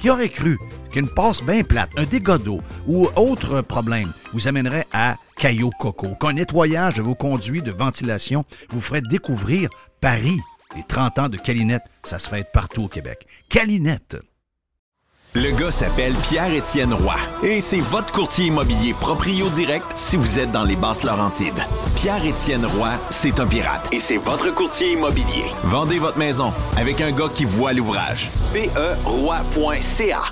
Qui aurait cru qu'une passe bien plate, un dégât d'eau ou autre problème vous amènerait à Caillou Coco, qu'un nettoyage de vos conduits de ventilation vous ferait découvrir Paris. Les 30 ans de Calinette, ça se fait partout au Québec. Calinette. Le gars s'appelle Pierre-Étienne Roy et c'est votre courtier immobilier proprio direct si vous êtes dans les basses Laurentides. Pierre-Étienne Roy, c'est un pirate et c'est votre courtier immobilier. Vendez votre maison avec un gars qui voit l'ouvrage. PERoy.ca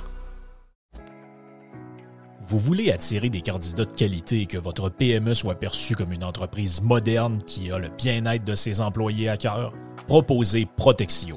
Vous voulez attirer des candidats de qualité et que votre PME soit perçue comme une entreprise moderne qui a le bien-être de ses employés à cœur? Proposez Protexio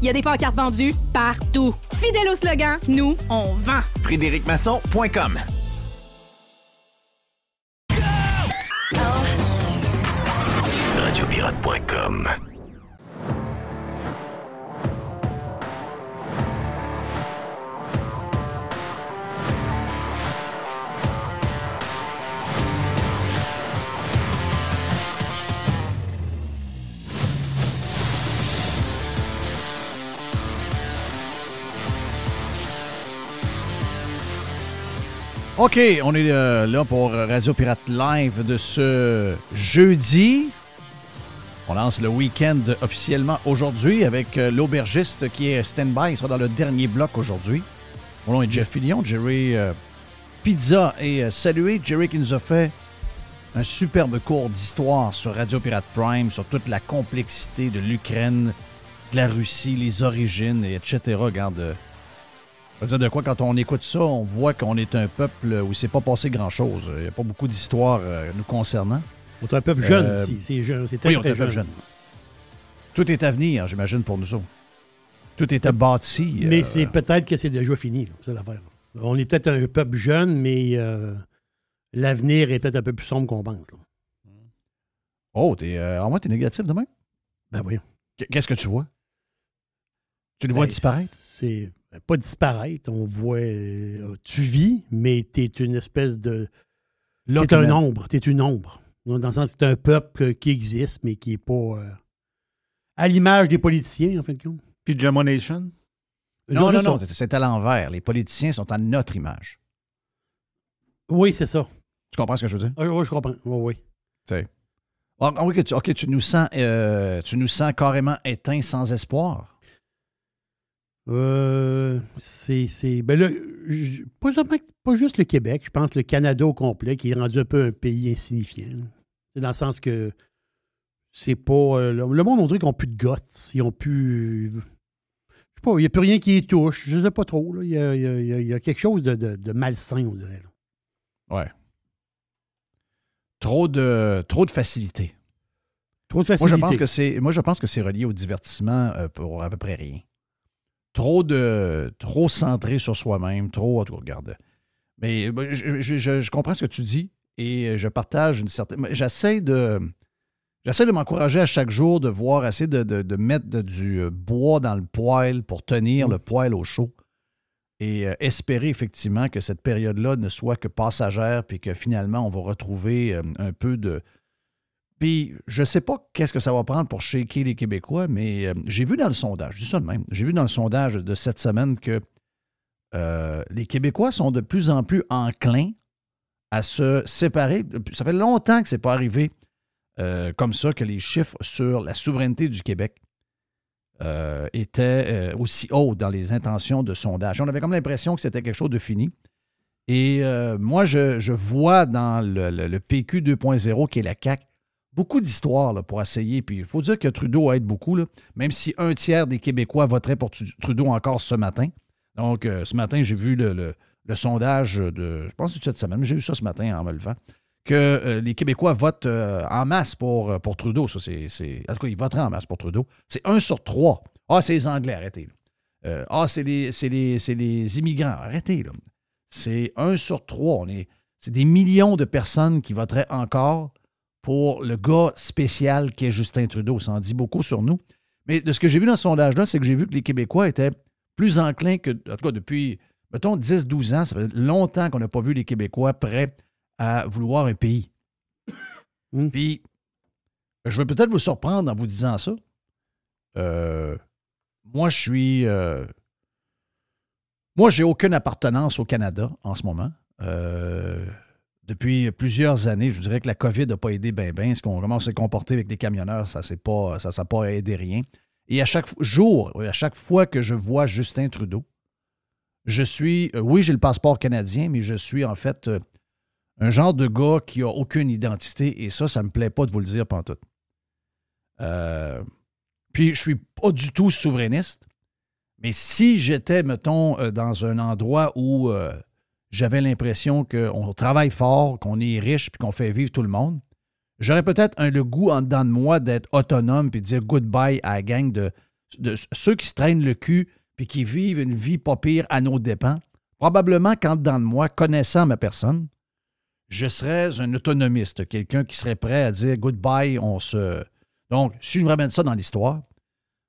Il y a des pancartes vendues partout. Fidèle au slogan, nous, on vend. FrédéricMasson.com Radiopirate.com OK, on est euh, là pour Radio Pirate Live de ce jeudi. On lance le week-end officiellement aujourd'hui avec euh, l'aubergiste qui est stand-by. Il sera dans le dernier bloc aujourd'hui. Mon nom est Jeff Fillion, Jerry euh, Pizza. Et saluer Jerry qui nous a fait un superbe cours d'histoire sur Radio Pirate Prime, sur toute la complexité de l'Ukraine, de la Russie, les origines, et etc. Regarde, ça veut dire de quoi, quand on écoute ça, on voit qu'on est un peuple où il ne s'est pas passé grand-chose. Il n'y a pas beaucoup d'histoires euh, nous concernant. On est un peuple jeune euh, ici. C'est jeune. C'est oui, on est un peuple jeune. Tout est à venir, j'imagine, pour nous autres. Tout est à bâti. Mais euh, c'est peut-être que c'est déjà fini, c'est l'affaire. On est peut-être un peuple jeune, mais l'avenir est peut-être un peu plus sombre qu'on pense. Oh, t'es, en moins, tu es négatif demain? Ben oui. Qu'est-ce que tu vois? Tu le vois ben, disparaître? C'est pas disparaître. On voit. Euh, tu vis, mais tu es une espèce de. Tu es un ombre. Tu es une ombre. Dans le sens c'est un peuple qui existe, mais qui n'est pas. Euh, à l'image des politiciens, en fin de compte. Pyjama Nation? Non, non, non, c'est à l'envers. Les politiciens sont à notre image. Oui, c'est ça. Tu comprends ce que je veux dire? Oui, oui je comprends. Oui, oui. Ah, oui, OK, tu nous sens, euh, tu nous sens carrément éteint sans espoir. Euh, c'est. Ben là, pas, pas, juste le Québec, je pense le Canada au complet, qui est rendu un peu un pays insignifiant. C'est dans le sens que c'est pas. Euh, le, monde, on dirait qu'ils n'ont plus de gosses. Ils ont plus. Je sais pas, il n'y a plus rien qui les touche. Je ne sais pas trop. Il, y a, quelque chose de, malsain, on dirait. Ouais. Trop de, trop de facilité. Trop de facilité. Moi, je pense que c'est, moi, je pense que c'est relié au divertissement euh, pour à peu près rien trop de trop centré sur soi-même, trop. tout regarde. Mais ben, je, comprends ce que tu dis et je partage une certaine. J'essaie de. J'essaie de m'encourager à chaque jour de voir, essayer de, mettre du euh, bois dans le poêle pour tenir mm. le poêle au chaud et euh, espérer effectivement que cette période-là ne soit que passagère puis que finalement on va retrouver euh, un peu de, Puis, je ne sais pas qu'est-ce que ça va prendre pour shaker les Québécois, mais euh, j'ai vu dans le sondage, je dis ça de même, j'ai vu dans le sondage de cette semaine que euh, les Québécois sont de plus en plus enclins à se séparer. Ça fait longtemps que ce n'est pas arrivé euh, comme ça que les chiffres sur la souveraineté du Québec étaient aussi hauts dans les intentions de sondage. On avait comme l'impression que c'était quelque chose de fini. Et moi, je, vois dans le, le PQ 2.0, qui est la CAQ, beaucoup d'histoires pour essayer. Puis il faut dire que Trudeau aide beaucoup, là, même si un tiers des Québécois voteraient pour Trudeau encore ce matin. Donc, euh, ce matin, j'ai vu le, sondage de, je pense que c'est cette semaine, mais j'ai vu ça ce matin en me levant, que euh, les Québécois votent euh, en masse pour, Trudeau. Ça, c'est, en tout cas, ils voteraient en masse pour Trudeau. C'est un sur trois. Ah, c'est les Anglais, arrêtez. ah, c'est les, les, les, immigrants, arrêtez. C'est un sur trois. On est, c'est des millions de personnes qui voteraient encore pour le gars spécial qui est Justin Trudeau. Ça en dit beaucoup sur nous. Mais de ce que j'ai vu dans ce sondage-là, c'est que j'ai vu que les Québécois étaient plus enclins que, en tout cas depuis, mettons, 10-12 ans, ça fait longtemps qu'on n'a pas vu les Québécois prêts à vouloir un pays. Mmh. Puis, je vais peut-être vous surprendre en vous disant ça. Euh, moi, je suis. Euh, moi, j'ai aucune appartenance au Canada en ce moment. Euh, depuis plusieurs années. Je dirais que la COVID n'a pas aidé bien, bien. Ce qu'on commence à se comporter avec les camionneurs, ça n'a pas, ça, pas aidé rien. Et à chaque jour, à chaque fois que je vois Justin Trudeau, je suis, euh, oui, j'ai le passeport canadien, mais je suis en fait euh, un genre de gars qui n'a aucune identité. Et ça, ça ne me plaît pas de vous le dire pantoute. Euh, puis, je ne suis pas du tout souverainiste. Mais si j'étais, mettons, dans un endroit où j'avais l'impression qu'on travaille fort, qu'on est riche, puis qu'on fait vivre tout le monde. J'aurais peut-être le goût en dedans de moi d'être autonome puis de dire goodbye à la gang de, ceux qui se traînent le cul puis qui vivent une vie pas pire à nos dépens. Probablement qu'en dedans de moi, connaissant ma personne, je serais un autonomiste, quelqu'un qui serait prêt à dire goodbye, on se. Donc, si je me ramène ça dans l'histoire,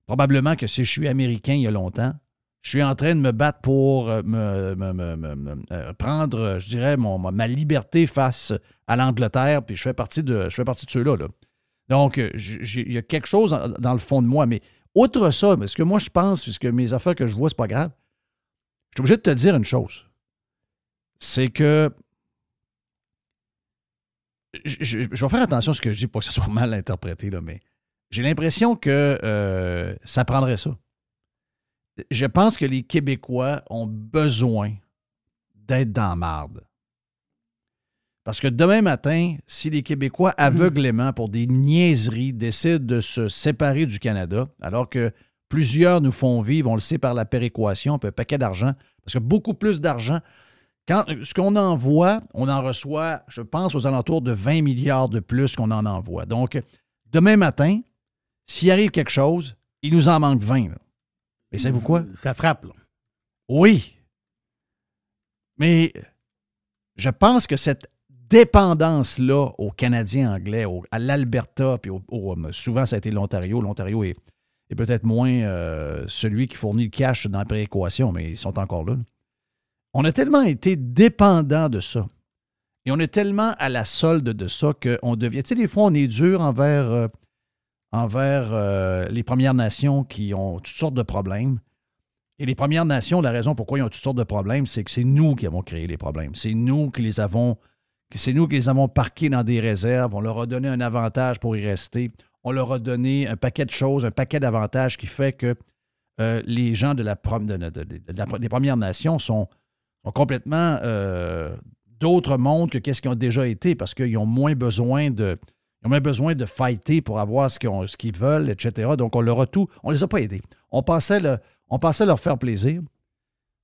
probablement que si je suis américain il y a longtemps, je suis en train de me battre pour euh, me, euh, prendre, je dirais, mon, ma liberté face à l'Angleterre, puis je fais partie de, je fais partie de ceux-là. Donc, euh, il y a quelque chose dans, le fond de moi. Mais outre ça, ce que moi je pense, puisque mes affaires que je vois, c'est pas grave, je suis obligé de te dire une chose. C'est que je, vais faire attention à ce que je dis pour que ce soit mal interprété, là, mais j'ai l'impression que ça prendrait ça je pense que les Québécois ont besoin d'être dans marde. Parce que demain matin, si les Québécois mhm. aveuglément, pour des niaiseries, décident de se séparer du Canada, alors que plusieurs nous font vivre, on le sait par la péréquation, un paquet d'argent, parce que beaucoup plus d'argent. Quand, ce qu'on envoie, on en reçoit, je pense, aux alentours de 20 milliards de plus qu'on en envoie. Donc, demain matin, s'il arrive quelque chose, il nous en manque 20. Mais savez-vous quoi? Ça frappe, là. Oui. Mais je pense que cette dépendance-là aux Canadiens anglais, à l'Alberta, puis euh, souvent ça a été l'Ontario. L'Ontario est, peut-être moins euh, celui qui fournit le cash dans la prééquation, mais ils sont encore là. On a tellement été dépendant de ça. Et on est tellement à la solde de ça qu'on devient. Tu sais, des fois, on est dur envers euh, envers euh, les Premières Nations qui ont toutes sortes de problèmes. Et les Premières Nations, la raison pourquoi ils ont toutes sortes de problèmes, c'est que c'est nous qui avons créé les problèmes. C'est nous qui les avons, c'est nous qui les avons parqués dans des réserves. On leur a donné un avantage pour y rester. On leur a donné un paquet de choses, un paquet d'avantages qui fait que euh, les gens de la, des Premières Nations sont, complètement euh, d'autres mondes que qu'est-ce qu'ils ont déjà été parce qu'ils ont moins besoin de ils ont même besoin de fighter pour avoir ce qu'ils, veulent, etc. Donc, on leur a tout. On ne les a pas aidés. On pensait, on pensait leur faire plaisir.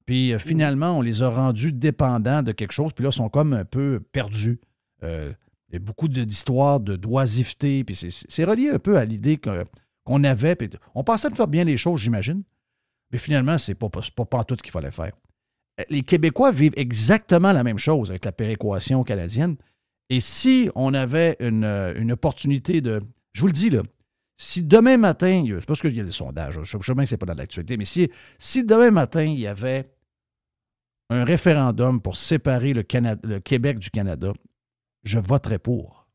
Puis euh, finalement, on les a rendus dépendants de quelque chose. Puis là, ils sont comme un peu perdus. Euh, il y a beaucoup d'histoires de d'oisiveté. Puis c'est, relié un peu à l'idée qu'on avait. Puis on pensait de faire bien les choses, j'imagine. Mais finalement, c'est pas, pas, pas tout ce qu'il fallait faire. Les Québécois vivent exactement la même chose avec la péréquation canadienne. Et si on avait euh, une, opportunité de. Je vous le dis, là, si demain matin, c'est parce qu'il y a des sondages, je sais bien que ce n'est pas dans l'actualité, mais si, si demain matin, il y avait un référendum pour séparer le, le Québec du Canada, je voterais pour.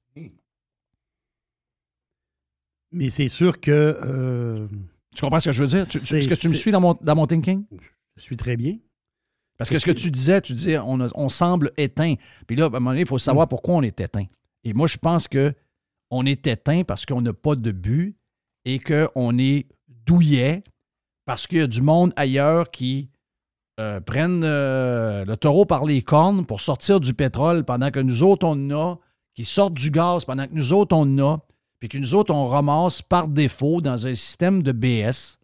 Mais c'est sûr que. euh, Tu comprends ce que je veux dire? Tu- C'est- Est-ce que tu me suis dans mon, dans mon thinking? je suis très bien. Parce que ce que tu disais, tu disais, on, semble éteint. Puis là, à un moment donné, il faut savoir pourquoi on est éteint. Et moi, je pense que on est éteint parce qu'on n'a pas de but et qu'on est douillet parce qu'il y a du monde ailleurs qui euh, prennent euh, le taureau par les cornes pour sortir du pétrole pendant que nous autres, on en a, qui sortent du gaz pendant que nous autres, on en a, puis que nous autres, on ramasse par défaut dans un système de BS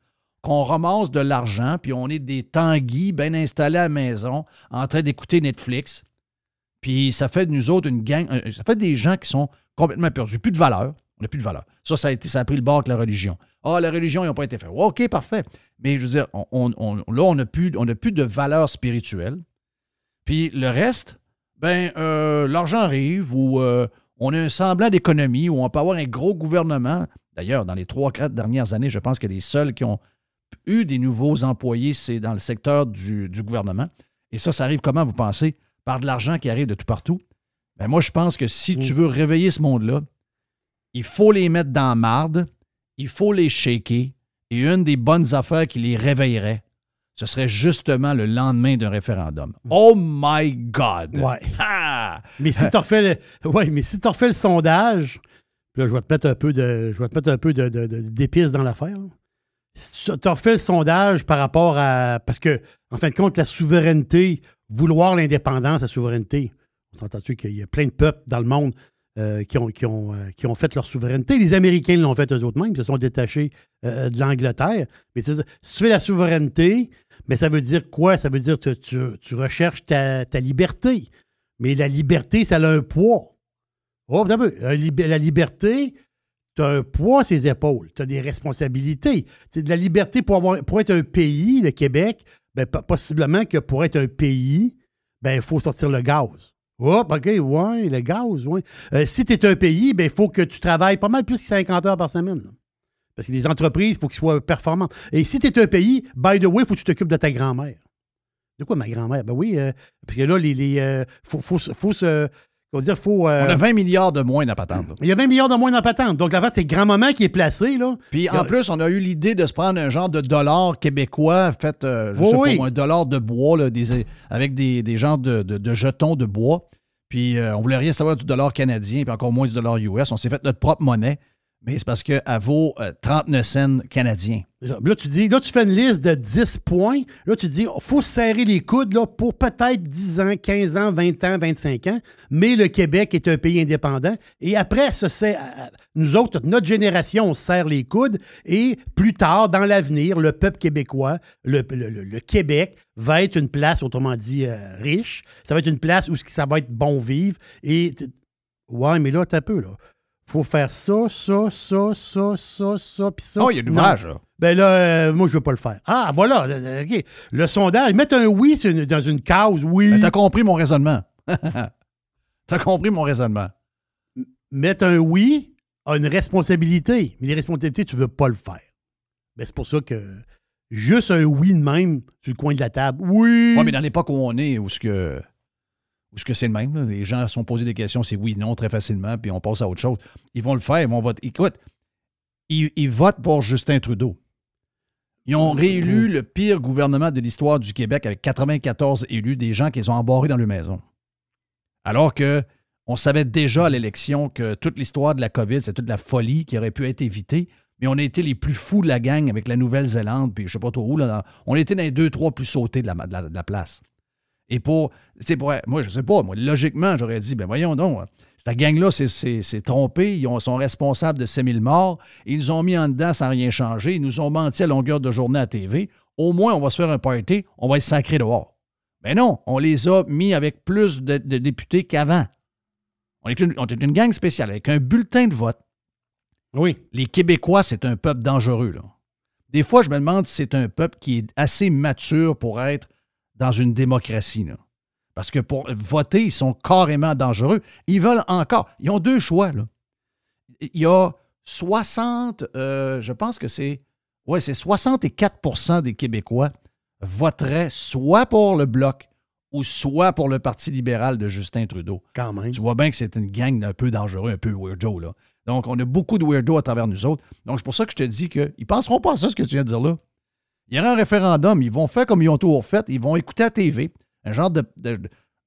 qu'on ramasse de l'argent, puis on est des tanguis bien installés à la maison, en train d'écouter Netflix. Puis ça fait de nous autres une gang, euh, ça fait des gens qui sont complètement perdus. Plus de valeur. On n'a plus de valeur. Ça, ça a, été, ça a pris le bord avec la religion. Ah, la religion, ils n'ont pas été faits. OK, parfait. Mais je veux dire, on, là, on n'a plus, on n'a plus de valeur spirituelle. Puis le reste, ben, euh, l'argent arrive ou euh, on a un semblant d'économie où on peut avoir un gros gouvernement. D'ailleurs, dans les trois, quatre dernières années, je pense que les seuls qui ont eu des nouveaux employés, c'est dans le secteur du, du gouvernement. Et ça, ça arrive comment, vous pensez? Par de l'argent qui arrive de tout partout. Ben moi, je pense que si tu veux réveiller ce monde-là, il faut les mettre dans la marde, il faut les shaker. Et une des bonnes affaires qui les réveillerait, ce serait justement le lendemain d'un référendum. Oh my God! Ouais. Ah! Mais si tu refais le, ouais, mais si refais le sondage, là, je vais te mettre un peu de, je vais te mettre un peu de, de- de- d'épices dans l'affaire. Tu refais le sondage par rapport à, parce que, en fin de compte, la souveraineté, vouloir l'indépendance, la souveraineté, on s'entend-tu qu'il y a plein de peuples dans le monde euh, qui, ont, qui, ont, euh, qui ont fait leur souveraineté. Les Américains l'ont fait eux-mêmes, ils se sont détachés euh, de l'Angleterre. Mais si tu fais la souveraineté, mais ça veut dire quoi? Ça veut dire que tu, tu recherches ta, ta liberté. Mais la liberté, ça a un poids. Oh, La liberté, tu as un poids à ses épaules. Tu as des responsabilités. C'est de la liberté pour, avoir, être un pays, le Québec, ben, po- possiblement que pour être un pays, ben, il faut sortir le gaz. Hop, OK, ouais, le gaz, ouais. Euh, si tu es un pays, ben, il faut que tu travailles pas mal plus que 50 heures par semaine. Parce que les entreprises, il faut qu'ils soient performants. Et si tu es un pays, by the way, il faut que tu t'occupes de ta grand-mère. De quoi ma grand-mère? Ben oui, euh, parce que là, les, euh, faut se. Comment dire, faut. euh, On a 20 milliards de moins à patente. là. il y a 20 milliards de moins dans patente. Donc, là, c'est grand-maman qui est placé, là. Puis en plus, on a eu l'idée de se prendre un genre de dollar québécois fait, euh, je Oui, sais oui. pas, un dollar de bois, là, des- avec des, des genres de, de- de jetons de bois. Puis euh, on voulait rien savoir du dollar canadien, puis encore moins du dollar US. On s'est fait notre propre monnaie, mais c'est parce qu'elle vaut euh, 39 cents canadiens. Là, tu dis, là, tu fais une liste de 10 points. Là, tu dis, il faut serrer les coudes là, pour peut-être 10 ans, 15 ans, 20 ans, 25 ans. Mais le Québec est un pays indépendant. Et après, ce c'est- euh, nous autres, notre génération, on se serre les coudes. Et plus tard, dans l'avenir, le peuple québécois, le, Québec, va être une place, autrement dit, euh, riche. Ça va être une place où ça va être bon vivre. Et, ouais, mais là, t'as peu, là. Faut faire ça, ça, ça, ça, ça, ça, puis ça. Oh, il y a de l'ouvrage, là. Ben là, euh, moi, je veux pas le faire. Ah, voilà. euh, OK. Le sondage, mettre un oui une- dans une cause, oui. Ben, T'as compris mon raisonnement. T'as compris mon raisonnement. mettre un oui a une responsabilité. Mais les responsabilités, tu veux pas le faire. Ben, c'est pour ça que juste un oui de même sur le coin de la table. Oui. Oui, mais dans l'époque où on est, où ce que où ce que c'est le même, là, les gens se sont posés des questions, c'est oui, non, très facilement, puis on passe à autre chose. Ils vont le faire, ils vont voter. Écoute, ils, ils votent pour Justin Trudeau. Ils ont réélu le pire gouvernement de l'histoire du Québec avec 94 élus, des gens qu'ils ont embarrés dans leur maison. Alors que on savait déjà à l'élection que toute l'histoire de la COVID, c'est toute la folie qui aurait pu être évitée. Mais on a été les plus fous de la gang avec la Nouvelle-Zélande, puis je sais pas trop où. Là, on était dans les deux, trois plus sautés de la, de la- de la place. Et pour, c'est pour. Moi, je sais pas, moi, logiquement, j'aurais dit, ben voyons donc, cette gang-là s'est- trompée, ils ont- sont responsables de 5000 morts, ils nous ont mis en dedans sans rien changer, ils nous ont menti à longueur de journée à TV. Au moins, on va se faire un party, on va être sacré dehors. Mais non, on les a mis avec plus de, de députés qu'avant. On est, une, on est une gang spéciale avec un bulletin de vote. Oui. Les Québécois, c'est un peuple dangereux. Là. Des fois, je me demande si c'est un peuple qui est assez mature pour être dans une démocratie. là. Parce que pour voter, ils sont carrément dangereux. Ils veulent encore. Ils ont deux choix. Là. Il y a 60, euh, je pense que c'est. Ouais, c'est 64% des Québécois voteraient soit pour le Bloc ou soit pour le Parti libéral de Justin Trudeau. Quand même. Tu vois bien que c'est une gang un peu dangereux, un peu weirdo, là. Donc, on a beaucoup de weirdo à travers nous autres. Donc, c'est pour ça que je te dis qu'ils ne penseront pas à ça, ce que tu viens de dire là. Il y aura un référendum, ils vont faire comme ils ont toujours fait, ils vont écouter à TV, un genre de,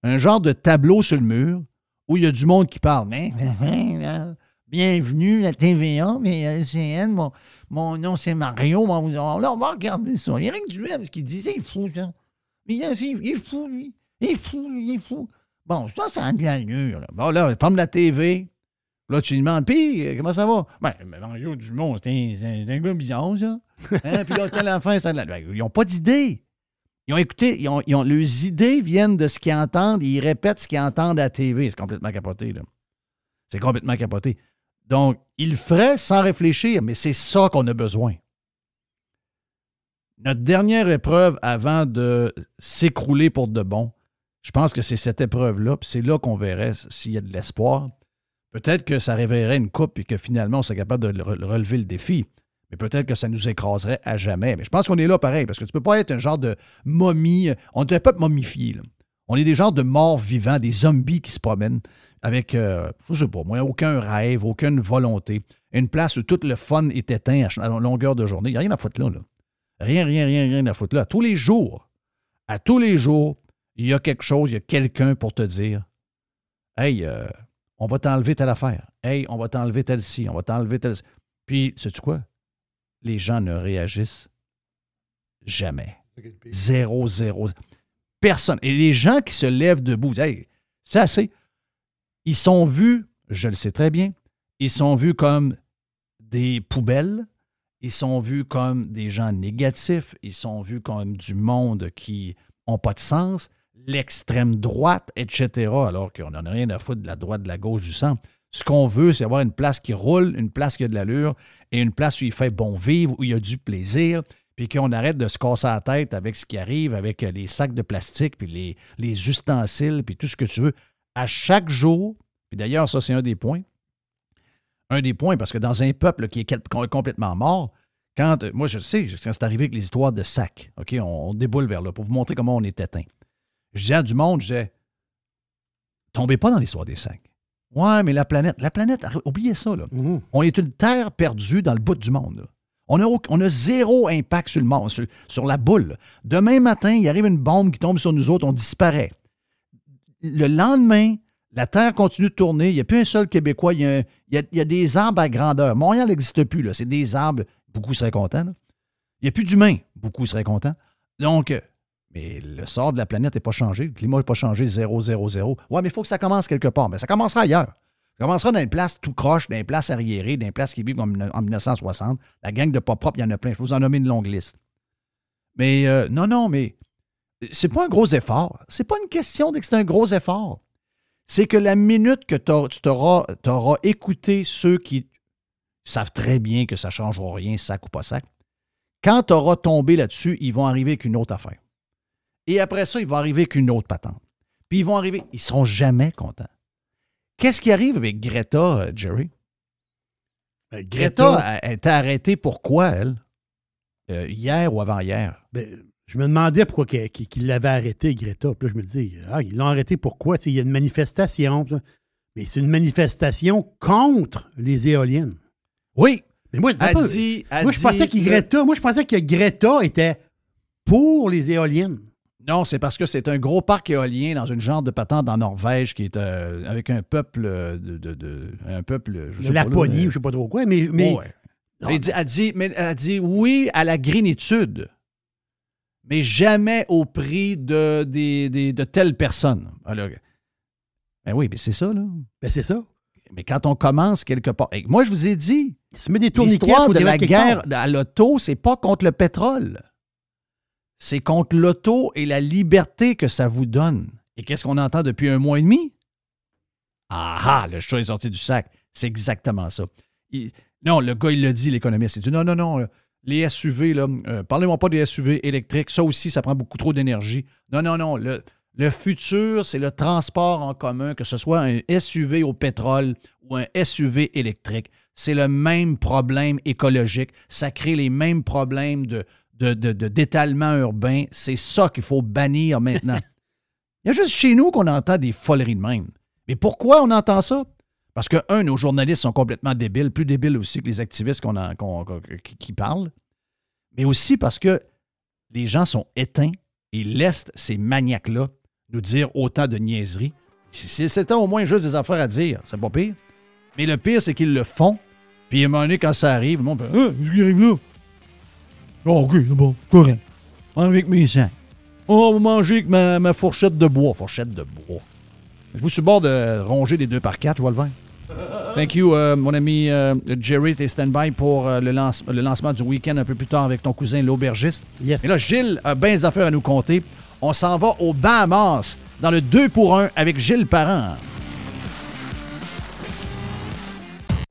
un genre de tableau sur le mur où il y a du monde qui parle. Bienvenue à TVA, mais euh, LCN, mon, mon nom c'est Mario. Là, on va regarder ça. Il y a rien que Duhem qui disait, il est fou, ça. Il est, il fou, lui. Il est fou, lui, il est fou. Bon, ça, ça a de l'allure. là. Bon, là, ferme la TV. Là, tu lui demandes, puis, euh, comment ça va? Ben, mais Mario Dumont, c'est un, gars bizarre, ça. Hein? Puis là, telle affaire, ça. Ben, Ils n'ont pas d'idée. Ils ont écouté, ils ont, ils ont- leurs idées viennent de ce qu'ils entendent, ils répètent ce qu'ils entendent à la TV. C'est complètement capoté, là. C'est complètement capoté. Donc, ils le feraient sans réfléchir, mais c'est ça qu'on a besoin. Notre dernière épreuve avant de s'écrouler pour de bon, je pense que c'est cette épreuve-là, puis c'est là qu'on verrait s'il y a de l'espoir. Peut-être que ça réveillerait une coupe et que finalement, on serait capable de le- re- relever le défi. Mais peut-être que ça nous écraserait à jamais. Mais je pense qu'on est là pareil, parce que tu peux pas être un genre de momie. On est un peuple momifié. là. On est des genres de morts vivants, des zombies qui se promènent avec, euh, je sais pas, moi, aucun rêve, aucune volonté. Une place où tout le fun est éteint à à longueur de journée. Il n'y a rien à foutre là. Rien, rien, rien, rien à foutre là. Tous les jours, à tous les jours, il y a quelque chose, il y a quelqu'un pour te dire Hey, euh, on va t'enlever telle affaire. Hey, on va t'enlever telle ci, on va t'enlever telle. Puis, sais-tu quoi? Les gens ne réagissent jamais. Zéro, zéro. Personne. Et les gens qui se lèvent debout, hey, c'est assez. Ils sont vus, je le sais très bien, ils sont vus comme des poubelles, ils sont vus comme des gens négatifs, ils sont vus comme du monde qui n'ont pas de sens, l'extrême droite, etc., alors qu'on n'en a rien à foutre de la droite, de la gauche, du centre. Ce qu'on veut, c'est avoir une place qui roule, une place qui a de l'allure et une place où il fait bon vivre, où il y a du plaisir, puis qu'on arrête de se casser la tête avec ce qui arrive, avec euh, les sacs de plastique, puis les, les ustensiles, puis tout ce que tu veux. À chaque jour, puis d'ailleurs, ça, c'est un des points. Un des points, parce que dans un peuple qui est complètement mort, quand, euh, moi, je sais, c'est arrivé avec les histoires de sacs, OK, on déboule vers là pour vous montrer comment on est éteint. Je à du monde, je disais, tombez pas dans l'histoire des sacs. Ouais, mais la planète, la planète, oubliez ça, là. Mhm. On est une terre perdue dans le bout du monde. là. On a, au- on a zéro impact sur le monde, sur, sur la boule. Demain matin, il arrive une bombe qui tombe sur nous autres, on disparaît. Le lendemain, la Terre continue de tourner. Il n'y a plus un seul Québécois. Il y a, un- il y a- il y a des arbres à grandeur. Montréal n'existe plus. là. C'est des arbres. Beaucoup seraient contents. là. Il n'y a plus d'humains. Beaucoup seraient contents. Donc, mais le sort de la planète n'est pas changé. Le climat n'est pas changé 0, 0, 0. Ouais, mais il faut que ça commence quelque part. Mais ça commencera ailleurs. Ça commencera dans une place tout croche, dans une place arriérée, dans une place qui vivent comme en 1960. La gang de pas propres, il y en a plein. Je vous en nomme une longue liste. Mais euh, non, non, mais c'est pas un gros effort. C'est pas une question de que un gros effort. C'est que la minute que tu t'auras t'auras écouté ceux qui savent très bien que ça ne changera rien, sac ou pas sac, quand tu auras tombé là-dessus, ils vont arriver avec une autre affaire. Et après ça, ils vont arriver avec une autre patente. Puis ils vont arriver, ils seront jamais contents. Qu'est-ce qui arrive avec Greta, euh, Jerry? Ben, Greta, a- a été arrêtée pourquoi, elle? Euh, hier ou avant-hier? ben, je me demandais pourquoi qu'il qu'il l'avait arrêté, Greta. Puis là, je me dis, ah, ils l'ont arrêté pourquoi? Il y a une manifestation. là. Mais c'est une manifestation contre les éoliennes. Oui. Mais moi, Elle pas- dit- elle moi je dit pensais que- Greta, moi, je pensais que Greta était pour les éoliennes. Non, c'est parce que c'est un gros parc éolien dans une genre de patente en Norvège qui est euh, avec un peuple euh, de, de- de- un peuple je sais De Laponie, je ne sais pas trop quoi, mais. mais ouais. Elle dit, elle dit- mais elle dit oui à la grénitude, mais jamais au prix de, des- des- de telles personnes. Alors, ben oui, mais c'est ça, là. ben, c'est ça. Mais quand on commence quelque part. moi, je vous ai dit, Il se met des tourniquets. l'histoire de la guerre à l'auto, c'est pas contre le pétrole. C'est contre l'auto et la liberté que ça vous donne. Et qu'est-ce qu'on entend depuis un mois et demi? Ah ah, le chat est sorti du sac. C'est exactement ça. Non, le gars, il l'a dit, l'économiste. Il dit non, non, non, euh, les SUV, euh, parlez-moi pas des SUV électriques. Ça aussi, ça prend beaucoup trop d'énergie. Non, non, non. Le futur, c'est le transport en commun, que ce soit un SUV au pétrole ou un SUV électrique. C'est le même problème écologique. Ça crée les mêmes problèmes de, de- d'étalement urbain. C'est ça qu'il faut bannir maintenant. Il y a juste chez nous qu'on entend des foleries de même. Mais pourquoi on entend ça? Parce que, un, nos journalistes sont complètement débiles, plus débiles aussi que les activistes qu'on qui, parlent, mais aussi parce que les gens sont éteints et laissent ces maniaques-là nous dire autant de niaiseries. Si c'était au moins juste des affaires à dire, c'est pas pire. Mais le pire, c'est qu'ils le font. Puis à un moment donné, quand ça arrive, le monde fait Ah, qui arrive là? Oh, ok, c'est bon, correct. Avec mes sangs. On va manger avec ma, ma, fourchette de bois. Fourchette de bois. Êtes-vous sur le bord de ronger des deux par quatre, je vois le vin? Thank you, euh, mon ami euh, Jerry. T'es stand-by pour euh, le, le, lancement du week-end un peu plus tard avec ton cousin l'aubergiste. Yes. Et là, Gilles a bien des affaires à nous compter. On s'en va au Bahamas dans le 2 pour 1 avec Gilles Parent.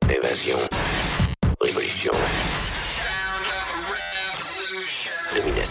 Évasion.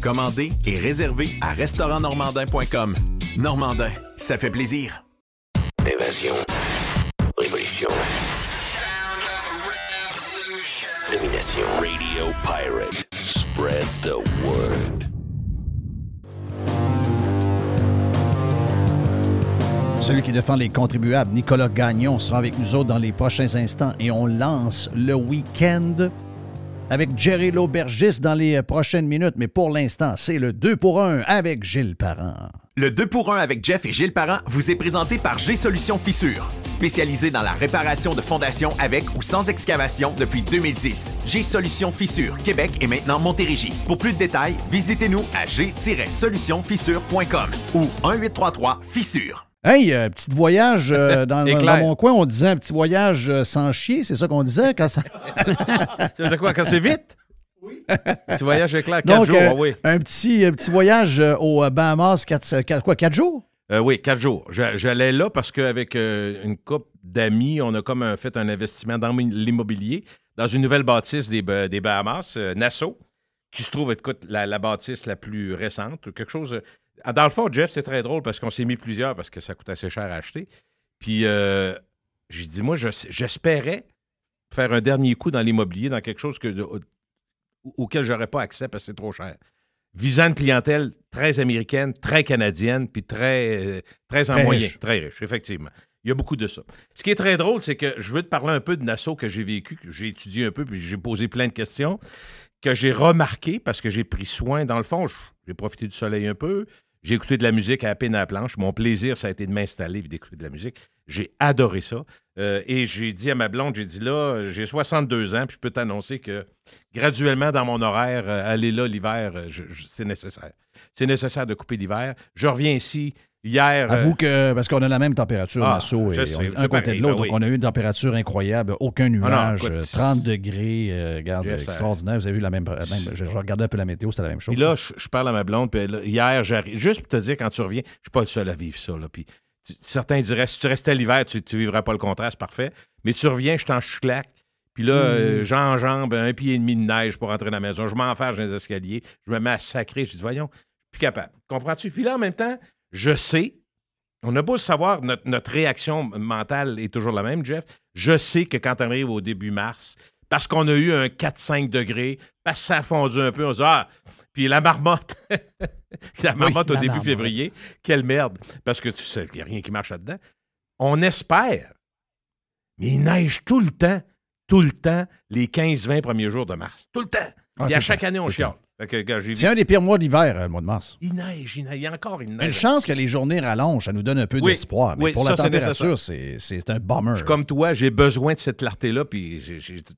Commandez et réservez à restaurantnormandin.com. Normandin, ça fait plaisir. Évasion. Révolution. Domination. Radio Pirate. Spread the word. Celui qui défend les contribuables, Nicolas Gagnon, sera avec nous autres dans les prochains instants et on lance le week-end avec Jerry l'aubergiste dans les prochaines minutes. Mais pour l'instant, c'est le 2 pour 1 avec Gilles Parent. Le 2 pour 1 avec Jeff et Gilles Parent vous est présenté par G-Solutions Fissure, spécialisé dans la réparation de fondations avec ou sans excavation depuis 2010. G-Solutions Fissure, Québec et maintenant Montérégie. Pour plus de détails, visitez-nous à g-solutionfissure.com ou 1833 Fissure. Hey, euh, petit voyage euh, dans, dans, mon coin, on disait un petit voyage euh, sans chier, c'est ça qu'on disait quand ça. ça quoi, quand c'est vite? Oui. petit voyage éclair, quatre jours, euh, oui. Un petit, un petit voyage euh, au Bahamas, quatre, quoi, quatre jours? Euh, oui, quatre jours. J'allais là parce qu'avec une couple d'amis, on a comme fait un investissement dans l'immobilier, dans une nouvelle bâtisse des, des Bahamas, Nassau, qui se trouve, écoute, la, la bâtisse la plus récente, quelque chose dans le fond, Jeff, c'est très drôle parce qu'on s'est mis plusieurs parce que ça coûte assez cher à acheter. Puis euh, j'ai dit, moi, j'espérais faire un dernier coup dans l'immobilier, dans quelque chose que, auquel j'aurais pas accès parce que c'est trop cher. Visant une clientèle très américaine, très canadienne, puis très, euh, très en moyen, très riche, effectivement. Il y a beaucoup de ça. Ce qui est très drôle, c'est que je veux te parler un peu de Nassau que j'ai vécu, que j'ai étudié un peu, puis j'ai posé plein de questions, que j'ai remarqué parce que j'ai pris soin. Dans le fond, j'ai profité du soleil un peu, j'ai écouté de la musique à peine à la planche. Mon plaisir, ça a été de m'installer et d'écouter de la musique. J'ai adoré ça. Euh, et j'ai dit à ma blonde, j'ai dit là, j'ai 62 ans, puis je peux t'annoncer que graduellement dans mon horaire, euh, aller là l'hiver, euh, c'est nécessaire. C'est nécessaire de couper l'hiver. Je reviens ici Hier. Avoue euh, que, parce qu'on a la même température, ah, et un côté de l'autre, ben donc on a eu une température incroyable, aucun ah nuage, 30 degrés, euh, regarde, extraordinaire. Vous avez vu la même. je, regardais un peu la météo, c'était la même chose. Puis là, je, parle à ma blonde, puis hier, j'arrive. Juste pour te dire, quand tu reviens, je suis pas le seul à vivre ça. Là, puis certains diraient, si tu restais l'hiver, tu ne vivrais pas le contraste, parfait. Mais tu reviens, je t'en claque. Puis là, euh, mm. j'enjambe un pied et demi de neige pour rentrer dans la maison. Je m'enferme dans les escaliers. Je me mets à sacrer. Je dis, voyons, plus capable. Comprends-tu? Puis là, en même temps, je sais, on a beau savoir, notre, notre réaction mentale est toujours la même, Jeff. Je sais que quand on arrive au début mars, parce qu'on a eu un 4-5 degrés, parce que ça a fondu un peu. On se dit, ah, puis la marmotte, la marmotte au la début marmotte. février, quelle merde, parce que tu sais qu'il n'y a rien qui marche là-dedans. On espère, mais il neige tout le temps, tout le temps, les 15-20 premiers jours de mars. Tout le temps. Ah, Puis tout à le chaque année, on le chiale. C'est un des pires mois d'hiver, euh, le mois de mars. Il neige, il neige, il y a encore une Une neige. chance que les journées rallongent, ça nous donne un peu Oui, d'espoir. Mais oui, pour ça, la température, c'est un bummer. Je comme toi, j'ai besoin de cette clarté-là. Puis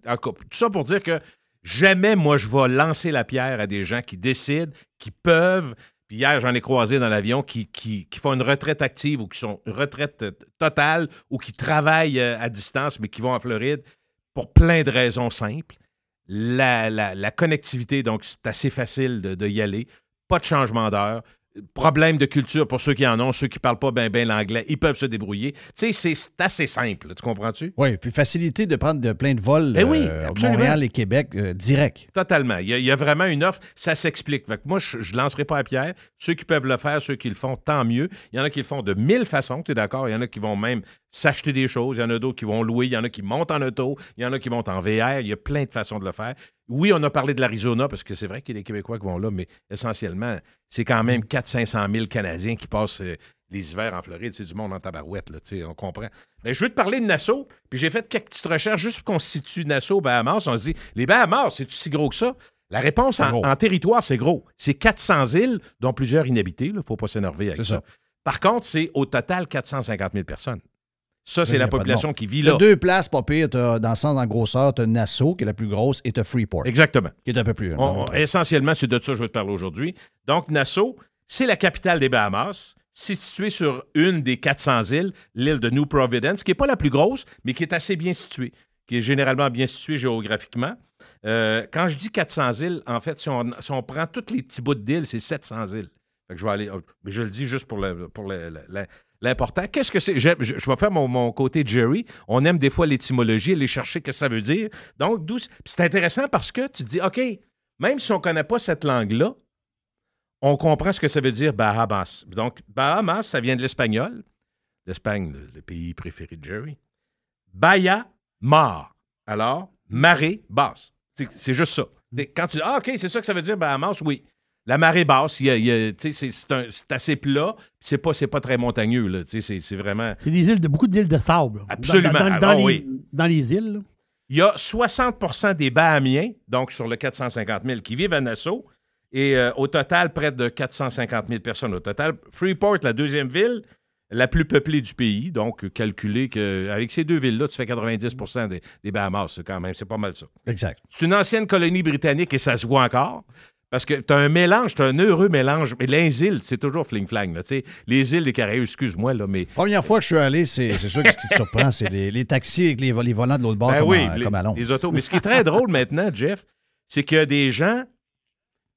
tout ça pour dire que jamais, moi, je vais lancer la pierre à des gens qui décident, qui peuvent. Puis hier, j'en ai croisé dans l'avion qui, qui, qui font une retraite active ou qui sont une retraite totale ou qui travaillent euh, à distance, mais qui vont en Floride pour plein de raisons simples. La, la- la connectivité, donc, c'est assez facile de, de y aller. Pas de changement d'heure. Problème de culture pour ceux qui en ont, ceux qui parlent pas bien ben, l'anglais, ils peuvent se débrouiller. Tu sais, c'est- assez simple, tu comprends-tu? Oui, puis facilité de prendre de plein de vols Eh oui, euh. Montréal et Québec euh, direct. Totalement. Il y, a, il y a vraiment une offre. Ça s'explique. Moi, je ne lancerai pas à pierre. Ceux qui peuvent le faire, ceux qui le font, tant mieux. Il y en a qui le font de mille façons, tu es d'accord? Il y en a qui vont même s'acheter des choses. Il y en a d'autres qui vont louer. Il y en a qui montent en auto. Il y en a qui montent en VR. Il y a plein de façons de le faire. Oui, on a parlé de l'Arizona parce que c'est vrai qu'il y a des Québécois qui vont là, mais essentiellement, c'est quand même 400-500 000 Canadiens qui passent euh, les hivers en Floride. C'est du monde en tabarouette, là, tu sais, on comprend. Mais je veux te parler de Nassau, puis j'ai fait quelques petites recherches juste pour qu'on situe Nassau aux Bahamas. On se dit, les Bahamas, c'est-tu si gros que ça? La réponse en, territoire, c'est gros. C'est 400 îles, dont plusieurs inhabités. Il ne faut pas s'énerver avec ça. Par contre, c'est au total 450 000 personnes. Ça, c'est la population qui vit là. deux places, pas pire. Dans le sens en grosseur, tu as Nassau, qui est la plus grosse, et tu as Freeport, Exactement. qui est un peu plus. On- on- essentiellement, c'est de ça que je veux te parler aujourd'hui. Donc, Nassau, c'est la capitale des Bahamas. C'est situé sur une des 400 îles, l'île de New Providence, qui n'est pas la plus grosse, mais qui est assez bien située, qui est généralement bien située géographiquement. Euh, quand je dis 400 îles, en fait, si on, si on prend tous les petits bouts d'îles, c'est 700 îles. Fait que je vais aller. mais Je le dis juste pour le- l'important. Qu'est-ce que c'est? Je, je- je vais faire mon, mon côté Jerry. On aime des fois l'étymologie, aller chercher ce que ça veut dire. Donc, c'est intéressant parce que tu dis, OK, même si on ne connaît pas cette langue-là, on comprend ce que ça veut dire Bahamas. Donc, Bahamas, ça vient de l'espagnol. L'Espagne, le, le pays préféré de Jerry. Bahia Mar. Alors, marée basse. C'est c'est juste ça. C'est- Quand tu dis, ah, OK, c'est ça que ça veut dire Bahamas, oui. La marée basse, c'est assez plat, c'est pas, c'est pas très montagneux. là. C'est vraiment. C'est des îles de beaucoup d'îles de sable. là. Absolument. Dans, dans- Ah, dans les, oui. dans les îles. là. Il y a 60% des Bahamiens, donc sur le 450 000, qui vivent à Nassau. Et euh, au total, près de 450 000 personnes au total. Freeport, la deuxième ville, la plus peuplée du pays. Donc, calculé qu'avec ces deux villes-là, tu fais 90 des, des Bahamas, c'est quand même. C'est pas mal ça. Exact. C'est une ancienne colonie britannique et ça se voit encore. Parce que tu as un mélange, tu as un heureux mélange. Mais les îles, c'est toujours fling-flang. là, tu sais. Les îles des Caraïbes, excuse-moi, là, mais Première fois que je suis allé, c'est, c'est sûr que ce qui te surprend, c'est les, les taxis avec les, les volants de l'autre bord Ben comme, oui, à, les, comme à Londres. les autos. Mais ce qui est très drôle maintenant, Jeff, c'est qu'il y a des gens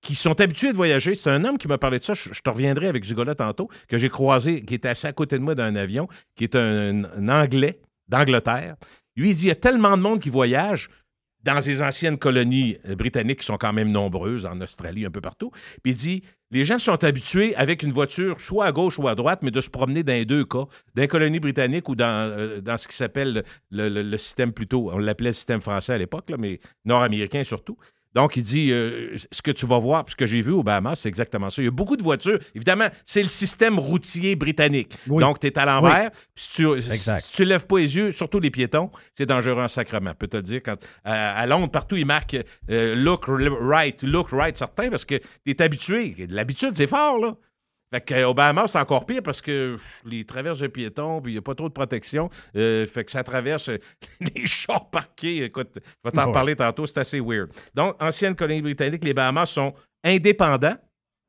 qui sont habitués de voyager. C'est un homme qui m'a parlé de ça. Je, je te reviendrai avec gars-là tantôt, que j'ai croisé, qui était assis à côté de moi d'un avion, qui est un, un Anglais d'Angleterre. Lui, il dit il y a tellement de monde qui voyage dans ces anciennes colonies euh, britanniques qui sont quand même nombreuses, en Australie, un peu partout. Puis il dit les gens sont habitués avec une voiture, soit à gauche ou à droite, mais de se promener dans les deux cas, dans les colonies britanniques ou dans, euh, dans ce qui s'appelle le, le- système plutôt, on l'appelait système français à l'époque, mais nord-américain surtout. Donc, il dit, euh, ce que tu vas voir, ce que j'ai vu au Bahamas, c'est exactement ça. Il y a beaucoup de voitures. Évidemment, c'est le système routier britannique. Oui. Donc, tu es à l'envers. Si tu, si tu lèves pas les yeux, surtout les piétons, c'est dangereux en sacrement. Je peux te le dire, quand, à, à Londres, partout, ils marquent euh, look right, look right, certain, parce que tu es habitué. L'habitude, c'est fort, là. Fait qu'au Bahamas, c'est encore pire parce que les traverses de piétons, puis il n'y a pas trop de protection. Euh, fait que ça traverse euh, les chars parqués. Écoute, je vais t'en Ouais. reparler tantôt, c'est assez weird. Donc, ancienne colonie britannique, les Bahamas sont indépendants,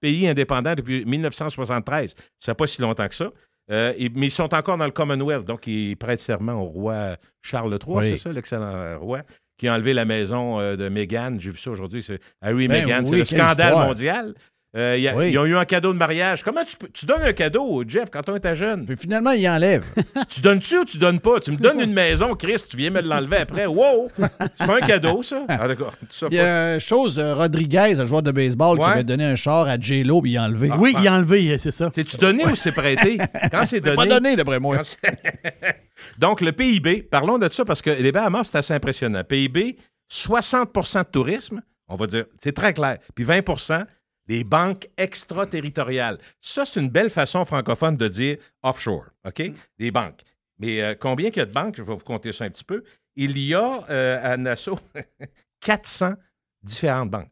pays indépendant depuis 1973. Ça fait pas si longtemps que ça. Euh, et- mais ils sont encore dans le Commonwealth, donc ils prêtent serment au roi Charles III, Oui. c'est ça, l'excellent euh, roi, qui a enlevé la maison euh, de Meghan. J'ai vu ça aujourd'hui, c'est Harry Ben Meghan. oui, c'est le scandale histoire. mondial. Euh, il y a- Oui. Ils ont eu un cadeau de mariage. Comment tu, tu donnes un cadeau, Jeff, quand on était jeune? Puis finalement, il enlève. tu donnes-tu ou tu donnes pas? Tu me donnes une maison, Chris, tu viens me l'enlever après. Wow! C'est pas un cadeau, ça? Ah, d'accord. Il y a une chose, euh, Rodriguez, un joueur de baseball, qui avait donné un char à J-Lo, puis il a enlevé. Ah, oui, ah. il a enlevé, c'est ça. C'est-tu donné ou c'est prêté? Quand c'est donné. pas donné, d'après moi. Donc, le PIB, parlons de ça parce que les Bahamas, c'est assez impressionnant. PIB, 60% de tourisme, on va dire, c'est très clair. Puis 20 les banques extraterritoriales. Ça, c'est une belle façon francophone de dire offshore, OK? Les banques. Mais euh, combien il y a de banques? Je vais vous compter ça un petit peu. Il y a euh, à Nassau 400 différentes banques.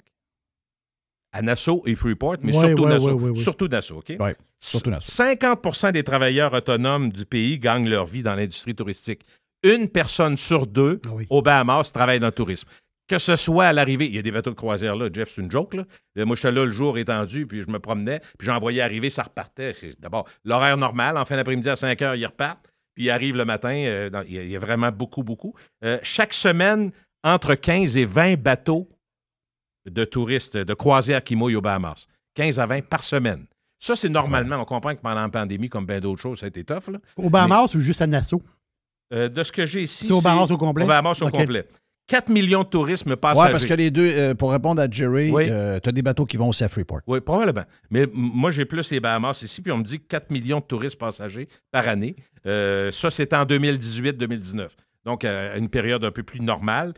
À Nassau et Freeport, mais Ouais, surtout, ouais, Nassau, ouais, surtout Nassau. OK? Surtout Nassau. 50% des travailleurs autonomes du pays gagnent leur vie dans l'industrie touristique. Une personne sur deux Ah oui. aux Bahamas travaille dans le tourisme. Que ce soit à l'arrivée, il y a des bateaux de croisière là, Jeff, c'est une joke. Là. Euh, Moi, j'étais là le jour étendu, puis je me promenais, puis j'en voyais arriver, ça repartait. C'est D'abord, l'horaire normal, en fin d'après-midi à 5 heures, ils repartent, puis ils arrivent le matin. euh, dans- il, y a, il y a vraiment beaucoup, beaucoup. Euh, chaque semaine, entre 15 et 20 bateaux de touristes, de croisière qui mouillent aux Bahamas. 15 à 20 par semaine. Ça, c'est normalement, on comprend que pendant la pandémie, comme bien d'autres choses, ça a été tough. Là. Au Bahamas ou juste à Nassau? Euh, de ce que j'ai ici. C'est au Bahamas au complet? Au Bahamas au complet. 4 millions de tourisme Ouais, passagers. parce que les deux, euh, pour répondre à Jerry, Oui. tu as des bateaux qui vont aussi à Freeport. Oui, probablement. Mais moi, j'ai plus les Bahamas ici, puis on me dit 4 millions de touristes passagers par année. Euh, ça, c'était en 2018-2019. Donc, euh, à une période un peu plus normale.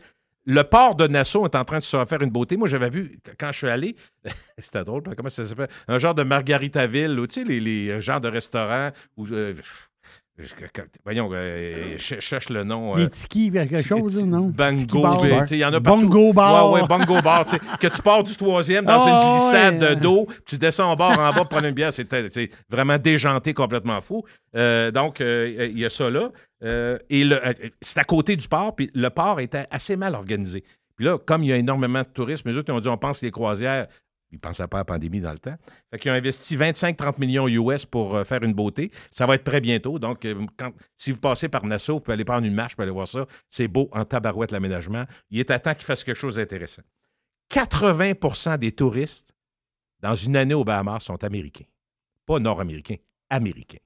Le port de Nassau est en train de se refaire une beauté. Moi, j'avais vu, quand je suis allé, c'était drôle, comment ça s'appelle? Un genre de Margaritaville, ou tu sais, les, les genres de restaurants où. Euh, voyons, euh, je cherche le nom. euh, Les tiki, quelque chose, non? Sais, il y en a partout. Bongo bar. Ouais, ouais, bongo bar. tu sais, que tu pars du troisième dans Ah, une glissade ouais. d'eau, tu descends en bord en bas prendre une bière. C'est vraiment déjanté, complètement fou. Euh, donc, euh, il y a ça là. Euh, et euh, c'est à côté du port, puis le port était assez mal organisé. Puis là, comme il y a énormément de touristes, les autres, ils ont dit on pense les croisières. Ils ne pensaient pas à la pandémie dans le temps. Fait qu'ils ont investi 25-30 millions US pour euh, faire une beauté. Ça va être prêt bientôt. Donc, euh, quand, si vous passez par Nassau, vous pouvez aller prendre une marche, vous pouvez aller voir ça. C'est beau en tabarouette l'aménagement. Il est à temps qu'il fasse quelque chose d'intéressant. 80% des touristes dans une année aux Bahamas sont américains. Pas nord-américains, américains.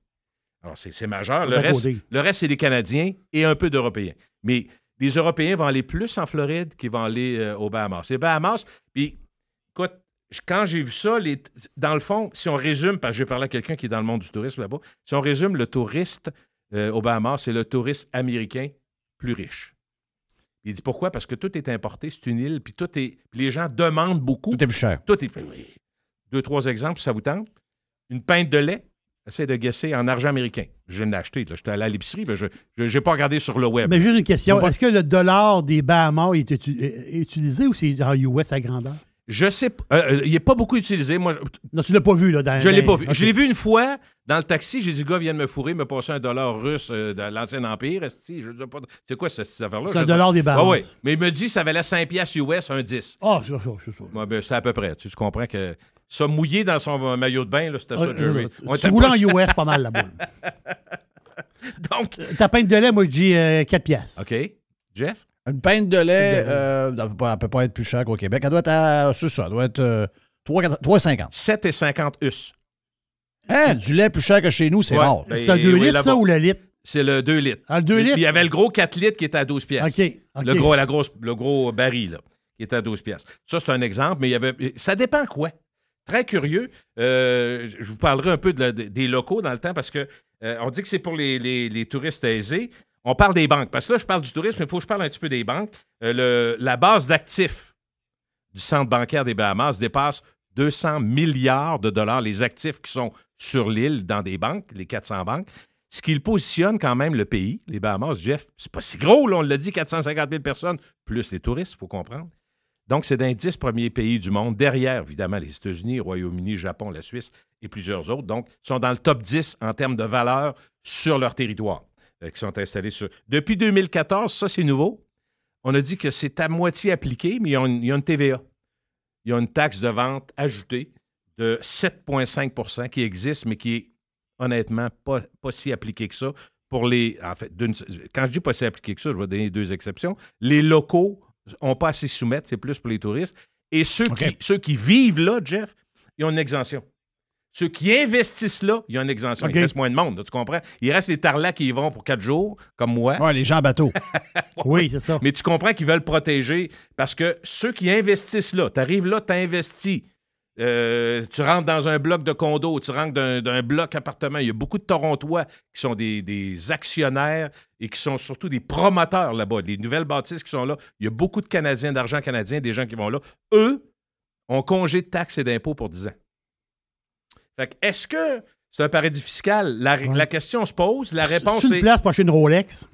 Alors, c'est majeur. Le reste, le reste, c'est des Canadiens et un peu d'Européens. Mais les Européens vont aller plus en Floride qu'ils vont aller euh, aux Bahamas. Les Bahamas, puis, écoute, quand j'ai vu ça, les- dans le fond, si on résume, parce que j'ai parlé à quelqu'un qui est dans le monde du tourisme là-bas, si on résume le touriste euh, aux Bahamas, c'est le touriste américain plus riche. Il dit pourquoi? Parce que tout est importé, c'est une île, puis tout est. puis les gens demandent beaucoup. Tout est plus cher. Tout est. oui. Deux, trois exemples, si ça vous tente. Une pinte de lait, essaie de guesser en argent américain. Je l'ai acheté, là. J'étais allé à l'épicerie, mais je n'ai pas regardé sur le web. Mais juste une question. Est-ce que le dollar des Bahamas est utilisé ou c'est en US à grandeur? Je sais pas. euh, euh, il n'est pas beaucoup utilisé. Moi, je- Non, tu l'as pas vu, là. Dans, Je l'ai pas vu. Je l'ai vu une fois dans le taxi. J'ai dit, gars vient de me fourrer, me passer un dollar russe euh, de l'ancien Empire. pas- C'est quoi cette, cette affaire-là? C'est un dollar des Bahamas. Ah oui. Mais il me dit ça valait 5 piastres US, un 10. Ah, c'est ça, c'est ça. Ben, c'est à peu près. Tu, tu comprends que ça mouillé dans son maillot de bain, là, c'était ça, Jerry. euh, On Tu roules en. US pas mal là-bas. Donc, Ta pinte de lait, moi, je dis euh, 4 piastres. OK. Jeff? Une pinte de lait, euh, elle ne peut, pas- être plus chère qu'au Québec. Elle doit être à. C'est ça, elle doit être euh, 3,50. 3,50. 7,50 US. Hein, du lait plus cher que chez nous, c'est Ouais. rare. Ben, C'est un 2 oui, litres, là-bas. ça, ou le litre? C'est le 2 litres. Ah, le 2 Puis litres? Il y avait le gros 4 litres qui était à 12 piastres. OK. OK. Le gros, la grosse, le gros baril, là, qui était à 12 piastres. Ça, c'est un exemple, mais il y avait. Ça dépend quoi. Très curieux. Euh, je vous parlerai un peu de la- des locaux dans le temps parce que euh, on dit que c'est pour les, les- les touristes aisés. On parle des banques. Parce que là, je parle du tourisme, mais il faut que je parle un petit peu des banques. Euh, la base d'actifs du centre bancaire des Bahamas dépasse 200 milliards de dollars, les actifs qui sont sur l'île dans des banques, les 400 banques. Ce qui positionne quand même le pays, les Bahamas, Jeff, c'est pas si gros, là, on l'a dit, 450 000 personnes, plus les touristes, il faut comprendre. Donc, c'est dans les 10 premiers pays du monde, derrière, évidemment, les États-Unis, Royaume-Uni, Japon, la Suisse et plusieurs autres. Donc, sont dans le top 10 en termes de valeur sur leur territoire, qui sont installés sur. Depuis 2014, ça, c'est nouveau. On a dit que c'est à moitié appliqué, mais il y a une, il y a une TVA. Il y a une taxe de vente ajoutée de 7,5% qui existe, mais qui est honnêtement pas, pas si appliquée que ça. Pour les. En fait, quand je dis pas si appliqué que ça, je vais donner deux exceptions. Les locaux n'ont pas à s'y soumettre, c'est plus pour les touristes. Et ceux, qui, ceux qui vivent là, Jeff, ils ont une exemption. Ceux qui investissent là, ils ont une exemption. Il reste moins de monde, là, tu comprends? Il reste les tarlacs qui y vont pour quatre jours, comme moi. Ouais, les gens en bateau. Oui, c'est ça. Mais tu comprends qu'ils veulent protéger parce que ceux qui investissent là, tu arrives là, tu investis Euh, tu rentres dans un bloc de condo, tu rentres d'un, bloc appartement. Il y a beaucoup de Torontois qui sont des, des actionnaires et qui sont surtout des promoteurs là-bas. Les nouvelles bâtisses qui sont là. Il y a beaucoup de Canadiens, d'argent canadien, des gens qui vont là. Eux ont congé de taxes et d'impôts pour 10 ans. Fait que, est-ce que c'est un paradis fiscal? La, la question se pose. La réponse est. une place pour acheter une Rolex.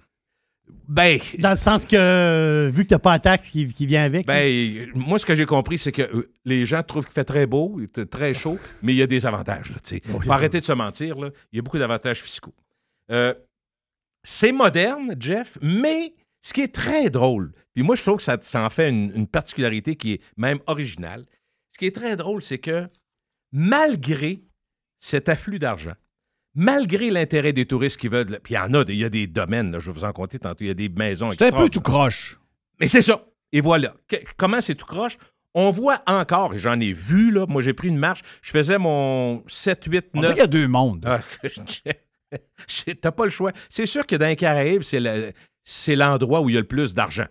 Ben, Dans le sens que, euh, vu que t'as pas la taxe qui, qui vient avec. Ben, moi, ce que j'ai compris, c'est que euh, les gens trouvent qu'il fait très beau, il très chaud, mais il y a des avantages. Faut ça. arrêter de se mentir. Là. Il y a beaucoup d'avantages fiscaux. Euh, c'est moderne, Jeff, mais ce qui est très drôle, puis moi, je trouve que ça, ça en fait une, une particularité qui est même originale. Ce qui est très drôle, c'est que malgré cet afflux d'argent, malgré l'intérêt des touristes qui veulent. Puis il y en a, il y a des domaines, là, je vais vous en compter tantôt, il y a des maisons. C'est un peu tout croche. Mais c'est ça. Et voilà. Que- comment c'est tout croche? On voit encore, et j'en ai vu, là, moi j'ai pris une marche, je faisais mon 7, 8, On dirait 9. qu'il y a deux mondes. Ah, T'as pas le choix. C'est sûr que dans les Caraïbes, c'est le- c'est l'endroit où il y a le plus d'argent.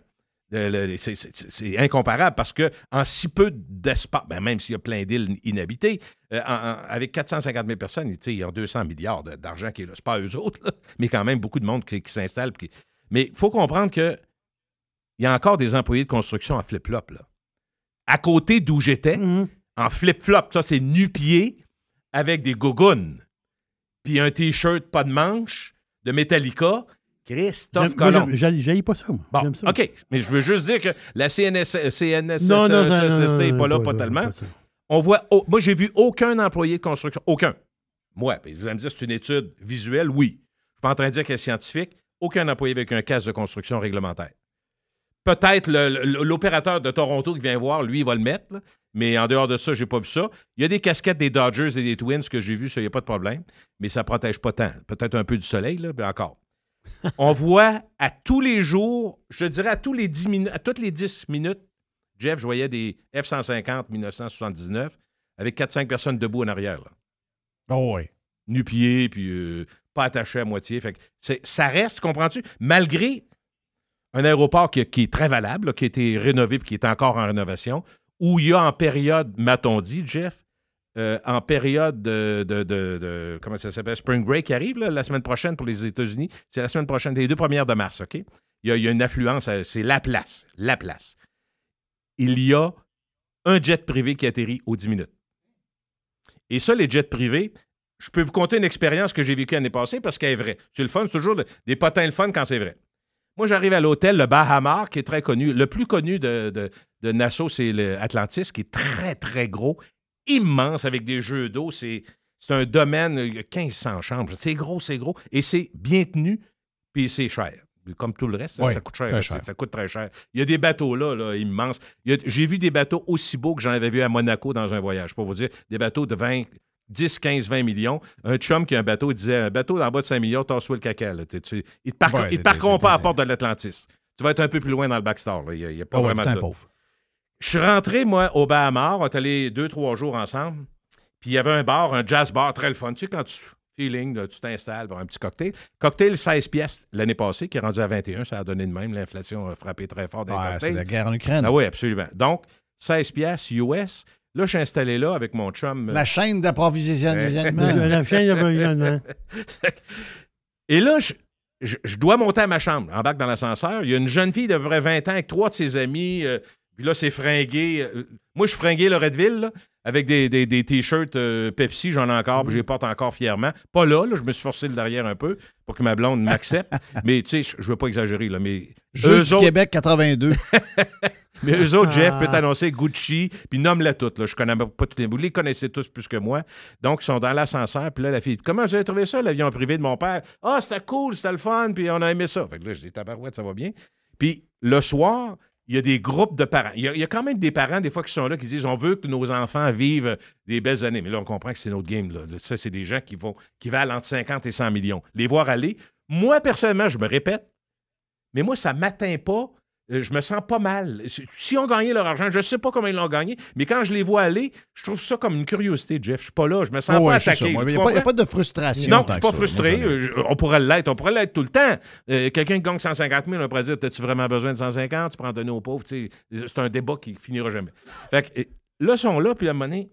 C'est- incomparable parce que en si peu d'espace, ben même s'il y a plein d'îles inhabitées, euh, en- en- avec 450 000 personnes, il y a 200 milliards d'argent qui est là. C'est pas eux autres, là, mais quand même beaucoup de monde qui, qui s'installe. qui- Mais il faut comprendre que il y a encore des employés de construction en flip-flop. À côté d'où j'étais, Mhm. en flip-flop, ça c'est nu-pied avec des gougounes. Puis un T-shirt pas de manche de Metallica. Christophe Colomb. j'haïs pas ça. moi. Bon, J'aime ça. OK. Mais je veux juste dire que la CNS, SST n'est non, pas là, pas tellement. On voit. moi, j'ai vu aucun employé de construction. Aucun. Moi, vous allez me dire, c'est une étude visuelle. Oui. Je ne suis pas en train de dire qu'elle est scientifique. Aucun employé avec un casque de construction réglementaire. Peut-être l'opérateur de Toronto qui vient voir, lui, il va le mettre. là. Mais en dehors de ça, j'ai pas vu ça. Il y a des casquettes des Dodgers et des Twins que j'ai vues, ça, il n'y a pas de problème. Mais ça ne protège pas tant. Peut-être un peu du soleil, là, mais encore. On voit à tous les jours, je dirais à tous les 10 minutes, à toutes les 10 minutes, Jeff, je voyais des F-150 1979 avec 4-5 personnes debout en arrière. Là. Oh, oui. Nu-pieds, puis euh, pas attachés à moitié. Fait que c'est- ça reste, comprends-tu? Malgré un aéroport qui, qui est très valable, là, qui a été rénové puis qui est encore en rénovation, où il y a en période, m'a-t-on dit, Jeff, euh, en période de, de- de- comment ça s'appelle, Spring Break qui arrive la semaine prochaine pour les États-Unis. C'est la semaine prochaine, les deux premières de mars, OK? Il y a, une affluence, euh, c'est la place, la place. Il y a un jet privé qui atterrit aux 10 minutes. Et ça, les jets privés, je peux vous conter une expérience que j'ai vécue l'année passée parce qu'elle est vraie. C'est le fun, c'est toujours de- des potins le fun quand c'est vrai. Moi, j'arrive à l'hôtel, le Bahamar, qui est très connu. Le plus connu de, de, de Nassau, c'est l'Atlantis, qui est très, très gros, immense, avec des jeux d'eau. C'est c'est un domaine, il y a 1500 chambres. C'est gros, c'est gros. Et c'est bien tenu, puis c'est cher. Comme tout le reste, ça, Oui, ça coûte cher, très là, cher. Ça, ça coûte très cher. Il y a des bateaux là, là immenses. A- J'ai vu des bateaux aussi beaux que j'en avais vu à Monaco dans un voyage. Pour vous dire, des bateaux de 20, 10, 15, 20 millions. Un chum qui a un bateau, il disait un bateau d'en bas de 5 millions, tasse-toi le caca. Là. Tu- tu- ils te parqueront Ouais, ils te parqueront pas à la porte de l'Atlantis. Tu vas être un peu plus loin dans le backstore. là. Il n'y a, a pas Ah vraiment de pauvre. Je suis rentré, moi, au Bahamar. On est allé deux, trois jours ensemble. Puis il y avait un bar, un jazz bar très le fun. Tu sais, quand tu. Feeling, là, tu t'installes pour un petit cocktail. Cocktail 16 pièces l'année passée, qui est rendu à 21. Ça a donné de même. L'inflation a frappé très fort dans Ouais, c'est la guerre en Ukraine. Ah oui, absolument. Donc, 16 pièces US. Là, je suis installé là avec mon chum. La chaîne d'approvisionnement. La chaîne d'approvisionnement. Et là, je, je- je dois monter à ma chambre, embarque dans l'ascenseur. Il y a une jeune fille d'à peu près 20 ans avec trois de ses amis. euh, puis là, c'est fringué. euh, moi, je suis fringué Loretteville, là, avec des, des- des T-shirts euh, Pepsi, j'en ai encore, puis je les porte encore fièrement. Pas là, là, je me suis forcé le derrière un peu pour que ma blonde m'accepte. mais tu sais, je- veux pas exagérer, là, mais Jeu eux du autres, Québec 82. mais eux autres, Jeff, Ah. peut t'annoncer Gucci, puis nomme-la toutes. Là. Je connais pas toutes les. Vous les connaissez tous plus que moi. Donc, ils sont dans l'ascenseur, puis là, la fille, comment vous avez trouvé ça, l'avion privé de mon père? Ah, c'était cool, c'était le fun, puis on a aimé ça. Fait que là, je dis, tabarouette, ça va bien. Puis le soir, il y a des groupes de parents. Il y, a, quand même des parents, des fois, qui sont là, qui disent on veut que nos enfants vivent des belles années. Mais là, on comprend que c'est notre game. Là. Ça, c'est des gens qui vont qui valent entre 50 et 100 millions. Les voir aller. Moi, personnellement, je me répète, mais moi, ça ne m'atteint pas. Euh, Je me sens pas mal. Si- on gagnait leur argent, je ne sais pas comment ils l'ont gagné, mais quand je les vois aller, je trouve ça comme une curiosité, Jeff. Je suis pas là, je me sens pas ouais, attaqué. Il n'y a, pas- a de frustration. Non, je suis pas ça. frustré. Euh, on pourrait l'être. On pourrait l'être tout le temps. Euh, Quelqu'un qui gagne 150 000, on pourrait dire As-tu vraiment besoin de 150 Tu prends en donner aux pauvres. C'est un débat qui finira jamais. Fait que, là, ils sont là, puis à un moment donné,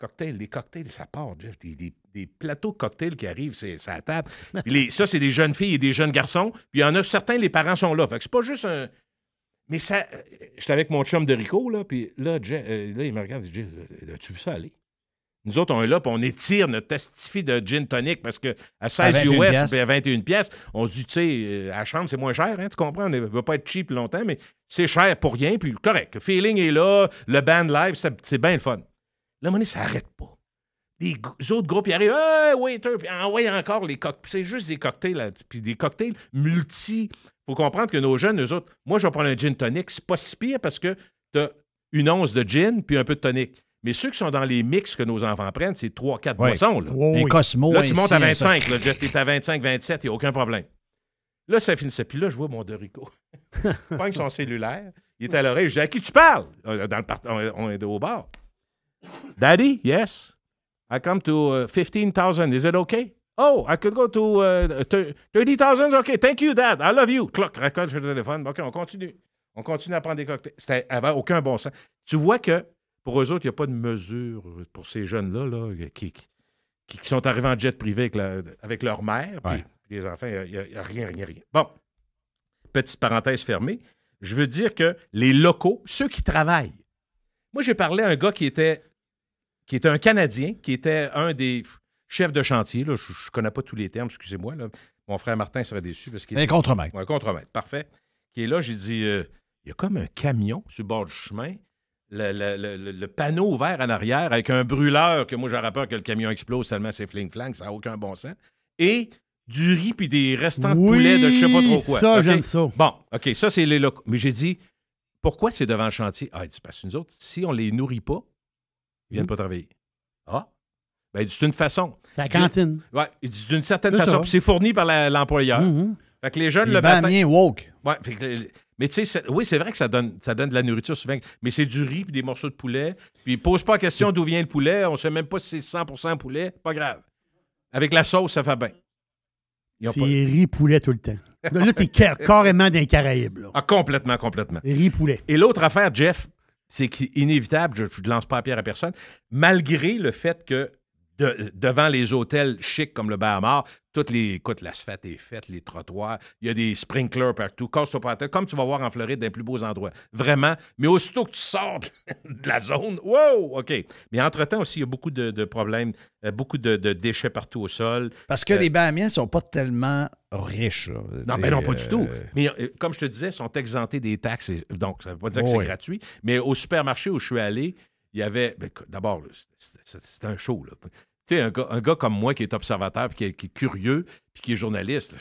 Cocktails, les cocktails, ça part, Jeff. Des, des- des plateaux de cocktails qui arrivent, c'est à la table. Puis les- ça, c'est des jeunes filles et des jeunes garçons. Puis il y en a certains, les parents sont là. Fait que c'est pas juste un. Mais ça. euh, J'étais avec mon chum de Rico, là, puis là, Jeff- euh, là, il me regarde et dit As-tu vu ça aller? Nous autres, on est là, puis on étire notre testifie de gin tonic parce que à 16 À 21 US puis à 21 pièces, on se dit, tu sais, euh, à la chambre, c'est moins cher, hein, tu comprends? On ne veut pas être cheap longtemps, mais c'est cher pour rien, puis correct. Le feeling est là, le band live, c'est bien le fun. Là, monnaie, ça n'arrête pas. Les autres groupes, ils arrivent, hey, waiter, puis envoyez encore les cocktails. C'est juste des cocktails, là, puis des cocktails multi. Faut comprendre que nos jeunes, eux autres, moi, je vais prendre un gin tonic, c'est pas si pire parce que tu as une once de gin puis un peu de tonic. Mais ceux qui sont dans les mix que nos enfants prennent, c'est 3-4 Ouais. boissons. Là. Oh, Les. Cosmo. Là, tu montes à hein, ça- 25, là, t'es à 25, 27, il n'y a aucun problème. Là, ça finissait. Puis là, je vois mon Dorico. Il pogne son cellulaire. Il est à l'oreille. Je dis, à qui tu parles? Euh, Dans le part- on, est au bar. Daddy, yes. I come to uh, 15,000. Is it okay? Oh, I could go to uh, thir- 30,000. Okay, thank you, Dad. I love you. Cloc, raccroche le téléphone. OK, on continue. On continue à prendre des cocktails. C'était avait aucun bon sens. Tu vois que pour eux autres, il n'y a pas de mesure pour ces jeunes-là là, qui, qui, qui sont arrivés en jet privé avec, la- avec leur mère. puis- Ouais. les enfants, il n'y a rien, rien, rien. Bon, petite parenthèse fermée. Je veux dire que les locaux, ceux qui travaillent. Moi, j'ai parlé à un gars qui était, qui était un Canadien, qui était un des chefs de chantier. là. Je ne connais pas tous les termes, excusez-moi. là. Mon frère Martin serait déçu parce qu'il Un contremaître. un contremaître, parfait. Qui est là, j'ai dit, euh, il y a comme un camion sur le bord du chemin, le, le- le- le- le panneau ouvert en arrière avec un brûleur que moi j'aurais peur que le camion explose tellement c'est fling-flang, ça n'a aucun bon sens. Et du riz puis des restants de poulet de je sais pas trop quoi. ça, j'aime ça. Bon, OK, ça c'est les locaux. Mais j'ai dit, pourquoi c'est devant le chantier? Ah, il dit, parce que nous autres, si on les nourrit pas, ils viennent pas travailler. Ah? Ben, il dit, c'est une façon. C'est la cantine. Ouais, il dit, d'une certaine C'est façon. ça. Puis c'est fourni par la- l'employeur. Mhm. Fait que les jeunes, le matin... Bamiens woke. Ouais, fait que le- mais tu sais, c'est- oui, c'est vrai que ça donne, ça donne de la nourriture souvent, mais c'est du riz puis des morceaux de poulet. Puis pose pas la question d'où vient le poulet. On sait même pas si c'est 100% poulet. Pas grave. Avec la sauce, ça fait bien. Ils ont C'est riz poulet tout le temps. Là, là, t'es ca- carrément dans les Caraïbes. Là. Ah, complètement, complètement. Riz poulet. Et l'autre affaire, Jeff, c'est qu'inévitable, je ne lance pas la pierre à personne, malgré le fait que de- devant les hôtels chics comme le Bahamar, toutes les. Écoute, l'asphalte est faite, les trottoirs, il y a des sprinklers partout, comme tu vas voir en Floride, dans les plus beaux endroits. Vraiment. Mais aussitôt que tu sors de la zone, wow, OK. Mais entre-temps aussi, il y a beaucoup de, de problèmes, euh, beaucoup de, de déchets partout au sol. Parce que Euh, les Bamiens sont pas tellement riches. là. Non, C'est, ben non, pas euh, du tout. Mais euh, comme je te disais, ils sont exemptés des taxes. et- donc, ça ne veut pas dire que Oh c'est gratuit. Mais au supermarché où je suis allé, il y avait. ben, D'abord, c'était un show. là. Tu sais, un gars, un gars comme moi qui est observateur, puis qui est, qui est curieux, puis qui est journaliste.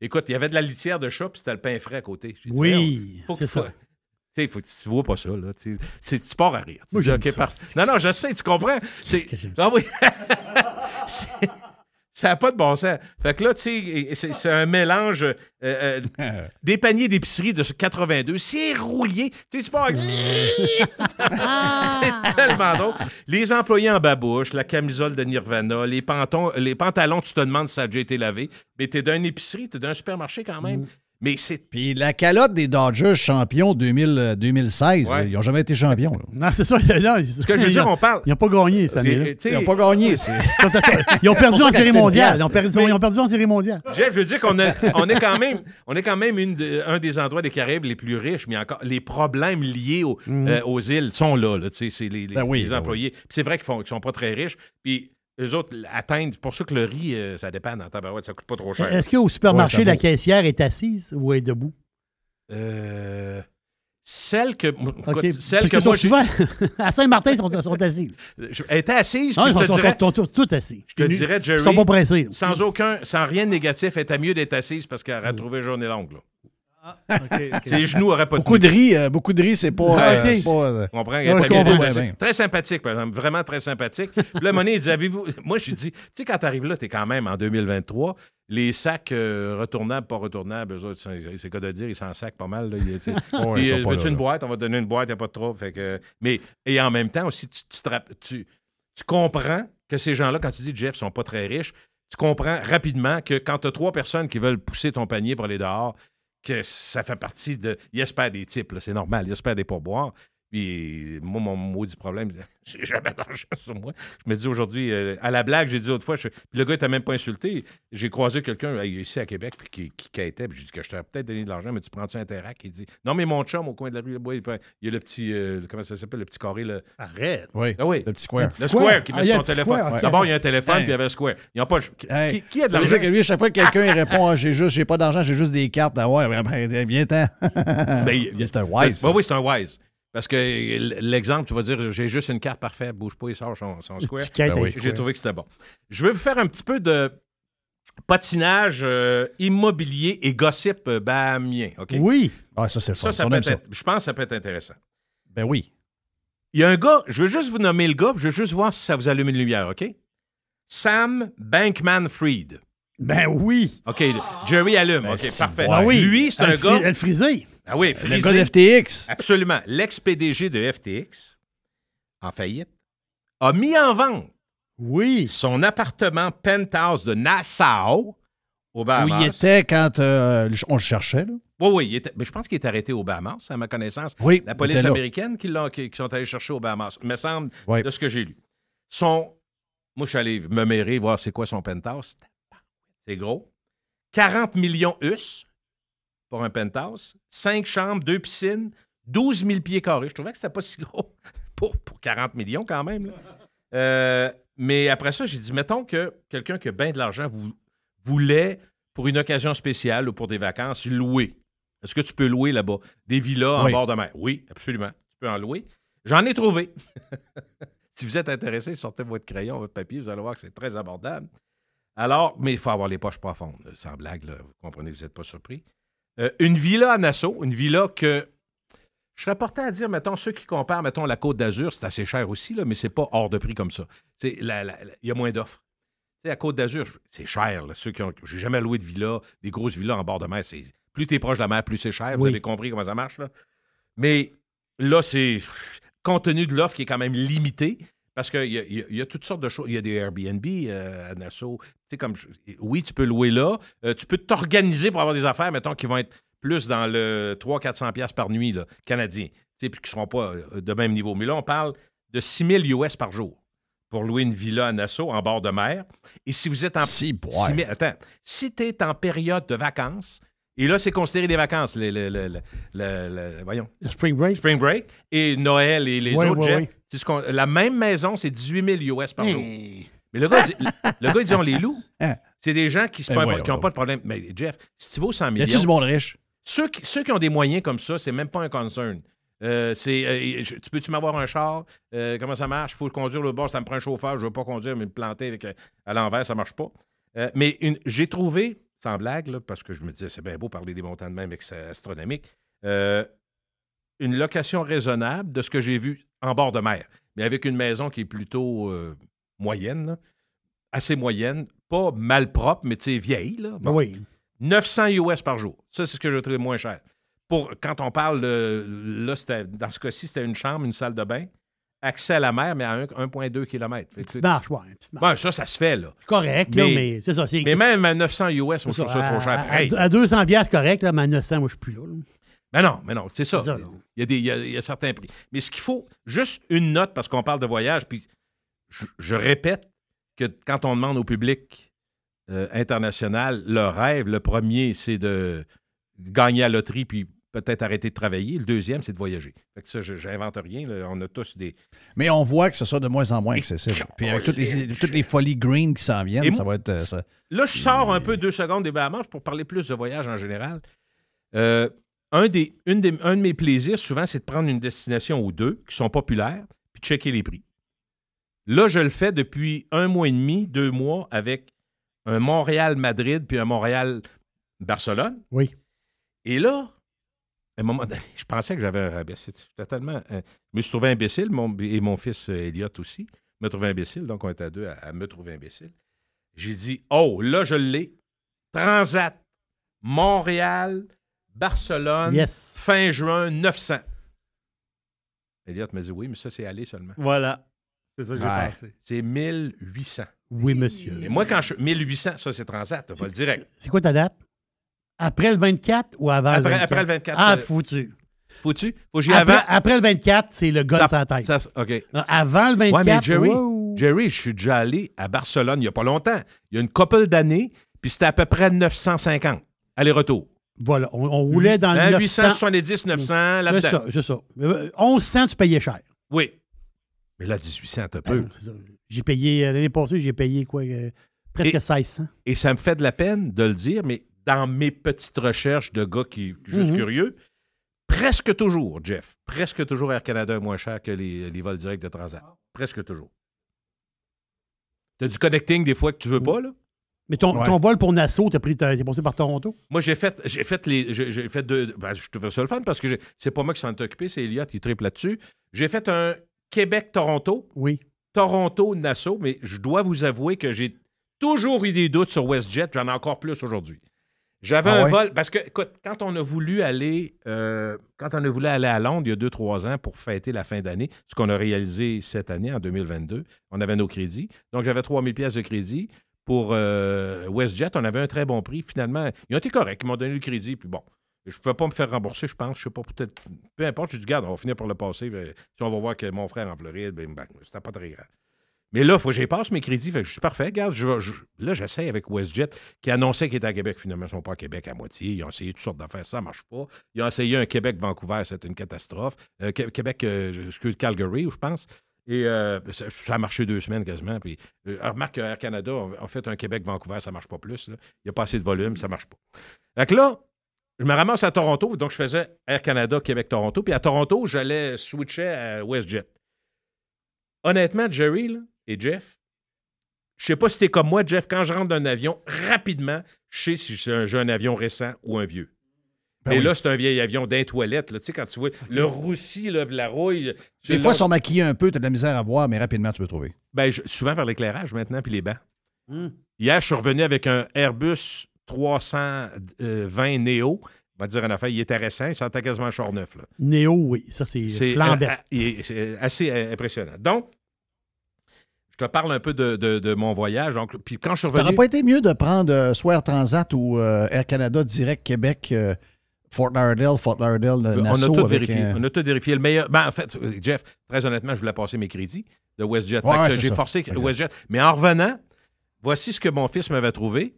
Écoute, il y avait de la litière de chat, puis c'était le pain frais à côté. Dit, Oui, que c'est ça. sais, faut que tu vois pas ça, là. Tu, tu pars à rire. Moi, dis, j'aime OK, ça. par- Non, non, je sais, tu comprends. C'est... que j'aime Ah oui. Ça n'a pas de bon sens. Fait que là, tu sais, c'est, un mélange. euh, euh, des paniers d'épicerie de ce 82, c'est rouillé. Tu sais, c'est pas. c'est tellement drôle. Les employés en babouche, la camisole de Nirvana, les, pantons, les pantalons, tu te demandes si ça a déjà été lavé. Mais t'es d'une épicerie, t'es d'un supermarché quand même. Mais c'est. Puis la calotte des Dodgers champions 2000, euh, 2016, Ouais. ils n'ont jamais été champions. là. Non, c'est ça. Non, Ce que je veux dire, on parle. Ils n'ont pas gagné cette sais, Ils n'ont pas gagné. c'est- Ils ont perdu en série mondiale. Ils ont perdu, ils ont perdu en série mondiale. Jeff, je veux dire qu'on a- on est quand même, on est quand même une de- un des endroits des Caraïbes les plus riches, mais encore les problèmes liés au- euh, aux îles sont là. c'est les, les- Ben oui, les ben employés. Puis c'est vrai qu'ils ne sont pas très riches. Puis eux autres atteignent. C'est pour ça que le riz, euh, ça dépend dans ta barouette, ça coûte pas trop cher. Est-ce qu'au supermarché, Ouais, ça la vaut. caissière est assise ou est debout? Euh, celle que, écoute, OK. celle Parce que qu'ils moi, sont souvent, à Saint-Martin, ils sont, sont assis. je- elle était assise. Non, puis ils je sont, te dirais, sont- sont tous assis. je te dirais, Jerry, Ils sont pas pressés. sans aucun, sans rien de négatif, elle était mieux d'être assise parce qu'elle Mm. aurait trouvé journée longue. Là. Ses genoux n'auraient pas Beaucoup tenu. de riz, euh, beaucoup de riz, c'est pas. Ah, euh, pas, euh, bien dressée. Ouais, ben. Très sympathique, par exemple. Vraiment très sympathique. Puis là, Monet, il dit Avez-vous. Moi, je lui dis Tu sais, quand tu arrives là, tu es quand même en 2023. Les sacs euh, retournables, pas retournables, eux autres, c'est quoi de dire, ils s'en sacent pas mal. Là. Ils- c'est- Ouais, Puis, ils sont pas veux-tu là, une là. boîte? On va te donner une boîte, il n'y a pas de trouble. Fait que, mais, et en même temps aussi, tu, tu, te rapp- tu- tu comprends que ces gens-là, quand tu dis Jeff, sont pas très riches, tu comprends rapidement que quand tu as trois personnes qui veulent pousser ton panier pour aller dehors, que ça fait partie de. Ils espèrent des types, c'est normal, ils espèrent des pourboires. Puis moi, mon maudit problème, j'ai jamais d'argent sur moi. Je me dis aujourd'hui, euh, à la blague, j'ai dit autrefois, je- puis le gars n'était même pas insulté. J'ai croisé quelqu'un euh, ici à Québec puis qui, qui quittait, puis j'ai dit que je t'aurais peut-être donné de l'argent, mais tu prends-tu un Interac? Il dit Non, mais mon chum au coin de la rue, il, y a le petit, euh, comment ça s'appelle, le petit carré, là. Arrête. Oui. Ah oui. Le petit square. Le petit Le Square. Square qui met Ah, son téléphone. D'abord, il y a un téléphone, Hey. puis il y avait un Square. Ils ont pas. Qui, Hey, qui a de l'argent? que lui, à chaque fois que quelqu'un il répond ah, j'ai juste, j'ai pas d'argent, j'ai juste des cartes. Ah ouais, ben, viens-ten. Ben, c'est un wise. Oui, oui, c'est un wise. Parce que l'exemple, tu vas dire j'ai juste une carte parfaite, bouge pas, il sort son, son Square. Ben oui. Square. J'ai trouvé que c'était bon. Je vais vous faire un petit peu de patinage euh, immobilier et gossip euh, bahamien. OK? Oui. Ah, ça, c'est. Ça, ça être, je pense que ça peut être intéressant. Ben oui. Il y a un gars, je veux juste vous nommer le gars, puis je veux juste voir si ça vous allume une lumière, OK? Sam Bankman Fried. Ben oui. OK, Jerry allume. Ben, OK, parfait. Ah oui. Lui, c'est un gars. Elle frisée. Ah oui, Le gars de FTX. Absolument. L'ex-PDG de FTX, en faillite, a mis en vente Oui. son appartement penthouse de Nassau au Où Bahamas. il était quand euh, on le cherchait. Là. Oui, oui. il était- mais je pense qu'il est arrêté au Bahamas, à ma connaissance. Oui, La police américaine qui, qui- qui sont allés chercher au Bahamas, me semble, Oui. de ce que j'ai lu. Son, moi, je suis allé me mérer, voir c'est quoi son penthouse. C'est gros. 40 millions US pour un penthouse. 5 chambres, 2 piscines, 12 000 pieds carrés. Je trouvais que c'était pas si gros pour, pour 40 millions quand même. là. Euh, mais après ça, j'ai dit, mettons que quelqu'un qui a bien de l'argent vou- voulait, pour une occasion spéciale ou pour des vacances, louer. Est-ce que tu peux louer là-bas? Des villas en bord de mer? Oui, absolument. Tu peux en louer. J'en ai trouvé. si vous êtes intéressé, sortez votre crayon, votre papier, vous allez voir que c'est très abordable. Alors, mais il faut avoir les poches profondes, sans blague, là, vous comprenez, vous n'êtes pas surpris. Euh, une villa à Nassau, une villa que je serais porté à dire, mettons, ceux qui comparent, mettons, la Côte d'Azur, c'est assez cher aussi, là, mais c'est pas hors de prix comme ça. La- la- la- Il y a moins d'offres. À Côte d'Azur, c'est cher. Là, ceux qui ont. J'ai jamais loué de villa, des grosses villas en bord de mer. C'est, plus tu es proche de la mer, plus c'est cher. Vous Oui. avez compris comment ça marche. Là. Mais là, c'est. Compte tenu de l'offre qui est quand même limitée, parce qu'il y y a- il y a toutes sortes de choses. Il y a des Airbnb euh, à Nassau. Tu sais, comme. Oui, tu peux louer là. Euh, tu peux t'organiser pour avoir des affaires, mettons, qui vont être plus dans le 300-400$ piastres par nuit, là, canadien. Tu sais, puis qui ne seront pas euh, de même niveau. Mais là, on parle de 6 000 US par jour pour louer une villa à Nassau en bord de mer. Et si vous êtes en. Si, attends, si tu es en période de vacances, et là, c'est considéré des vacances, le, le- le- le- le- le- voyons, Le Spring Break. Spring Break, et Noël et les Ouais, autres ouais, jets, ouais. c'est ce qu'on- la même maison, c'est 18 000 US par jour. Hey. Mais le gars, dit, le gars, il dit on les loue. Hein? C'est des gens qui Ben n'ont voyons pas de problème. Mais Jeff, si tu vaux 100 Y millions, a-tu du monde riche? ceux qui, ceux qui ont des moyens comme ça, c'est même pas un concern. Euh, c'est, euh, je- tu peux-tu m'avoir un char? Euh, comment ça marche? Il faut conduire le bord, ça me prend un chauffeur, je veux pas conduire, mais me planter avec, à l'envers, ça marche pas. Euh, mais une- j'ai trouvé, sans blague, là, parce que je me disais, c'est bien beau parler des montants de même, mais que c'est astronomique, euh, une location raisonnable de ce que j'ai vu en bord de mer, mais avec une maison qui est plutôt euh, moyenne, là, assez moyenne, pas mal propre, mais tu sais, vieille. Là. Bon. Oui. 900 US par jour. Ça, c'est ce que je trouve moins cher. Pour, quand on parle, de, là, c'était- dans ce cas-ci, c'était une chambre, une salle de bain, accès à la mer, mais à un- 1,2 km. Que Petite marche, ouais. Petite marche. Bon, ça, ça se fait, là. Correct, là, Mais- c'est ça. C'est, Mais même à 900 US, c'est trouve ça, ça trop cher. à, pareil. à- à 200 piastres, c'est correct, là, mais à 900, moi, je suis plus là. là. Mais non, mais non, c'est ça. Il, y a des, il, y a, il y a certains prix. Mais ce qu'il faut, juste une note, parce qu'on parle de voyage, puis je, je répète que quand on demande au public euh, international, leur rêve, le premier, c'est de gagner à la loterie, puis peut-être arrêter de travailler. Le deuxième, c'est de voyager. Fait que ça, je- j'invente rien. là. On a tous des... Mais on voit que ce soit de moins en moins accessible. Puis avec toutes les, toutes les folies green qui s'en viennent, Et ça va être. euh, ça- Là, je sors un peu deux secondes des Bahamas pour parler plus de voyage en général. Euh, un, des, une des- un de mes plaisirs, souvent, c'est de prendre une destination ou deux qui sont populaires, puis de checker les prix. Là, je le fais depuis un mois et demi, deux mois, avec un Montréal-Madrid puis un Montréal-Barcelone. Oui. Et là, à un moment donné, je pensais que j'avais un rabais. J'étais tellement. euh, je me suis trouvé imbécile, mon- et mon fils euh, Elliot aussi me trouvait imbécile, donc on était à deux à, à me trouver imbécile. J'ai dit, oh, là, je l'ai. Transat, Montréal, Barcelone, Yes. fin juin, 900. Elliot m'a dit, oui, mais ça, c'est aller seulement. Voilà. C'est ça que j'ai Ouais. pensé. C'est 1800. Oui, monsieur. Et moi, quand je. 1800, ça, c'est Transat, on va le direct. C'est quoi ta date? Après le 24 ou avant Après- le 24? après le 24, Ah, euh, foutu. Faut que aille Après, avant? après le 24, c'est le Ça- sur la tête. ça- OK. Non, Avant le 24, Ouais, mais Jerry, wow. Jerry, je suis déjà allé à Barcelone il n'y a pas longtemps. Il y a une couple d'années, puis c'était à peu près 950. Aller-retour. Voilà, on, on roulait dans le Hein, 900. 870, 900, C'est là-dedans. ça, c'est ça. Euh, 1100, tu payais cher. Oui. Mais là, 1800, un Ah peu. c'est. J'ai payé, euh, l'année passée, j'ai payé quoi? euh, presque Et- 1600. Et ça me fait de la peine de le dire, mais dans mes petites recherches de gars qui juste Mhm. curieux, presque toujours, Jeff, presque toujours Air Canada est moins cher que les, les vols directs de Transat. Presque toujours. Tu as du connecting des fois que tu veux pas, là? Mais ton, Ouais. ton vol pour Nassau, t'as pris, t'as- t'es passé par Toronto? Moi, j'ai fait, j'ai fait les. J'ai, fait deux. Ben, je trouvais ça le fun parce que c'est pas moi qui s'en est occupé, c'est Elliot qui triple là-dessus. J'ai fait un Québec-Toronto, Oui. Toronto-Nassau, mais je dois vous avouer que j'ai toujours eu des doutes sur WestJet, j'en ai encore plus aujourd'hui. J'avais Ah un ouais? vol. Parce que, écoute, quand on a voulu aller. euh, quand on a voulu aller à Londres il y a deux, trois ans pour fêter la fin d'année, ce qu'on a réalisé cette année, en 2022, on avait nos crédits. Donc, j'avais 3000 pièces de crédit. Pour euh, WestJet, on avait un très bon prix. Finalement, ils ont été corrects. Ils m'ont donné le crédit. Puis bon, je ne pouvais pas me faire rembourser, je pense. Je sais pas, peut-être. Peu importe, j'ai dit, garde, on va finir par le passer. Ben, si on va voir que mon frère en Floride, ben, ben, c'était pas très grave. Mais là, il faut que j'y passe mes crédits. Fait que je suis parfait. Regarde, là, j'essaie avec WestJet, qui annonçait qu'il était à Québec. Finalement, ils ne sont pas à Québec à moitié. Ils ont essayé toutes sortes d'affaires. Ça ne marche pas. Ils ont essayé un Québec-Vancouver. C'était une catastrophe. Euh, Qué- Québec, euh, excuse, Calgary, je pense. Et euh, ça, a marché deux semaines quasiment. Puis, euh, remarque qu'Air Canada, on, on fait un Québec-Vancouver, ça ne marche pas plus. Il n'y a pas assez de volume, ça ne marche pas. Fait que là, je me ramasse à Toronto, donc je faisais Air Canada, Québec-Toronto. Puis à Toronto, j'allais switcher à WestJet. Honnêtement, Jerry là, et Jeff, je sais pas si t'es comme moi, Jeff, quand je rentre d'un avion, rapidement, je sais si j'ai un, un avion récent ou un vieux. Ben Et oui. là, c'est un vieil avion d'un toilette. là. Tu sais, quand tu vois le roussi, là, la rouille. Des fois, ils sont maquillés un peu, tu as de la misère à voir, mais rapidement, tu peux trouver. ben, je- souvent par l'éclairage maintenant, puis les bancs. Hmm. Hier, je suis revenu avec un Airbus 320 Neo. On va te dire une affaire, il était récent, il sentait quasiment un char neuf. Là. Néo, oui. Ça, c'est C'est flambant. euh, euh, il est- c'est assez euh, impressionnant. Donc, je te parle un peu de, de- de mon voyage. Donc, puis quand je suis revenu. pas été mieux de prendre euh, soit Air Transat ou euh, Air Canada direct Québec, euh, Fort Lauderdale, Fort Lauderdale, euh, on a Nassau tout vérifié. On a tout vérifié. Le meilleur. Ben, en fait, Jeff, très honnêtement, je voulais passer mes crédits de WestJet. Ouais, j'ai forcé. WestJet. Mais en revenant, voici ce que mon fils m'avait trouvé.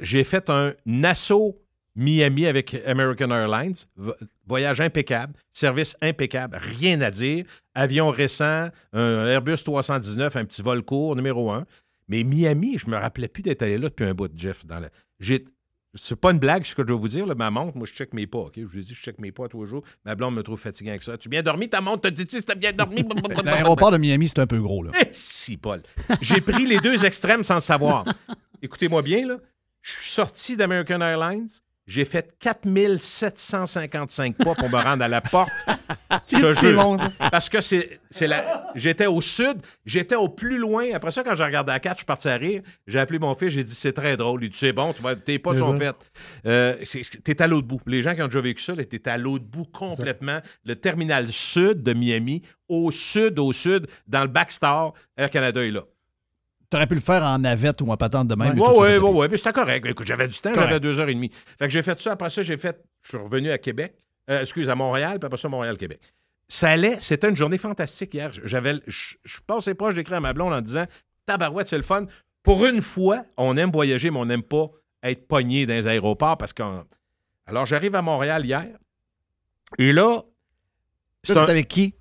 J'ai fait un Nassau Miami avec American Airlines. Vo- Voyage impeccable, service impeccable, rien à dire. Avion récent, un Airbus 319, un petit vol court, numéro un. Mais Miami, je me rappelais plus d'être allé là depuis un bout de Jeff. Dans la... j'ai... C'est pas une blague ce que je dois vous dire. Là, ma montre, moi, je check mes pas. ok? Je vous ai dit, je check mes pas tous les jours. Ma blonde me trouve fatigué avec ça. Tu bien dormi, ta montre? Te dis-tu que t'as bien dormi? L'aéroport de Miami, c'est un peu gros. Là. Eh, si, Paul. J'ai pris les deux extrêmes sans le savoir. Écoutez-moi bien, là. Je suis sorti d'American Airlines. J'ai fait 4755 pas pour me rendre à la porte. Je te jure. bon. Parce que c'est, la... j'étais au sud, j'étais au plus loin. Après ça, quand j'ai regardé la carte, je suis parti à rire. J'ai appelé mon fils, j'ai dit c'est très drôle. Il dit c'est bon, tu vas... tes pas sont faits. Euh, t'es à l'autre bout. Les gens qui ont déjà vécu ça, t'es à l'autre bout complètement. Le terminal sud de Miami, au sud, au sud, dans le backstar, Air Canada est là. Tu aurais pu le faire en navette ou en patente de même. Oui, oui, oui, oui, mais c'était correct. Écoute, j'avais du temps, j'avais deux heures et demie. Fait que j'ai fait ça. Après ça, j'ai fait. Je suis revenu à Québec. Euh, excuse, à Montréal, puis après ça, Montréal-Québec. Ça allait, c'était une journée fantastique hier. J'avais, je, je suis passé proche d'écrire à ma blonde en disant Tabarouette, c'est le fun. Pour une fois, on aime voyager, mais on n'aime pas être pogné dans les aéroports parce qu'on. Alors, j'arrive à Montréal hier. Et là, c'est un- avec qui?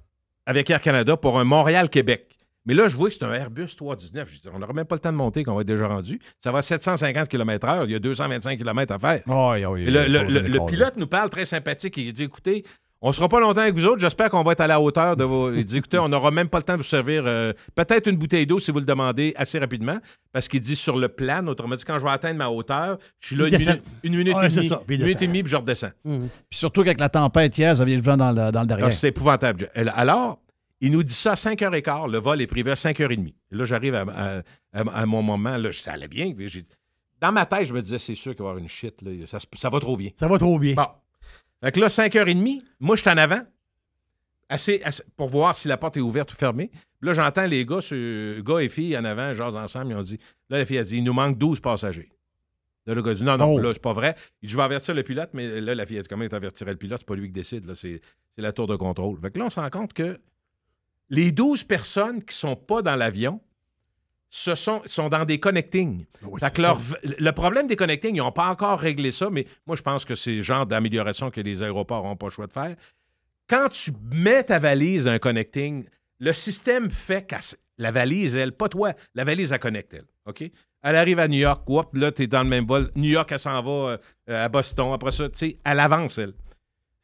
avec Air Canada pour un Montréal-Québec. Mais là, je vois que c'est un Airbus 319. Je dis, on n'aura même pas le temps de monter, qu'on va être déjà rendu. Ça va à 750 km/h. Il y a 225 km à faire. Oui, oui. Et le, le- le- le pilote nous parle très sympathique. Il dit écoutez, on ne sera pas longtemps avec vous autres. J'espère qu'on va être à la hauteur de vos. Il dit écoutez, on n'aura même pas le temps de vous servir euh, peut-être une bouteille d'eau si vous le demandez assez rapidement. Parce qu'il dit sur le plan, autrement dit, quand je vais atteindre ma hauteur, je suis là une minute, une minute Ouais, et demie. Une minute et demie, puis je redescends. Puis surtout qu'avec la tempête hier, ça vient le vent dans le, dans le derrière. Ah, C'est épouvantable. Alors, il nous dit ça à 5h15. Le vol est privé à 5h30. Et là, j'arrive à, à- à- à mon moment. Là, ça allait bien. Dans ma tête, je me disais, c'est sûr qu'il va y avoir une shit. là. Ça, va trop bien. Ça va trop bien. Bon. Fait que là, 5h30, moi, je suis en avant. Assez, assez- pour voir si la porte est ouverte ou fermée. Là, j'entends les gars, gars et filles en avant, jasent ensemble. Ils ont dit, là, la fille a dit, il nous manque 12 passagers. Là, le gars dit non, non, Oh. là, c'est pas vrai. Il dit je vais avertir le pilote, mais là, la fille a dit comment tu avertirais le pilote? C'est pas lui qui décide, là, c'est la tour de contrôle. Fait que là, on se rend compte que les 12 personnes qui sont pas dans l'avion, ce sont, sont dans des connectings. Oui, Fait c'est que leur- le problème des connectings, ils n'ont pas encore réglé ça, mais moi, je pense que c'est le genre d'amélioration que les aéroports n'ont pas le choix de faire. Quand tu mets ta valise dans un connecting, le système fait que la valise, elle, pas toi, la valise, elle connecte, elle. OK? Elle arrive à New York, whoop, là, tu es dans le même vol. New York, elle s'en va euh, à Boston. Après ça, tu sais, elle avance, elle.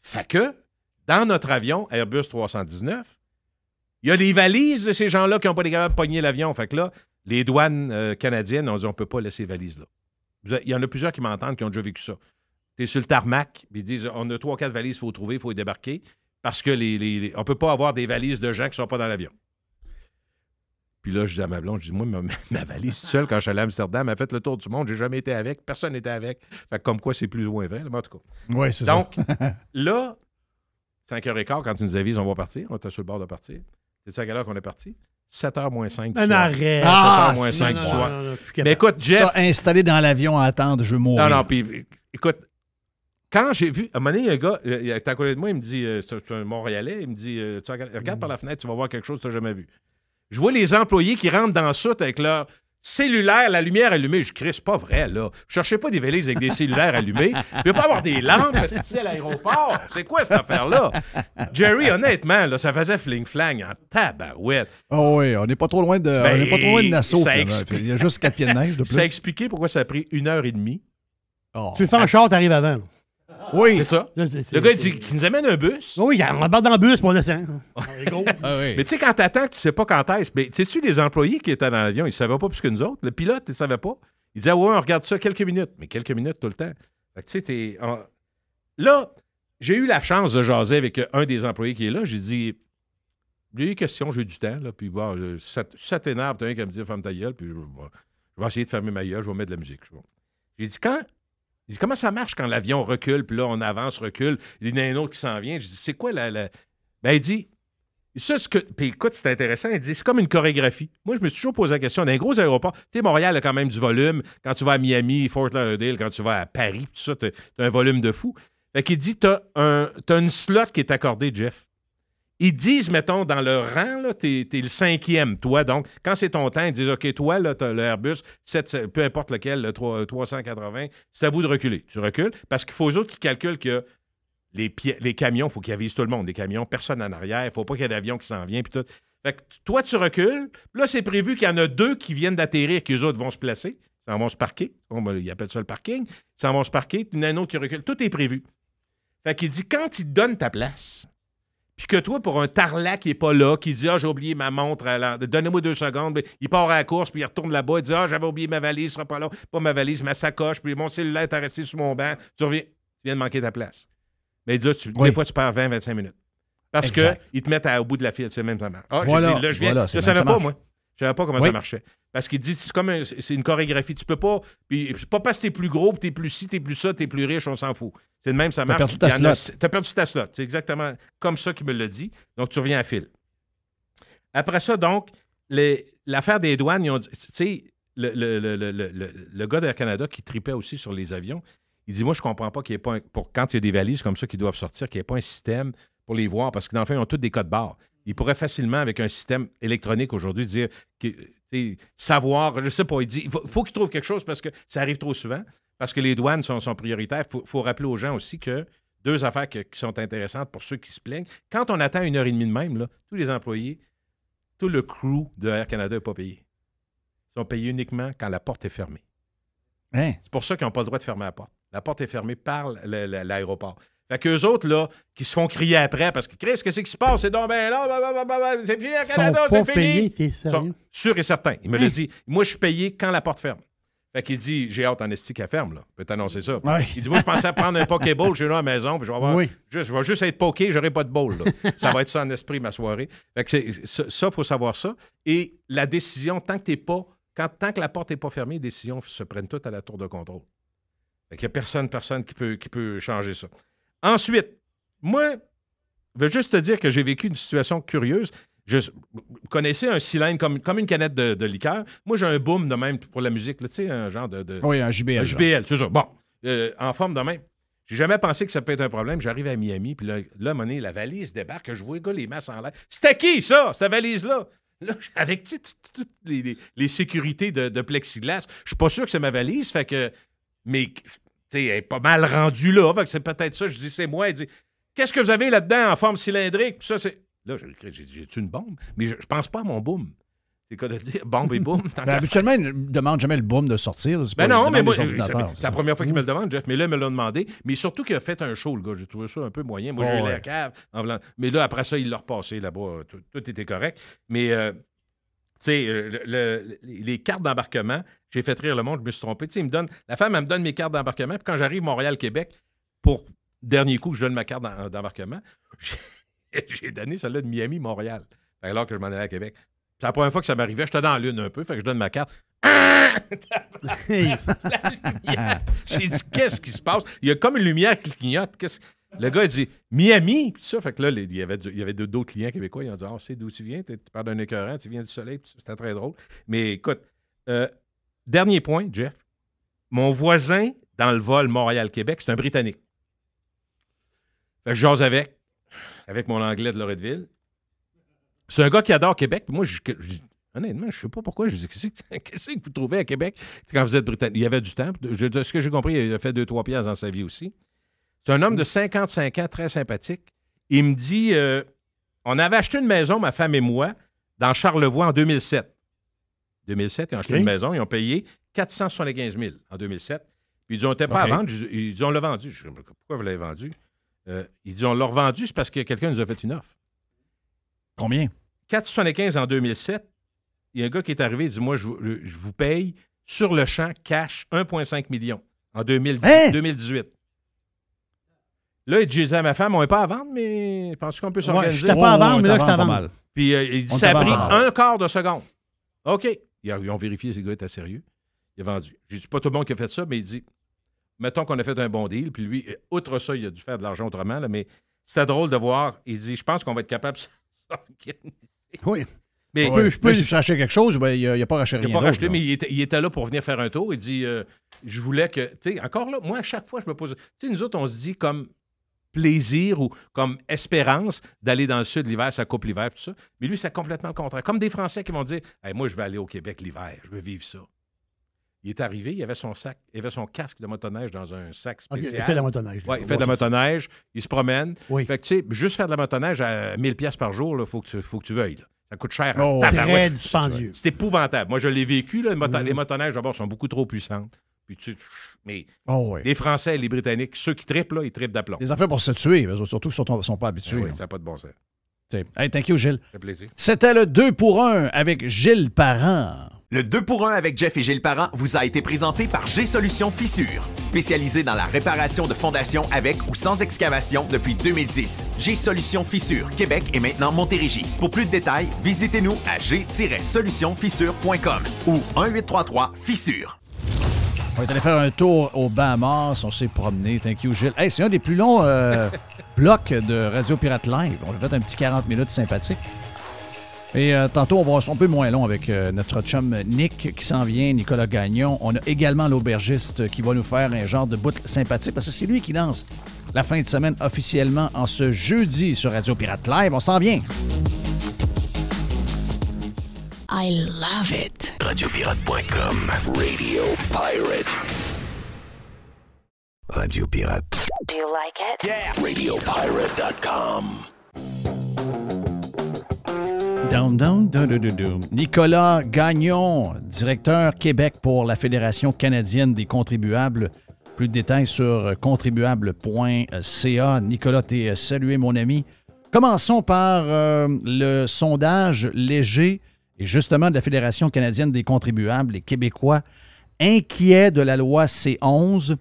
Fait que, dans notre avion, Airbus 319, il y a les valises de ces gens-là qui n'ont pas été capables de pogner l'avion. Fait que là, les douanes euh, canadiennes ont dit on ne peut pas laisser les valises là. Vous avez- Il y en a plusieurs qui m'entendent qui ont déjà vécu ça. Tu es sur le tarmac, puis ils disent on a trois, quatre valises, il faut trouver, il faut les débarquer. Parce que les, les- les- on ne peut pas avoir des valises de gens qui ne sont pas dans l'avion. Puis là, je dis à ma blonde, je dis, moi, ma, ma valise seule, quand je suis allé à Amsterdam, elle a fait le tour du monde, j'ai jamais été avec, personne n'était avec. Fait que comme quoi, c'est plus ou moins vrai, mais en tout cas. Oui, c'est ça. Donc, là, 5h15, quand tu nous avises, on va partir. On était sur le bord de partir. C'est à quelle heure qu'on est parti? 7h moins 5 du Un soir. arrêt. Ah, 7h moins c'est- 5 Non, du non, soir. non, non, plus Mais capable. écoute, Jeff, Ça, installé dans l'avion à attendre, je mourir. non, non, puis écoute, quand j'ai vu, à un moment donné, il y a un gars, euh, il est à côté de moi, il me dit, euh, c'est un, Montréalais, il me dit, euh, tu regardes, regarde par la fenêtre, tu vas voir quelque chose que tu n'as jamais vu. Je vois les employés qui rentrent dans le soute avec leur cellulaire, la lumière allumée. Je crie, c'est pas vrai, là. Je cherchais pas des valises avec des cellulaires allumés. Il peut pas avoir des lampes c'est à l'aéroport. C'est quoi cette affaire-là? Jerry, honnêtement, là, ça faisait fling-flang en tabarouette. Oh oui, on n'est pas trop loin de, Ben, on n'est pas trop loin de Nassau. explique- Il y a juste quatre pieds de neige de plus. Ça a expliqué pourquoi ça a pris une heure et demie. Oh. Tu le fais en char, t'arrives avant. Oui. C'est ça. Le gars, il c'est- dit qu'il nous amène un bus. Oui, on embarque dans le bus, on descend. Ah oui. Mais tu sais, quand t'attends que tu sais pas quand est-ce, mais tu sais-tu, les employés qui étaient dans l'avion, ils savaient pas plus que nous autres? Le pilote, il savait pas. Il disait, ouais, on regarde ça quelques minutes. Mais quelques minutes tout le temps. Fait que tu sais, t'es. en- Là, j'ai eu la chance de jaser avec euh, un des employés qui est là. J'ai dit, j'ai eu des questions, j'ai eu du temps, là. Puis, bon, euh, ça, ça t'énerve, t'as un qui me dit, ferme ta gueule. Puis, je, bon, je vais essayer de fermer ma gueule, je vais mettre de la musique. J'ai dit, quand. J'ai dit, comment ça marche quand l'avion recule, puis là, on avance, recule, il y en a un autre qui s'en vient. J'ai dit, c'est quoi la. Ben, il dit, ça, ce que. Puis écoute, c'est intéressant. Il dit, c'est comme une chorégraphie. Moi, je me suis toujours posé la question. Dans un gros aéroport, tu sais, Montréal a quand même du volume. Quand tu vas à Miami, Fort Lauderdale, quand tu vas à Paris, tout ça, tu as un volume de fou. Fait qu'il dit, tu as, une slot qui est accordée, Jeff. Ils disent, mettons, dans le rang, t'es, t'es le cinquième, toi. Donc, quand c'est ton temps, ils disent, OK, toi, là, t'as le Airbus, 7, peu importe lequel, le 3- 380, c'est à vous de reculer. Tu recules parce qu'il faut aux autres qui calculent que les, camions, il faut qu'ils avisent tout le monde. Les camions, personne en arrière. Il ne faut pas qu'il y ait d'avion qui s'en vient. Puis tout. Fait que toi, tu recules. Là, c'est prévu qu'il y en a deux qui viennent d'atterrir, que les autres vont se placer. Ils s'en vont se parquer. Bon, ben, ils appellent ça le parking. Ils s'en vont se parquer. Il y en a un autre qui recule. Tout est prévu. Fait qu'il dit, quand il te donne ta place, puis que toi, pour un tarlac qui n'est pas là, qui dit Ah, j'ai oublié ma montre, à la- donnez-moi deux secondes, il part à la course, puis il retourne là-bas, il dit Ah, j'avais oublié ma valise, ce sera pas là, pas ma valise, ma sacoche, puis mon cellulaire est resté sur mon banc, tu reviens, tu viens de manquer ta place. Mais là, tu- Oui. des fois, tu perds 20-25 minutes. Parce qu'ils te mettent à- au bout de la file, c'est même ça marche. Ah, j'ai Voilà, dit, là, je viens, voilà, je ne savais pas, moi. Je savais pas comment Oui. ça marchait. Parce qu'il dit, c'est comme un- c'est une chorégraphie. Tu peux pas. Puis c'est pas parce que t'es plus gros, puis t'es plus ci, t'es plus ça, t'es plus riche, on s'en fout. C'est de même, ça marche. perdu ta en a- slot. T'as perdu ta slot. C'est exactement comme ça qu'il me l'a dit. Donc, tu reviens à fil. Après ça, donc, les- l'affaire des douanes, ils ont dit, tu sais, le, le, le, le, le- le gars d'Air Canada qui tripait aussi sur les avions, il dit, moi, je comprends pas qu'il n'y ait pas, un- pour, quand il y a des valises comme ça qui doivent sortir, qu'il n'y ait pas un système pour les voir, parce que dans le fond, ils ont tous des codes barres. Ils pourraient facilement, avec un système électronique aujourd'hui, dire, savoir, je sais pas, il dit, il faut, faut qu'ils trouvent quelque chose parce que ça arrive trop souvent, parce que les douanes sont, sont prioritaires. Il faut, faut rappeler aux gens aussi que deux affaires que- qui sont intéressantes pour ceux qui se plaignent. Quand on attend une heure et demie de même, là, tous les employés, tout le crew de Air Canada n'est pas payé. Ils sont payés uniquement quand la porte est fermée. Hein? C'est pour ça qu'ils n'ont pas le droit de fermer la porte. La porte est fermée par l'aéroport. Fait qu'eux autres, là, qui se font crier après parce que Chris, qu'est-ce qui se passe? C'est donc ben là, bah, bah, bah, c'est fini Canada, c'est fini. payés, sérieux? sûrs et certains. Il me l'a dit. Moi, je suis payé quand la porte ferme. Fait qu'il dit, j'ai hâte en esti qu'elle ferme, là. Je peux t'annoncer ça. Ouais. Il dit, moi, je pensais prendre un Pokéball chez nous à la maison, puis je vais avoir. Oui. Juste, je vais juste être poké, j'aurai pas de ball. là. ça va être ça en esprit, ma soirée. Fait que c'est- ça, il faut savoir ça. Et la décision, tant que t'es pas. Quand, tant que la porte n'est pas fermée, les décisions se prennent toutes à la tour de contrôle. Fait qu'il n'y a personne, personne qui peut, qui peut changer ça. Ensuite, moi, je veux juste te dire que j'ai vécu une situation curieuse. Je, vous connaissez un cylindre comme, comme une canette de, de liqueur. Moi, j'ai un boom de même pour la musique, là, tu sais, un genre de. de- Oui, un JBL. un. JBL, c'est ça. Bon, euh, en forme de même. J'ai jamais pensé que ça peut être un problème. J'arrive à Miami, puis là, là, donné, la valise débarque. Je vois les gars, les masses en l'air. C'était qui, ça, cette valise-là? Là, avec toutes les, les- sécurités de, de plexiglas, je suis pas sûr que c'est ma valise. Fait que. Mais, elle est pas mal rendue là. C'est peut-être ça. Je dis, c'est moi. Elle dit, qu'est-ce que vous avez là-dedans en forme cylindrique? Puis ça, c'est. Là, j'ai écrit, j'ai dit, j'ai-tu une bombe? Mais je, je pense pas à mon boom. C'est quoi de dire bombe et boom? tant Ben, habituellement, ils ne demandent jamais le boom de sortir. C'est ben non, mais moi, c'est la première fois qu'il me le demande, Jeff. Mais là, il me l'a demandé. Mais surtout qu'il a fait un show, le gars. J'ai trouvé ça un peu moyen. Moi, j'ai Oh, eu la ouais. cave. en Mais là, après ça, il l'a repassé là-bas. Tout, tout était correct. Mais, euh, sais, euh, le- le- les cartes d'embarquement, j'ai fait rire le monde, je me suis trompé. Tu sais, me donne, la femme, elle me donne mes cartes d'embarquement. Puis quand j'arrive Montréal-Québec, pour dernier coup, je donne ma carte d'em- d'embarquement, j'ai- donné celle-là de Miami-Montréal. Alors que je m'en allais à Québec. C'est la première fois que ça m'arrivait. J'étais dans la lune un peu, fait que je donne ma carte. J'ai dit, qu'est-ce qui se passe? Il y a comme une lumière qui clignote. Qu'est-ce- Le gars, il dit, Miami. Puis ça, fait que là, il y avait, d'autres clients québécois. Ils ont dit, ah, c'est d'où tu viens? Tu parles d'un écœurant, tu viens du soleil. C'était très drôle. Mais écoute, euh, dernier point, Jeff. Mon voisin dans le vol Montréal-Québec, c'est un Britannique. Fait que je jase avec, avec mon anglais de Loretteville. C'est un gars qui adore Québec. Moi, honnêtement, je sais pas pourquoi. Je dis, qu'est-ce que- vous trouvez à Québec quand vous êtes britannique? Il y avait du temps. De ce que j'ai compris, il a fait deux, trois pièces dans sa vie aussi. C'est un homme de 55 ans, très sympathique. Il me dit, euh, on avait acheté une maison, ma femme et moi, dans Charlevoix en 2007. 2007, ils ont acheté une maison, ils ont payé 475 000 en 2007. Puis ils disent, on n'était pas à vendre. Ils ils disent, on l'a vendu. Je dis, pourquoi vous l'avez vendu? Euh, ils disent, on l'a revendu, c'est parce que quelqu'un nous a fait une offre. Combien? 4,75 en 2007. Il y a un gars qui est arrivé, il dit Moi, je, vous- je- je vous paye sur le champ cash 1,5 million en 2010 Hein? 2018. Là, il disait à ma femme On n'est pas à vendre, mais pense qu'on peut Ouais, s'organiser? je t'ai pas à vendre, mais là, je vends. mal. Puis euh, il dit Ça a pris un quart de seconde. OK. Ils, ont- vérifié si le gars était sérieux. Il a vendu. J'ai dit pas tout le monde qui a fait ça, mais il dit Mettons qu'on a fait un bon deal, puis lui, outre ça, il a dû faire de l'argent autrement, là, mais c'était drôle de voir. Il dit Je pense qu'on va être capable de s'organiser. oui. Mais Je peux- je peux- quelque chose, ben, il n'a pas racheté il rien. n'a pas racheté, là. mais il était, il était là pour venir faire un tour. Il dit euh, Je voulais que. Tu sais, encore là, moi, à chaque fois, je me pose. Tu sais, nous autres, on se dit comme plaisir ou comme espérance d'aller dans le sud l'hiver, ça coupe l'hiver, tout ça. Mais lui, c'est complètement le contraire. Comme des Français qui vont dire Hey, Moi, je vais aller au Québec l'hiver, je veux vivre ça. Il est arrivé, il avait son sac, il avait son casque de motoneige dans un sac OK, spécial. il fait de la motoneige. Il fait de la motoneige, il se promène. Oui. Fait que, tu sais, juste faire de la motoneige à 1000 pièces par jour, il faut, que tu- faut que tu veuilles. là. Ça coûte cher. Oh. Très dispendieux. C'est épouvantable. Moi, je l'ai vécu. là, Mhm. les motoneiges, d'abord, sont beaucoup trop puissantes. Puis tu, mais Oh, les Français et les Britanniques, ceux qui trippent, là, ils trippent d'aplomb. Des affaires pour se tuer, surtout qu'ils ne sont, pas habitués. Ah oui, ça n'a pas de bon sens. Hey, thank you, Gilles. Ça fait plaisir. C'était le 2 pour 1 avec Gilles Parent. Le 2 pour 1 avec Jeff et Gilles Parent vous a été présenté par G-Solutions Fissure, spécialisé dans la réparation de fondations avec ou sans excavation depuis 2010. G-Solutions Fissure, Québec et maintenant Montérégie. Pour plus de détails, visitez-nous à g-solutionfissure.com ou 1-833-Fissure. On est allé faire un tour aux Bahamas. On s'est promené. Thank you, Gilles. Hey, c'est un des plus longs euh, blocs de Radio Pirate Live. On a fait un petit 40 minutes sympathique. Et euh, tantôt, on va être un peu moins long avec euh, notre chum Nick qui s'en vient, Nicolas Gagnon. On a également l'aubergiste qui va nous faire un genre de bout sympathique parce que c'est lui qui lance la fin de semaine officiellement en ce jeudi sur Radio Pirate Live. On s'en vient. I love it. Radiopirate.com. Radio Pirate. Radio Pirate. Do you like it? Radiopirate.com. Down, down, down, down, down, down. Nicolas Gagnon, directeur Québec pour la Fédération canadienne des contribuables. Plus de détails sur contribuable.ca. Nicolas, t'es salué, mon ami. Commençons par euh, le sondage léger et justement de la Fédération canadienne des contribuables, les Québécois inquiets de la loi C11.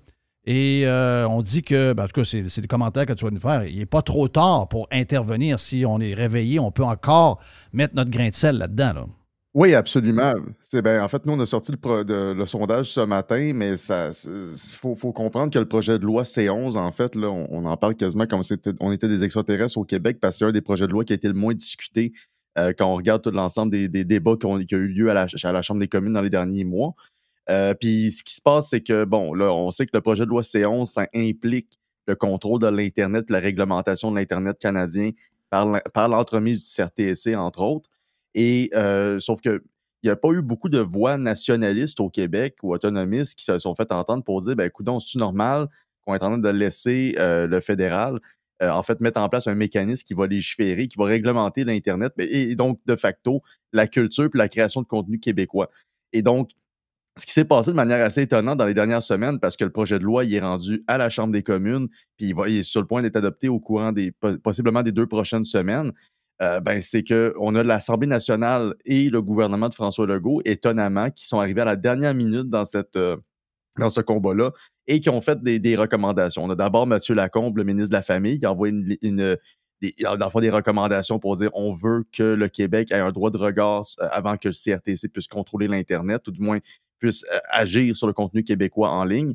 Et euh, on dit que, ben, en tout cas, c'est des commentaires que tu vas nous faire. Il n'est pas trop tard pour intervenir. Si on est réveillé, on peut encore mettre notre grain de sel là-dedans. Là. Oui, absolument. Ben, en fait, nous, on a sorti le, sondage ce matin, mais il faut, comprendre que le projet de loi C11, en fait, on, on en parle quasiment comme si on était des extraterrestres au Québec, parce que c'est un des projets de loi qui a été le moins discuté euh, quand on regarde tout l'ensemble des, débats qui ont, eu lieu à la, Chambre des communes dans les derniers mois. Euh, puis ce qui se passe, c'est que, bon, là, on sait que le projet de loi C11, ça implique le contrôle de l'Internet, la réglementation de l'Internet canadien par l'en- par l'entremise du CRTSC, entre autres. Et euh, sauf que il n'y a pas eu beaucoup de voix nationalistes au Québec ou autonomistes qui se sont fait entendre pour dire ben écoute, c'est normal qu'on est en train de laisser le fédéral? Euh, en fait mettre en place un mécanisme qui va légiférer, qui va réglementer l'Internet ben, et, donc de facto la culture et la création de contenu québécois. Et donc, ce qui s'est passé de manière assez étonnante dans les dernières semaines, parce que le projet de loi il est rendu à la Chambre des communes, puis il, est sur le point d'être adopté au courant des po- possiblement des deux prochaines semaines. euh, ben, c'est qu'on a l'Assemblée nationale et le gouvernement de François Legault, étonnamment, qui sont arrivés à la dernière minute dans, euh, dans ce combat-là et qui ont fait des, recommandations. On a d'abord Mathieu Lacombe, le ministre de la Famille, qui a envoyé des, recommandations pour dire on veut que le Québec ait un droit de regard euh, avant que le CRTC puisse contrôler l'Internet, ou du moins puisse euh, agir sur le contenu québécois en ligne.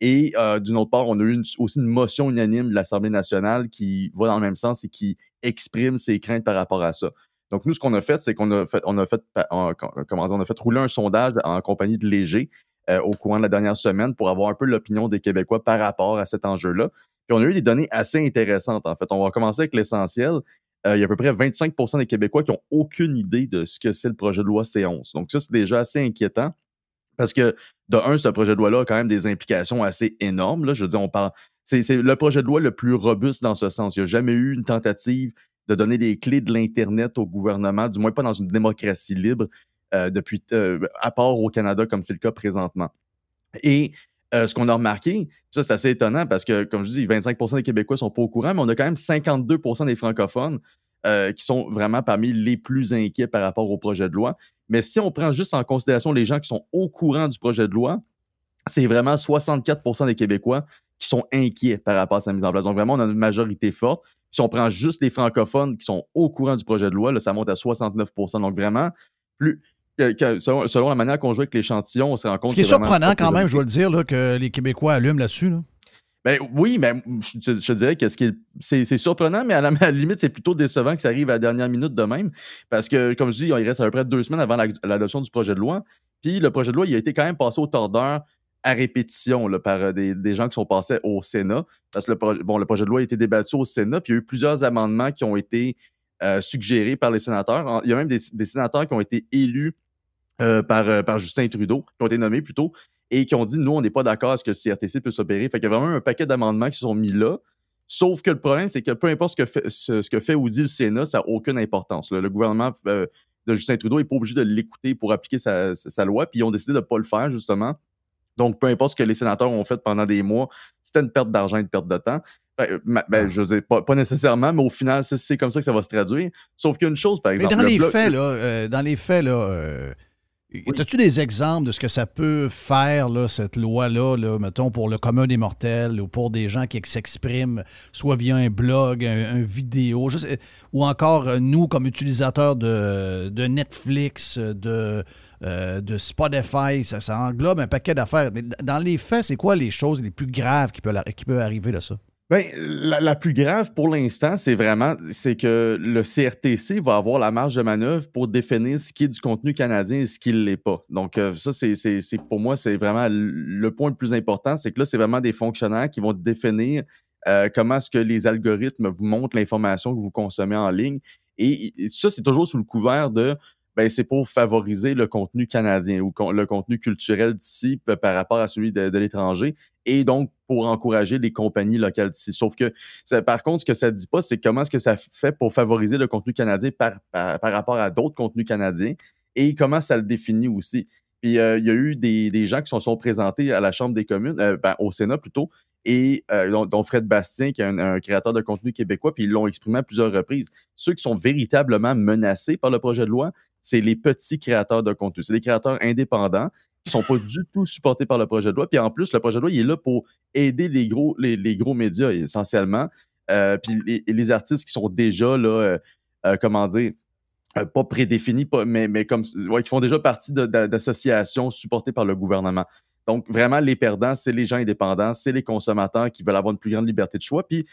Et euh, d'une autre part, on a eu aussi une motion unanime de l'Assemblée nationale qui va dans le même sens et qui exprime ses craintes par rapport à ça. Donc, nous, ce qu'on a fait, c'est qu'on a fait, on a fait, on a fait rouler un sondage en compagnie de Léger euh, au courant de la dernière semaine pour avoir un peu l'opinion des Québécois par rapport à cet enjeu-là. Puis on a eu des données assez intéressantes, en fait. On va commencer avec l'essentiel. Euh, il y a à peu près 25% des Québécois qui n'ont aucune idée de ce que c'est le projet de loi C11. Donc, ça, c'est déjà assez inquiétant. Parce que, de un, ce projet de loi-là a quand même des implications assez énormes. Je veux dire, on parle. C'est le projet de loi le plus robuste dans ce sens. Il n'y a jamais eu une tentative de donner les clés de l'Internet au gouvernement, du moins pas dans une démocratie libre, depuis, euh, à part au Canada, comme c'est le cas présentement. Et euh, ce qu'on a remarqué, ça c'est assez étonnant parce que, comme je dis, 25% des Québécois sont pas au courant, mais on a quand même 52% des francophones euh, qui sont vraiment parmi les plus inquiets par rapport au projet de loi. Mais si on prend juste en considération les gens qui sont au courant du projet de loi, c'est vraiment 64% des Québécois qui sont inquiets par rapport à sa mise en place. Donc, vraiment, on a une majorité forte. Si on prend juste les francophones qui sont au courant du projet de loi, là, ça monte à 69% Donc, vraiment, plus, selon, selon la manière qu'on joue avec l'échantillon, on se rend compte Ce qui est surprenant quand même, je dois le dire, là, que les Québécois allument là-dessus. là. Ben oui, mais je, te- je dirais que c'est surprenant, mais à la, à la limite, c'est plutôt décevant que ça arrive à la dernière minute de même. Parce que, comme je dis, il reste à peu près deux semaines avant la- l'adoption du projet de loi. Puis le projet de loi, il a été quand même passé au tordeur à répétition là, par euh, des, des gens qui sont passés au Sénat. Parce que le, projet- bon, le projet de loi a été débattu au Sénat, puis il y a eu plusieurs amendements qui ont été euh, suggérés par les sénateurs. Il y a même des, des sénateurs qui ont été élus euh, par, euh, par Justin Trudeau, qui ont été nommés plutôt, et qui ont dit nous, on n'est pas d'accord à ce que le CRTC puisse opérer. Fait qu'il y a vraiment un paquet d'amendements qui se sont mis là. Sauf que le problème, c'est que peu importe ce que fait, ce, ce que fait ou dit le Sénat, ça n'a aucune importance. là. Le gouvernement euh, de Justin Trudeau n'est pas obligé de l'écouter pour appliquer sa, sa- sa loi, puis ils ont décidé de ne pas le faire, justement. Donc, peu importe ce que les sénateurs ont fait pendant des mois, c'était une perte d'argent et une perte de temps. Ben, je dire, pas, pas nécessairement, mais au final, c'est- comme ça que ça va se traduire. Sauf qu'une chose, par Mais exemple. dans le les bloc- faits, là, euh, dans les faits, là, euh, as-tu des exemples de ce que ça peut faire, là, cette loi-là, là, mettons, pour le commun des mortels ou pour des gens qui s'expriment, soit via un blog, un, vidéo, ou encore euh, nous, comme utilisateurs de, Netflix, de, euh, Spotify, ça, englobe un paquet d'affaires. Mais dans les faits, c'est quoi les choses les plus graves qui peuvent, qui peuvent arriver de ça? Ben, la, plus grave pour l'instant, c'est vraiment c'est que le CRTC va avoir la marge de manœuvre pour définir ce qui est du contenu canadien et ce qui ne l'est pas. Donc, euh, ça, c'est, pour moi, c'est vraiment le- point le plus important, c'est que là, c'est vraiment des fonctionnaires qui vont définir euh, comment est-ce que les algorithmes vous montrent l'information que vous consommez en ligne. Et ça, c'est toujours sous le couvert de ben, c'est pour favoriser le contenu canadien ou le contenu culturel d'ici par rapport à celui de, l'étranger et donc pour encourager les compagnies locales d'ici. Sauf que, par contre, ce que ça dit pas, c'est comment est-ce que ça fait pour favoriser le contenu canadien par, par, par rapport à d'autres contenus canadiens et comment ça le définit aussi. Puis euh, il y a eu des, des gens qui se sont, présentés à la Chambre des communes, euh, ben, au Sénat plutôt, et euh, dont, Fred Bastien, qui est un, créateur de contenu québécois, puis ils l'ont exprimé à plusieurs reprises. Ceux qui sont véritablement menacés par le projet de loi, c'est les petits créateurs de contenu. C'est les créateurs indépendants qui sont pas du tout supportés par le projet de loi. Puis en plus, le projet de loi, il est là pour aider les gros, les, les gros médias essentiellement. Euh, puis les, artistes qui sont déjà là, euh, comment dire, pas prédéfinis, pas, mais, mais comme ouais, qui font déjà partie d'associations supportées par le gouvernement. Donc, vraiment, les perdants, c'est les gens indépendants, c'est les consommateurs qui veulent avoir une plus grande liberté de choix. Puis,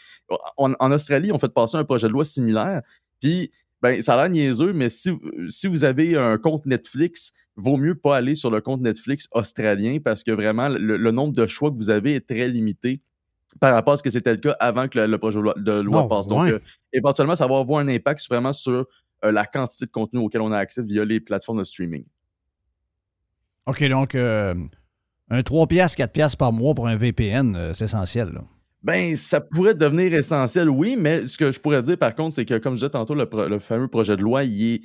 en, en Australie, on fait passer un projet de loi similaire. Puis, ben, ça a l'air niaiseux, mais si, si vous avez un compte Netflix, vaut mieux pas aller sur le compte Netflix australien parce que vraiment, le, le nombre de choix que vous avez est très limité par rapport à ce que c'était le cas avant que le, le projet de loi, Oh, passe. Donc, ouais. euh, éventuellement, ça va avoir un impact vraiment sur euh, la quantité de contenu auquel on a accès via les plateformes de streaming. OK, donc euh, un 3 piastres, 4 piastres par mois pour un VPN, euh, c'est essentiel. Là. Ben, ça pourrait devenir essentiel, oui, mais ce que je pourrais dire par contre, c'est que, comme je disais tantôt, le, fameux projet de loi, il,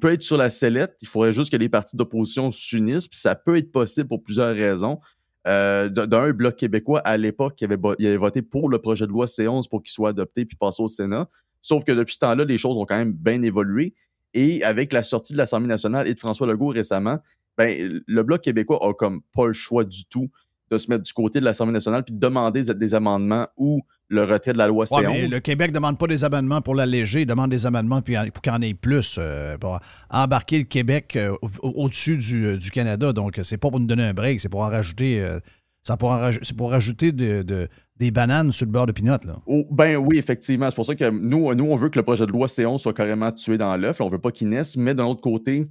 peut être sur la sellette. Il faudrait juste que les partis d'opposition s'unissent, puis ça peut être possible pour plusieurs raisons. Euh, D'un, le Bloc québécois, à l'époque, il il avait voté pour le projet de loi C11 pour qu'il soit adopté puis passé au Sénat. Sauf que depuis ce temps-là, les choses ont quand même bien évolué. Et avec la sortie de l'Assemblée nationale et de François Legault récemment, ben, le Bloc québécois a comme pas le choix du tout de se mettre du côté de l'Assemblée nationale puis de demander des- amendements ou le retrait de la loi Ouais, C11. mais le Québec ne demande pas des amendements pour l'alléger, il demande des amendements puis pour qu'il y en ait plus, euh, pour embarquer le Québec euh, au- au- au-dessus du, euh, du Canada. Donc, c'est pas pour nous donner un break, c'est pour en rajouter, c'est pour, en raj- c'est pour rajouter de- de- des bananes sur le beurre de pinot. Là. Oh, ben oui, effectivement. C'est pour ça que nous, nous, on veut que le projet de loi C11 soit carrément tué dans l'œuf. On veut pas qu'il naisse, mais d'un autre côté,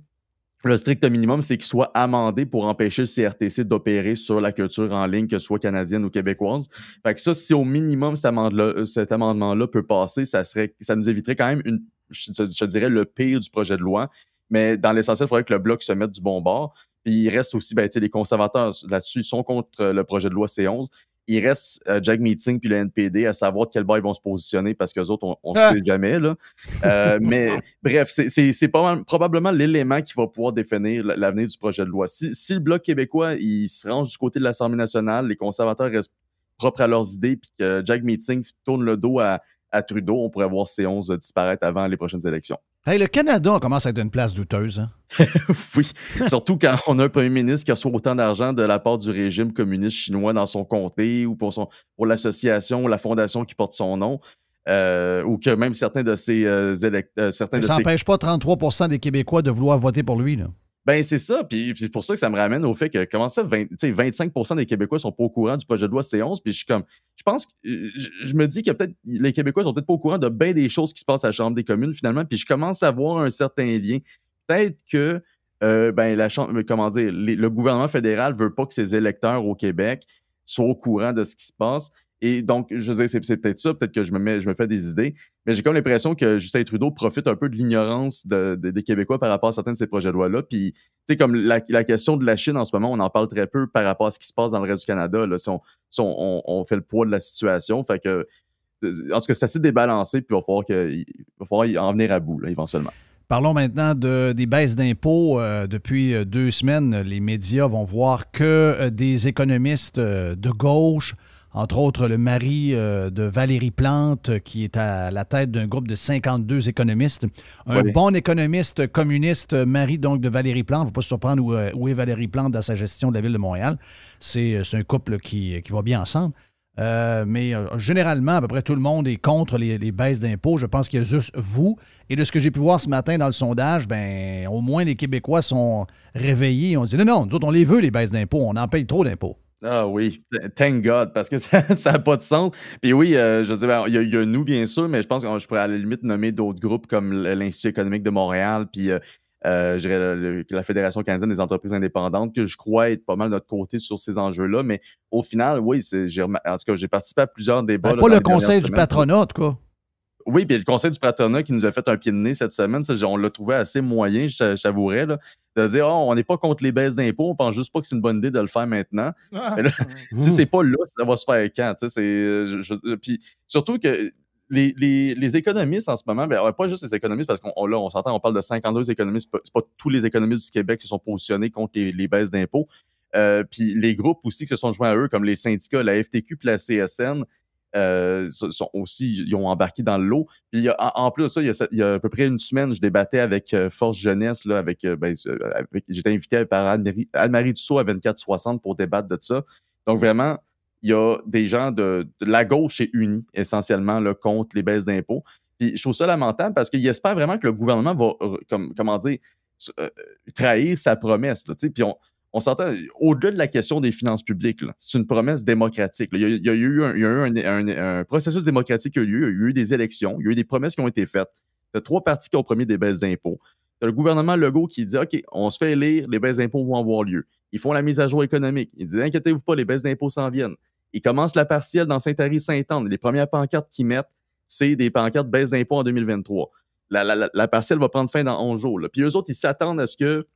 le strict minimum, c'est qu'il soit amendé pour empêcher le CRTC d'opérer sur la culture en ligne, que ce soit canadienne ou québécoise. Fait que ça, si au minimum cet, euh, amendement-là peut passer, ça, serait, ça nous éviterait quand même, je, dirais, le pire du projet de loi. Mais dans l'essentiel, il faudrait que le bloc se mette du bon bord. Il reste aussi, ben, les conservateurs là-dessus, sont contre euh, le projet de loi C11 il reste euh, Jack Meeting puis le NPD à savoir de quel bord ils vont se positionner parce que autres, on ne Ah. sait jamais. Là. Euh, mais bref, c'est- probablement l'élément qui va pouvoir définir l'avenir du projet de loi. Si, si le Bloc québécois il se range du côté de l'Assemblée nationale, les conservateurs restent propres à leurs idées, puis que Jack Meeting tourne le dos à, à Trudeau, on pourrait voir C11 disparaître avant les prochaines élections. Hey, le Canada commence à être une place douteuse. hein? Oui, surtout quand on a un premier ministre qui reçoit autant d'argent de la part du régime communiste chinois dans son comté ou pour, son, pour l'association ou la fondation qui porte son nom, euh, ou que même certains de ses euh, élect- euh, certains Mais de ça ses n'empêche pas 33% des Québécois de vouloir voter pour lui. Là. Ben, c'est ça. Puis, c'est pour ça que ça me ramène au fait que, comment ça, 20 tu sais, 25% des Québécois sont pas au courant du projet de loi C11. Puis je suis comme, je pense euh, je, je me dis que peut-être, les Québécois sont peut-être pas au courant de bien des choses qui se passent à la Chambre des communes, finalement. Puis je commence à voir un certain lien. Peut-être que, euh, ben, la Chambre, comment dire, le gouvernement fédéral veut pas que ses électeurs au Québec soient au courant de ce qui se passe. Et donc, je veux dire, c'est, peut-être ça, peut-être que je me, fais des idées, mais j'ai comme l'impression que Justin Trudeau profite un peu de l'ignorance de- de- des Québécois par rapport à certains de ces projets de loi-là. Puis, tu sais, comme la, question de la Chine en ce moment, on en parle très peu par rapport à ce qui se passe dans le reste du Canada. Là, on, fait le poids de la situation. Fait que, en tout cas, c'est assez débalancé, puis il va falloir, que, il va falloir en venir à bout, éventuellement. Parlons maintenant de, des baisses d'impôts. Euh, depuis euh, deux semaines, les médias vont voir que euh, des économistes de gauche, entre autres le mari euh, de Valérie Plante, qui est à la tête d'un groupe de 52 économistes. Un Oui. bon économiste communiste, mari donc de Valérie Plante. Il ne faut pas se surprendre où, euh, où est Valérie Plante dans sa gestion de la ville de Montréal. C'est euh, c'est un couple qui, qui va bien ensemble. Euh, mais euh, généralement, à peu près tout le monde est contre les, les baisses d'impôts. Je pense qu'il y a juste vous. Et de ce que j'ai pu voir ce matin dans le sondage, ben, au moins les Québécois sont réveillés. On dit non, non, nous autres, on les veut, les baisses d'impôts. On en paye trop d'impôts. Ah oui, th- thank God, parce que ça n'a pas de sens. Puis oui, euh, je veux dire, il y, a- il y a nous, bien sûr, mais je pense que je pourrais à la limite nommer d'autres groupes comme l'Institut économique de Montréal, puis euh, euh, je dirais le- le- la Fédération canadienne des entreprises indépendantes, que je crois être pas mal de notre côté sur ces enjeux-là. Mais au final, oui, en tout cas, j'ai participé à plusieurs débats. Ben, là, pas le conseil du patronat, en tout cas. Oui, puis le conseil du patronat qui nous a fait un pied de nez cette semaine, ça, on l'a trouvé assez moyen, je de dire oh, on n'est pas contre les baisses d'impôts, on pense juste pas que c'est une bonne idée de le faire maintenant. Mais là, si c'est pas là, ça va se faire quand? je- je- Puis surtout que les, les- les économistes en ce moment, ben, pas juste les économistes, parce qu'on on- là, on s'entend, on parle de 52 économistes, c'est pas- pas tous les économistes du Québec qui se sont positionnés contre les, les baisses d'impôts. Euh, puis les groupes aussi qui se sont joints à eux, comme les syndicats, la FTQ puis la CSN, euh, so- sont aussi, ils ont embarqué dans le lot. Puis en, plus de ça, il y, a, à peu près une semaine, je débattais avec euh, Force Jeunesse, là, euh, ben, avec- j'étais invité par Anne-Marie Dussault à 2460 pour débattre de ça. Donc vraiment, il y a des gens de, la gauche est unis essentiellement contre les baisses d'impôts. Puis je trouve ça lamentable parce qu'il espère vraiment que le gouvernement va, comme, comment dire, trahir sa promesse. Là, puis on s'entend, au-delà de la question des finances publiques, c'est une promesse démocratique. Il, y a, il y a eu, un, il y a processus démocratique qui a eu lieu, il y a eu des élections, il y a eu des promesses qui ont été faites. Tu as trois partis qui ont promis des baisses d'impôts. As le gouvernement Legault qui dit OK, on se fait élire, les baisses d'impôts vont avoir lieu. Ils font la mise à jour économique. Ils disent Inquiétez-vous pas, les baisses d'impôts s'en viennent. Ils commencent la partielle dans Saint-Henri-Saint-Anne. Les premières pancartes qu'ils mettent, c'est des pancartes baisse d'impôts en 2023. La, la- partielle va prendre fin dans 11 jours. Puis eux autres, ils s'attendent à ce que,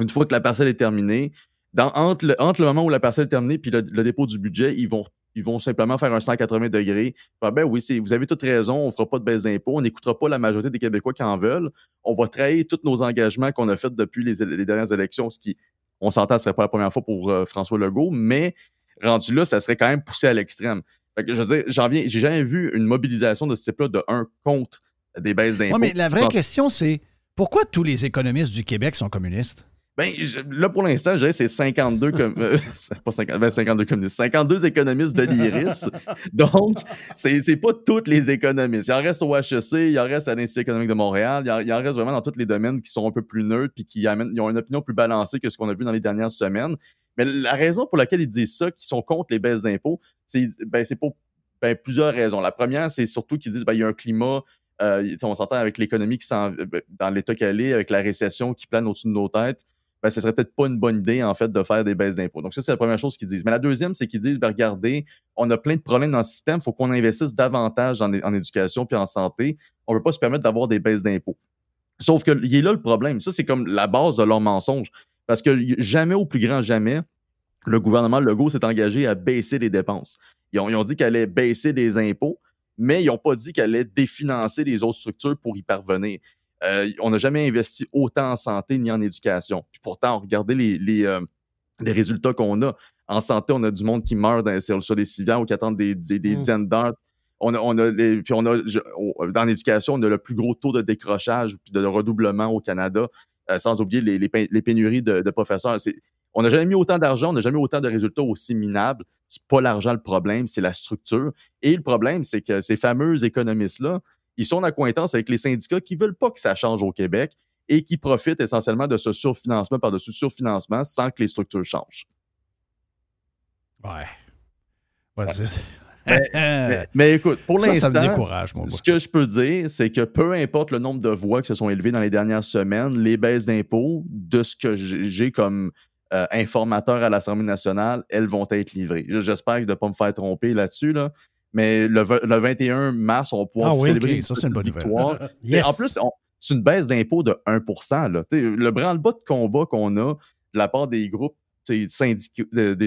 une fois que la partielle est terminée, dans- entre, le, entre le moment où la partielle est terminée puis le, le dépôt du budget, ils vont, ils vont simplement faire un 180 degrés. Ben oui, vous avez toute raison, on ne fera pas de baisse d'impôts, on n'écoutera pas la majorité des Québécois qui en veulent. On va trahir tous nos engagements qu'on a faits depuis les, les dernières élections, ce qui, on s'entend, ce ne serait pas la première fois pour euh, François Legault, mais rendu là, ça serait quand même poussé à l'extrême. Je veux dire, j'en viens, j'ai jamais vu une mobilisation de ce type-là de un contre des baisses d'impôts. Ouais, mais la vraie question, c'est pourquoi tous les économistes du Québec sont communistes? Ben, je- là, pour l'instant, je dirais que c'est 52, comme, euh, pas 50, ben, 52 communistes, 52 économistes de l'IRIS. Donc, c'est pas tous les économistes. Il en reste au HEC, il en reste à l'Institut économique de Montréal, il en, il en reste vraiment dans tous les domaines qui sont un peu plus neutres puis qui amènent, ils ont une opinion plus balancée que ce qu'on a vu dans les dernières semaines. Mais la raison pour laquelle ils disent ça, qu'ils sont contre les baisses d'impôts, c'est ben, pour ben, plusieurs raisons. La première, c'est surtout qu'ils disent ben, il y a un climat euh, on s'entend avec l'économie qui s'en dans l'état qu'elle est, avec la récession qui plane au-dessus de nos têtes, ben, ce serait peut-être pas une bonne idée, en fait, de faire des baisses d'impôts. Donc, ça, c'est la première chose qu'ils disent. Mais la deuxième, c'est qu'ils disent, ben, regardez, on a plein de problèmes dans le système, il faut qu'on investisse davantage en, en éducation puis en santé. On ne peut pas se permettre d'avoir des baisses d'impôts. Sauf que il est là le problème. Ça, c'est comme la base de leur mensonge. Parce que jamais, au plus grand jamais, le gouvernement Legault s'est engagé à baisser les dépenses. Ils ont, ils ont dit qu'elle allait baisser les impôts, mais ils n'ont pas dit qu'elle allait définancer les autres structures pour y parvenir. Euh, on n'a jamais investi autant en santé ni en éducation. Puis pourtant, regardez les, les, euh, les résultats qu'on a. En santé, on a du monde qui meurt dans, sur, sur des civières ou qui attendent des, des, des Mm. dizaines d'heures. On a, on a les- puis on a, je- dans l'éducation, on a le plus gros taux de décrochage puis de redoublement au Canada, euh, sans oublier les, les pén- les pénuries de, de professeurs. On n'a jamais mis autant d'argent, on n'a jamais eu autant de résultats aussi minables. C'est pas l'argent le problème, c'est la structure. Et le problème, c'est que ces fameux économistes-là, ils sont en accointance avec les syndicats qui veulent pas que ça change au Québec et qui profitent essentiellement de ce surfinancement par-dessus surfinancement sans que les structures changent. Ouais. Vas-y. Mais, mais écoute, pour l'instant, ce que je peux dire, c'est que peu importe le nombre de voix qui se sont élevées dans les dernières semaines, les baisses d'impôts, de ce que j'ai comme euh, informateur à l'Assemblée nationale, elles vont être livrées. J'espère de ne pas me faire tromper là-dessus, là. Mais le, v- le 21 mars, on va pouvoir Ah oui, célébrer ok, une ça, c'est une bonne victoire. Yes. En plus, c'est une baisse d'impôts de 1 là. Le branle-bas de combat qu'on a de la part des groupes des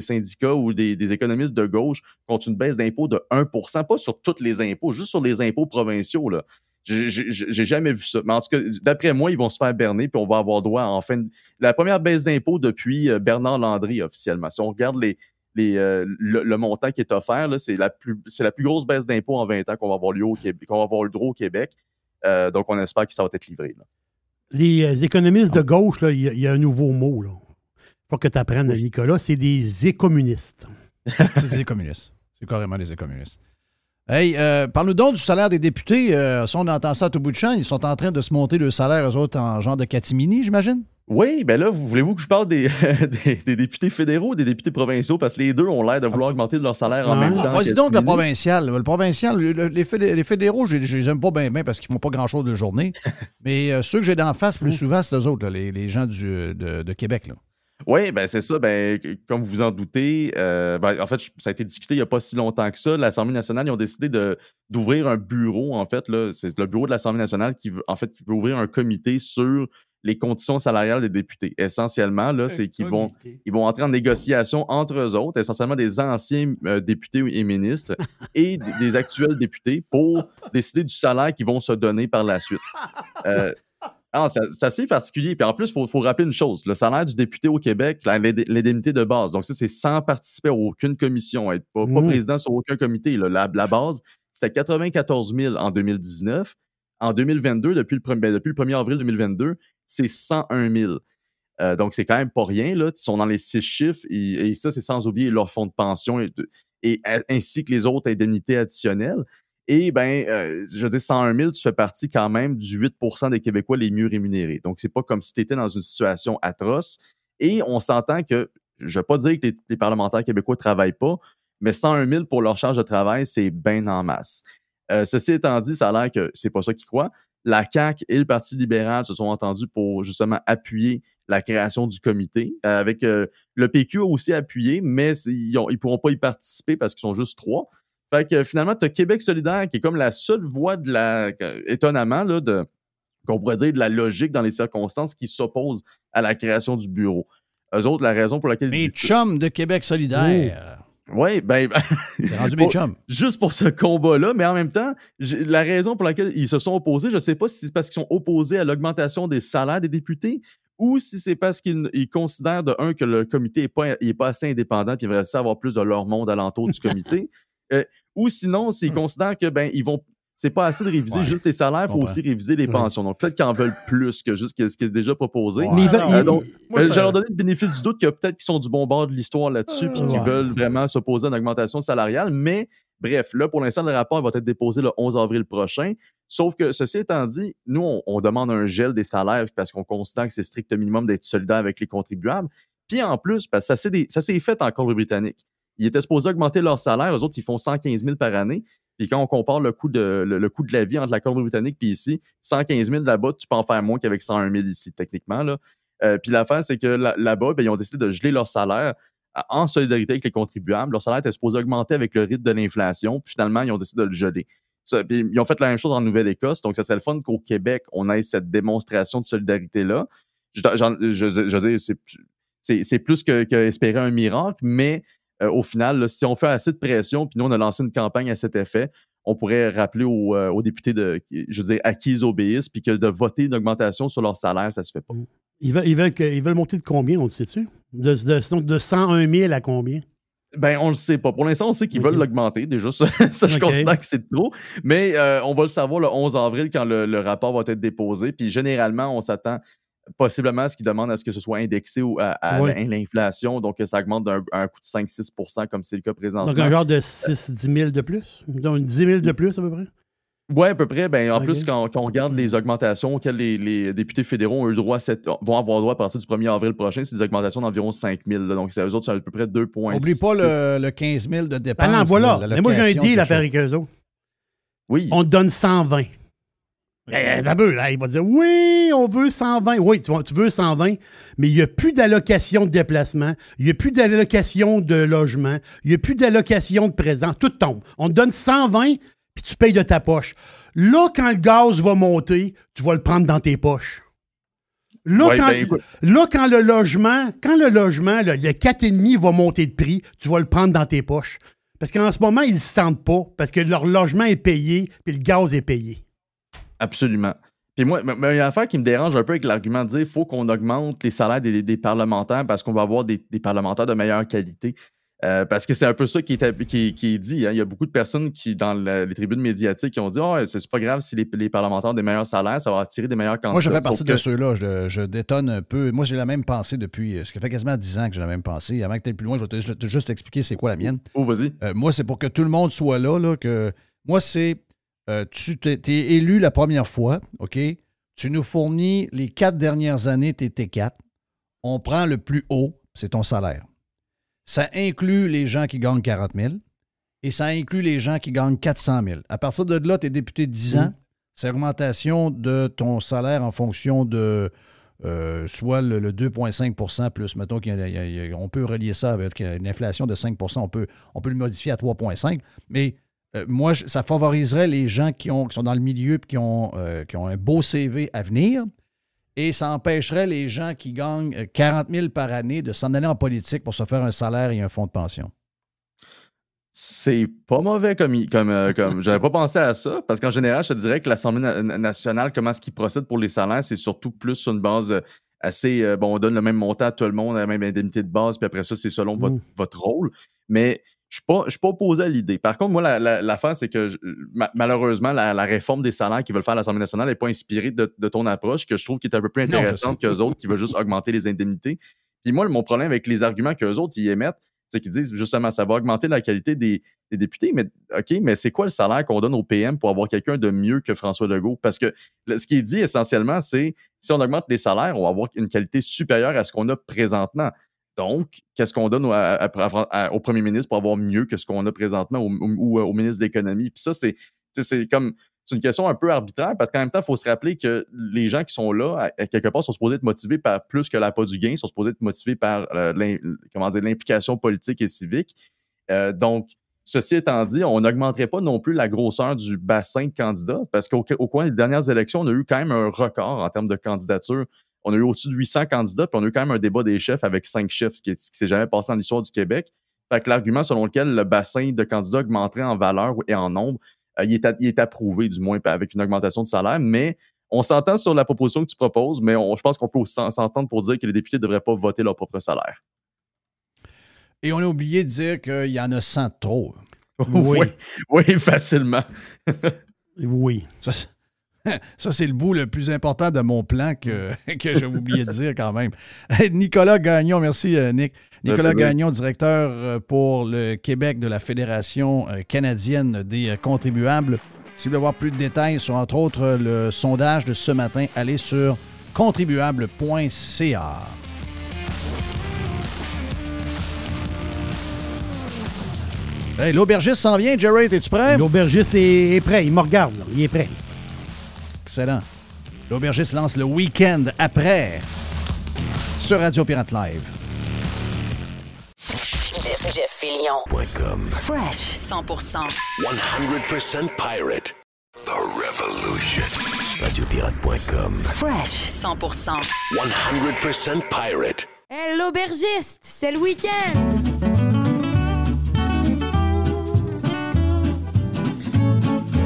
syndicats ou des, des économistes de gauche contre une baisse d'impôts de 1% pas sur tous les impôts, juste sur les impôts provinciaux. Là. J'ai jamais vu ça. Mais en tout cas, d'après moi, ils vont se faire berner, puis on va avoir droit à enfin la première baisse d'impôts depuis euh, Bernard Landry officiellement. Si on regarde les, les, euh, le, le montant qui est offert, c'est la plus c'est la plus grosse baisse d'impôts en 20 ans qu'on va avoir lieu au Québec, qu'on va avoir le droit au Québec. Euh, donc, on espère que ça va être livré. là. Les euh, économistes de gauche, il y, a- il y a un nouveau mot. Là. Faut que tu apprennes, Nicolas, c'est des écommunistes. C'est des communistes. C'est carrément des communistes. Hey, euh, parle-nous donc du salaire des députés. Euh, si on entend ça à tout bout de champ, ils sont en train de se monter le salaire, eux autres, en genre de catimini, j'imagine? Oui, ben là, vous- voulez-vous que je parle des, des, des députés fédéraux ou des députés provinciaux? Parce que les deux ont l'air de vouloir augmenter leur salaire en Ouais. même temps. Vas-y donc, le provincial. Le provincial, le- le- les, fédé- les fédéraux, je, je les aime pas bien bien parce qu'ils font pas grand-chose de journée. Mais euh, ceux que j'ai d'en face plus souvent, c'est eux autres, là, les, les gens du, de, de Québec. Là. Oui, ben c'est ça. Ben, comme vous vous en doutez, euh, ben, en fait, ça a été discuté il n'y a pas si longtemps que ça. L'Assemblée nationale, ils ont décidé d'ouvrir un bureau, en fait. C'est le bureau de l'Assemblée nationale qui veut, en fait, qui veut ouvrir un comité sur les conditions salariales des députés. Essentiellement, là, c'est qu'ils vont, ils vont entrer en négociation entre eux autres, essentiellement des anciens euh, députés et ministres et des, des actuels députés pour décider du salaire qu'ils vont se donner par la suite. Euh, ah, c'est assez particulier. Puis en plus, il faut, faut rappeler une chose. Le salaire du député au Québec, l'indemnité de base, donc ça, c'est sans participer à aucune commission, être pas, pas Mmh. président sur aucun comité. là. La, la base, c'était 94 000 en 2019. En 2022, depuis le, premier- ben, depuis le 1er avril 2022, c'est 101 000. Euh, donc, c'est quand même pas rien. Là. Ils sont dans les six chiffres et, et ça, c'est sans oublier leur fonds de pension et, de- et a- ainsi que les autres indemnités additionnelles. Et ben, euh, je veux dire, 101 000, tu fais partie quand même du 8% des Québécois les mieux rémunérés. Donc, c'est pas comme si tu étais dans une situation atroce. Et on s'entend que, je ne vais pas dire que les, parlementaires québécois ne travaillent pas, mais 101 000 pour leur charge de travail, c'est bien en masse. Euh, ceci étant dit, ça a l'air que c'est pas ça qu'ils croient. la CAQ et le Parti libéral se sont entendus pour justement appuyer la création du comité. Euh, avec euh, le PQ aussi appuyé, mais ils ne pourront pas y participer parce qu'ils sont juste trois. Fait que finalement, tu as Québec solidaire qui est comme la seule voie de la. étonnamment, là, de qu'on pourrait dire de la logique dans les circonstances qui s'oppose à la création du bureau. Eux autres, la raison pour laquelle. Mes chums de Québec solidaire. Oui, ben. C'est rendu mes pour- chums. Juste pour ce combat-là, mais en même temps, la raison pour laquelle ils se sont opposés, je ne sais pas si c'est parce qu'ils sont opposés à l'augmentation des salaires des députés ou si c'est parce qu'ils ils considèrent, de un, que le comité n'est pas, il est pas assez indépendant et qu'ils voudraient avoir plus de leur monde alentour du comité. Euh, ou sinon, s'ils considèrent que ben, ils vont. C'est pas assez de réviser Ouais. juste les salaires, il faut aussi réviser les pensions. Donc, peut-être qu'ils en veulent plus que juste ce qui est déjà proposé. Mais ils veulent- Euh, ils- donc, Moi, euh, je vais leur donner le bénéfice du doute que peut-être qu'ils sont du bon bord de l'histoire là-dessus puis qu'ils Ouais. veulent vraiment s'opposer à une augmentation salariale. Mais bref, là, pour l'instant, le rapport va être déposé le 11 avril prochain. Sauf que, ceci étant dit, nous, on, on demande un gel des salaires parce qu'on considère que c'est strict minimum d'être solidaire avec les contribuables. Puis en plus, parce que ça s'est des- ça s'est fait en Colombie-Britannique. Ils étaient supposés augmenter leur salaire. Eux autres, ils font 115 000 par année. Puis quand on compare le coût de, le, coût de la vie entre la Colombie-Britannique et ici, 115 000 là-bas, tu peux en faire moins qu'avec 101 000 ici, techniquement. Là. Euh, puis l'affaire, c'est que là- là-bas, ben, ils ont décidé de geler leur salaire en solidarité avec les contribuables. Leur salaire était supposé augmenter avec le rythme de l'inflation. Puis finalement, ils ont décidé de le geler. Puis ils ont fait la même chose en Nouvelle-Écosse. Donc, ça serait le fun qu'au Québec, on ait cette démonstration de solidarité-là. Je, je, je- c'est plus que, que espérer un miracle, mais euh, au final, là, si on fait assez de pression, puis nous, on a lancé une campagne à cet effet, on pourrait rappeler aux, euh, aux députés de, je veux dire, à qui ils obéissent, puis que de voter une augmentation sur leur salaire, ça se fait pas. Ils veulent, ils veulent, ils veulent monter de combien, on le sait-tu? De, de, sinon, de 101 000 à combien? Ben, on le sait pas. Pour l'instant, on sait qu'ils veulent l'augmenter. Déjà, ça, ça, je considère que c'est trop. Mais euh, on va le savoir le 11 avril quand le, le rapport va être déposé. Puis généralement, on s'attend possiblement ce qu'ils demandent à ce que ce soit indexé ou à, à l'inflation. Donc, ça augmente d'un un coût de 5-6% comme c'est le cas présentement. Donc, un genre de 6-10 000 de plus? Donc, 10 000 de plus, à peu près? Oui, à peu près. Ben, en plus, quand, quand on regarde les augmentations auxquelles les, les députés fédéraux ont eu droit, à cette- vont avoir droit à partir du 1er avril prochain, c'est des augmentations d'environ 5 000. là. Donc, c'est- eux autres, c'est à peu près 2,6. Oublie pas le, le 15 000 de dépenses. Ah non, voilà. Mais moi, j'ai un deal à faire avec eux autres. Oui. On te donne 120. Eh, là, il va dire oui, on veut 120. Oui, tu, veux 120, mais il n'y a plus d'allocation de déplacement, il n'y a plus d'allocation de logement, il n'y a plus d'allocation de présent. Tout tombe. On te donne 120, puis tu payes de ta poche. Là, quand le gaz va monter, tu vas le prendre dans tes poches. Là, Ouais, quand, ben, là, quand le logement, quand le logement, là, le 4,5 va monter de prix, tu vas le prendre dans tes poches. Parce qu'en ce moment, ils ne le sentent pas, parce que leur logement est payé, puis le gaz est payé. Absolument. Puis moi, mais- mais il y a une affaire qui me dérange un peu avec l'argument de dire qu'il faut qu'on augmente les salaires des, des parlementaires parce qu'on va avoir des, des parlementaires de meilleure qualité. Euh, parce que c'est un peu ça qui est, qui, qui est dit. hein. Il y a beaucoup de personnes qui, dans le- les tribunes médiatiques, qui ont dit oh, c'est pas grave si les, les parlementaires ont des meilleurs salaires, ça va attirer des meilleurs candidats. Moi, je fais partie que- de ceux-là. Je, je détonne un peu. Moi, j'ai la même pensée depuis. euh, Ce qui fait quasiment 10 ans que j'ai la même pensée. Avant que tu ailles plus loin, je vais te, je vais te juste expliquer c'est quoi la mienne. Oh, vas-y. Euh, moi, c'est pour que tout le monde soit là. là, que Moi, c'est. Euh, tu t'es t'es élu la première fois, OK? Tu nous fournis les quatre dernières années, tes T4. On prend le plus haut, c'est ton salaire. Ça inclut les gens qui gagnent 40 000 et ça inclut les gens qui gagnent 400 000. À partir de là, tu es député de 10 ans. C'est augmentation de ton salaire en fonction de euh, soit le, le 2,5% plus, mettons qu'on peut relier ça avec une inflation de 5 on peut, on peut le modifier à 3,5 Mais euh, moi, je- ça favoriserait les gens qui, ont, qui sont dans le milieu et qui ont, euh, qui ont un beau CV à venir. Et ça empêcherait les gens qui gagnent euh, 40 000 par année de s'en aller en politique pour se faire un salaire et un fonds de pension. C'est pas mauvais comme. comme, euh, comme J'avais pas pensé à ça, parce qu'en général, je te dirais que l'Assemblée na- na- nationale, comment est-ce qu'ils procèdent pour les salaires, c'est surtout plus sur une base euh, assez. euh, bon, on donne le même montant à tout le monde, la même indemnité de base, puis après ça, c'est selon votre, Mm. votre rôle. Mais je je suis pas opposé à l'idée. Par contre, moi, la- la- l'affaire, c'est que je- ma- malheureusement, la, la réforme des salaires qu'ils veulent faire à l'Assemblée nationale n'est pas inspirée de, de ton approche, que je trouve qui est un peu plus intéressante qu'eux autres qui veulent juste augmenter les indemnités. Puis moi, mon problème avec les arguments qu'eux autres ils émettent, c'est qu'ils disent justement ça va augmenter la qualité des, des députés. Mais OK, mais c'est quoi le salaire qu'on donne au PM pour avoir quelqu'un de mieux que François Legault? Parce que ce qui est dit essentiellement, c'est si on augmente les salaires, on va avoir une qualité supérieure à ce qu'on a présentement. Donc, qu'est-ce qu'on donne au, premier ministre pour avoir mieux que ce qu'on a présentement ou, ou au ministre de l'Économie? Puis ça, c'est comme c'est une question un peu arbitraire parce qu'en même temps, il faut se rappeler que les gens qui sont là, quelque part, sont supposés être motivés par plus que l'appât du gain, sont supposés être motivés par euh, l'implication politique et civique. Euh, donc, ceci étant dit, on n'augmenterait pas non plus la grosseur du bassin de candidats parce qu'au au coin des dernières élections, on a eu quand même un record en termes de candidature. On a eu au-dessus de 800 candidats, puis on a eu quand même un débat des chefs avec cinq chefs, ce qui ne s'est jamais passé dans l'histoire du Québec. Fait que l'argument selon lequel le bassin de candidats augmenterait en valeur et en nombre, euh, il, est à- il est approuvé, du moins, avec une augmentation de salaire. Mais on s'entend sur la proposition que tu proposes, mais on- je pense qu'on peut s'entendre pour dire que les députés ne devraient pas voter leur propre salaire. Et on a oublié de dire qu'il y en a 100 de trop. Oui. oui, facilement. oui. Ça, c'est- ça, c'est le bout le plus important de mon plan que, que j'ai oublié de dire quand même. Nicolas Gagnon, merci euh, Nick. Nicolas. Gagnon, directeur euh, pour le Québec de la Fédération euh, canadienne des contribuables. Si vous voulez avoir plus de détails sur, entre autres, le sondage de ce matin, allez sur contribuable.ca. Hey, L'aubergiste s'en vient, Jerry, es-tu prêt? L'aubergiste est, est prêt. Il me regarde. là. Il est prêt. Excellent. L'aubergiste lance le week-end après sur Radio Pirate Live. Jeff, Jeff Fillion. Fresh 100%. 100% pirate. The Revolution. Radiopirate.com. Fresh 100%. 100% pirate. Hey, l'aubergiste, c'est le week-end!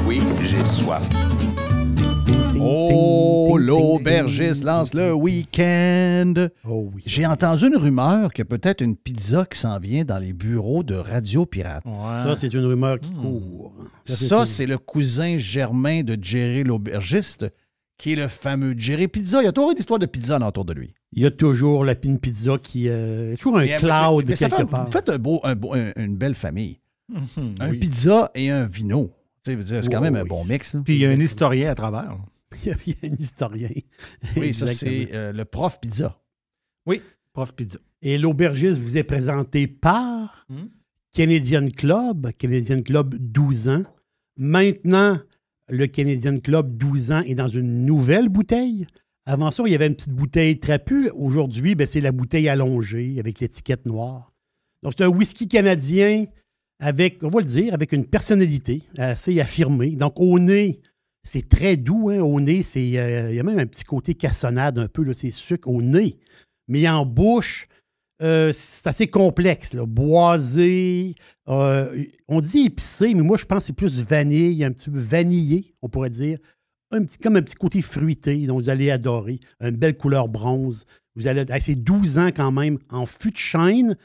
Oui, j'ai soif. Oh, l'aubergiste lance le week-end. Oh oui. J'ai entendu une rumeur que peut-être une pizza qui s'en vient dans les bureaux de Radio Pirate. Ça, c'est une rumeur qui court. Ça, c'est le cousin germain de Jerry l'aubergiste, qui est le fameux Jerry Pizza. Il y a toujours une histoire de pizza autour de lui. Il y a toujours la pine pizza qui euh, est toujours un Mais- cloud mais quelque fait- part. Vous faites un beau, un beau- un- une belle famille. un oui. pizza et un vino. C'est quand Oui, même un oui. bon mix. là. Puis il y a un historien à travers. Il y a- un historien. Oui, ça, c'est euh, le prof pizza. Oui, prof pizza. Et l'aubergiste vous est présenté par Hmm? Canadian Club, Canadian Club 12 ans. Maintenant, le Canadian Club 12 ans est dans une nouvelle bouteille. Avant ça, il y avait une petite bouteille trapue. Aujourd'hui, ben, c'est la bouteille allongée avec l'étiquette noire. Donc, c'est un whisky canadien avec, on va le dire, avec une personnalité assez affirmée. Donc, au nez, c'est très doux. hein. Au nez, euh, il y a même un petit côté cassonade un peu, c'est sucre au nez. Mais en bouche, euh, c'est assez complexe. Boisé, euh, on dit épicé, mais moi, je pense que c'est plus vanille, un petit peu vanillé, on pourrait dire. Comme un petit côté fruité, donc vous allez adorer. Une belle couleur bronze. Vous allez, c'est 12 ans quand même en fût de chêne,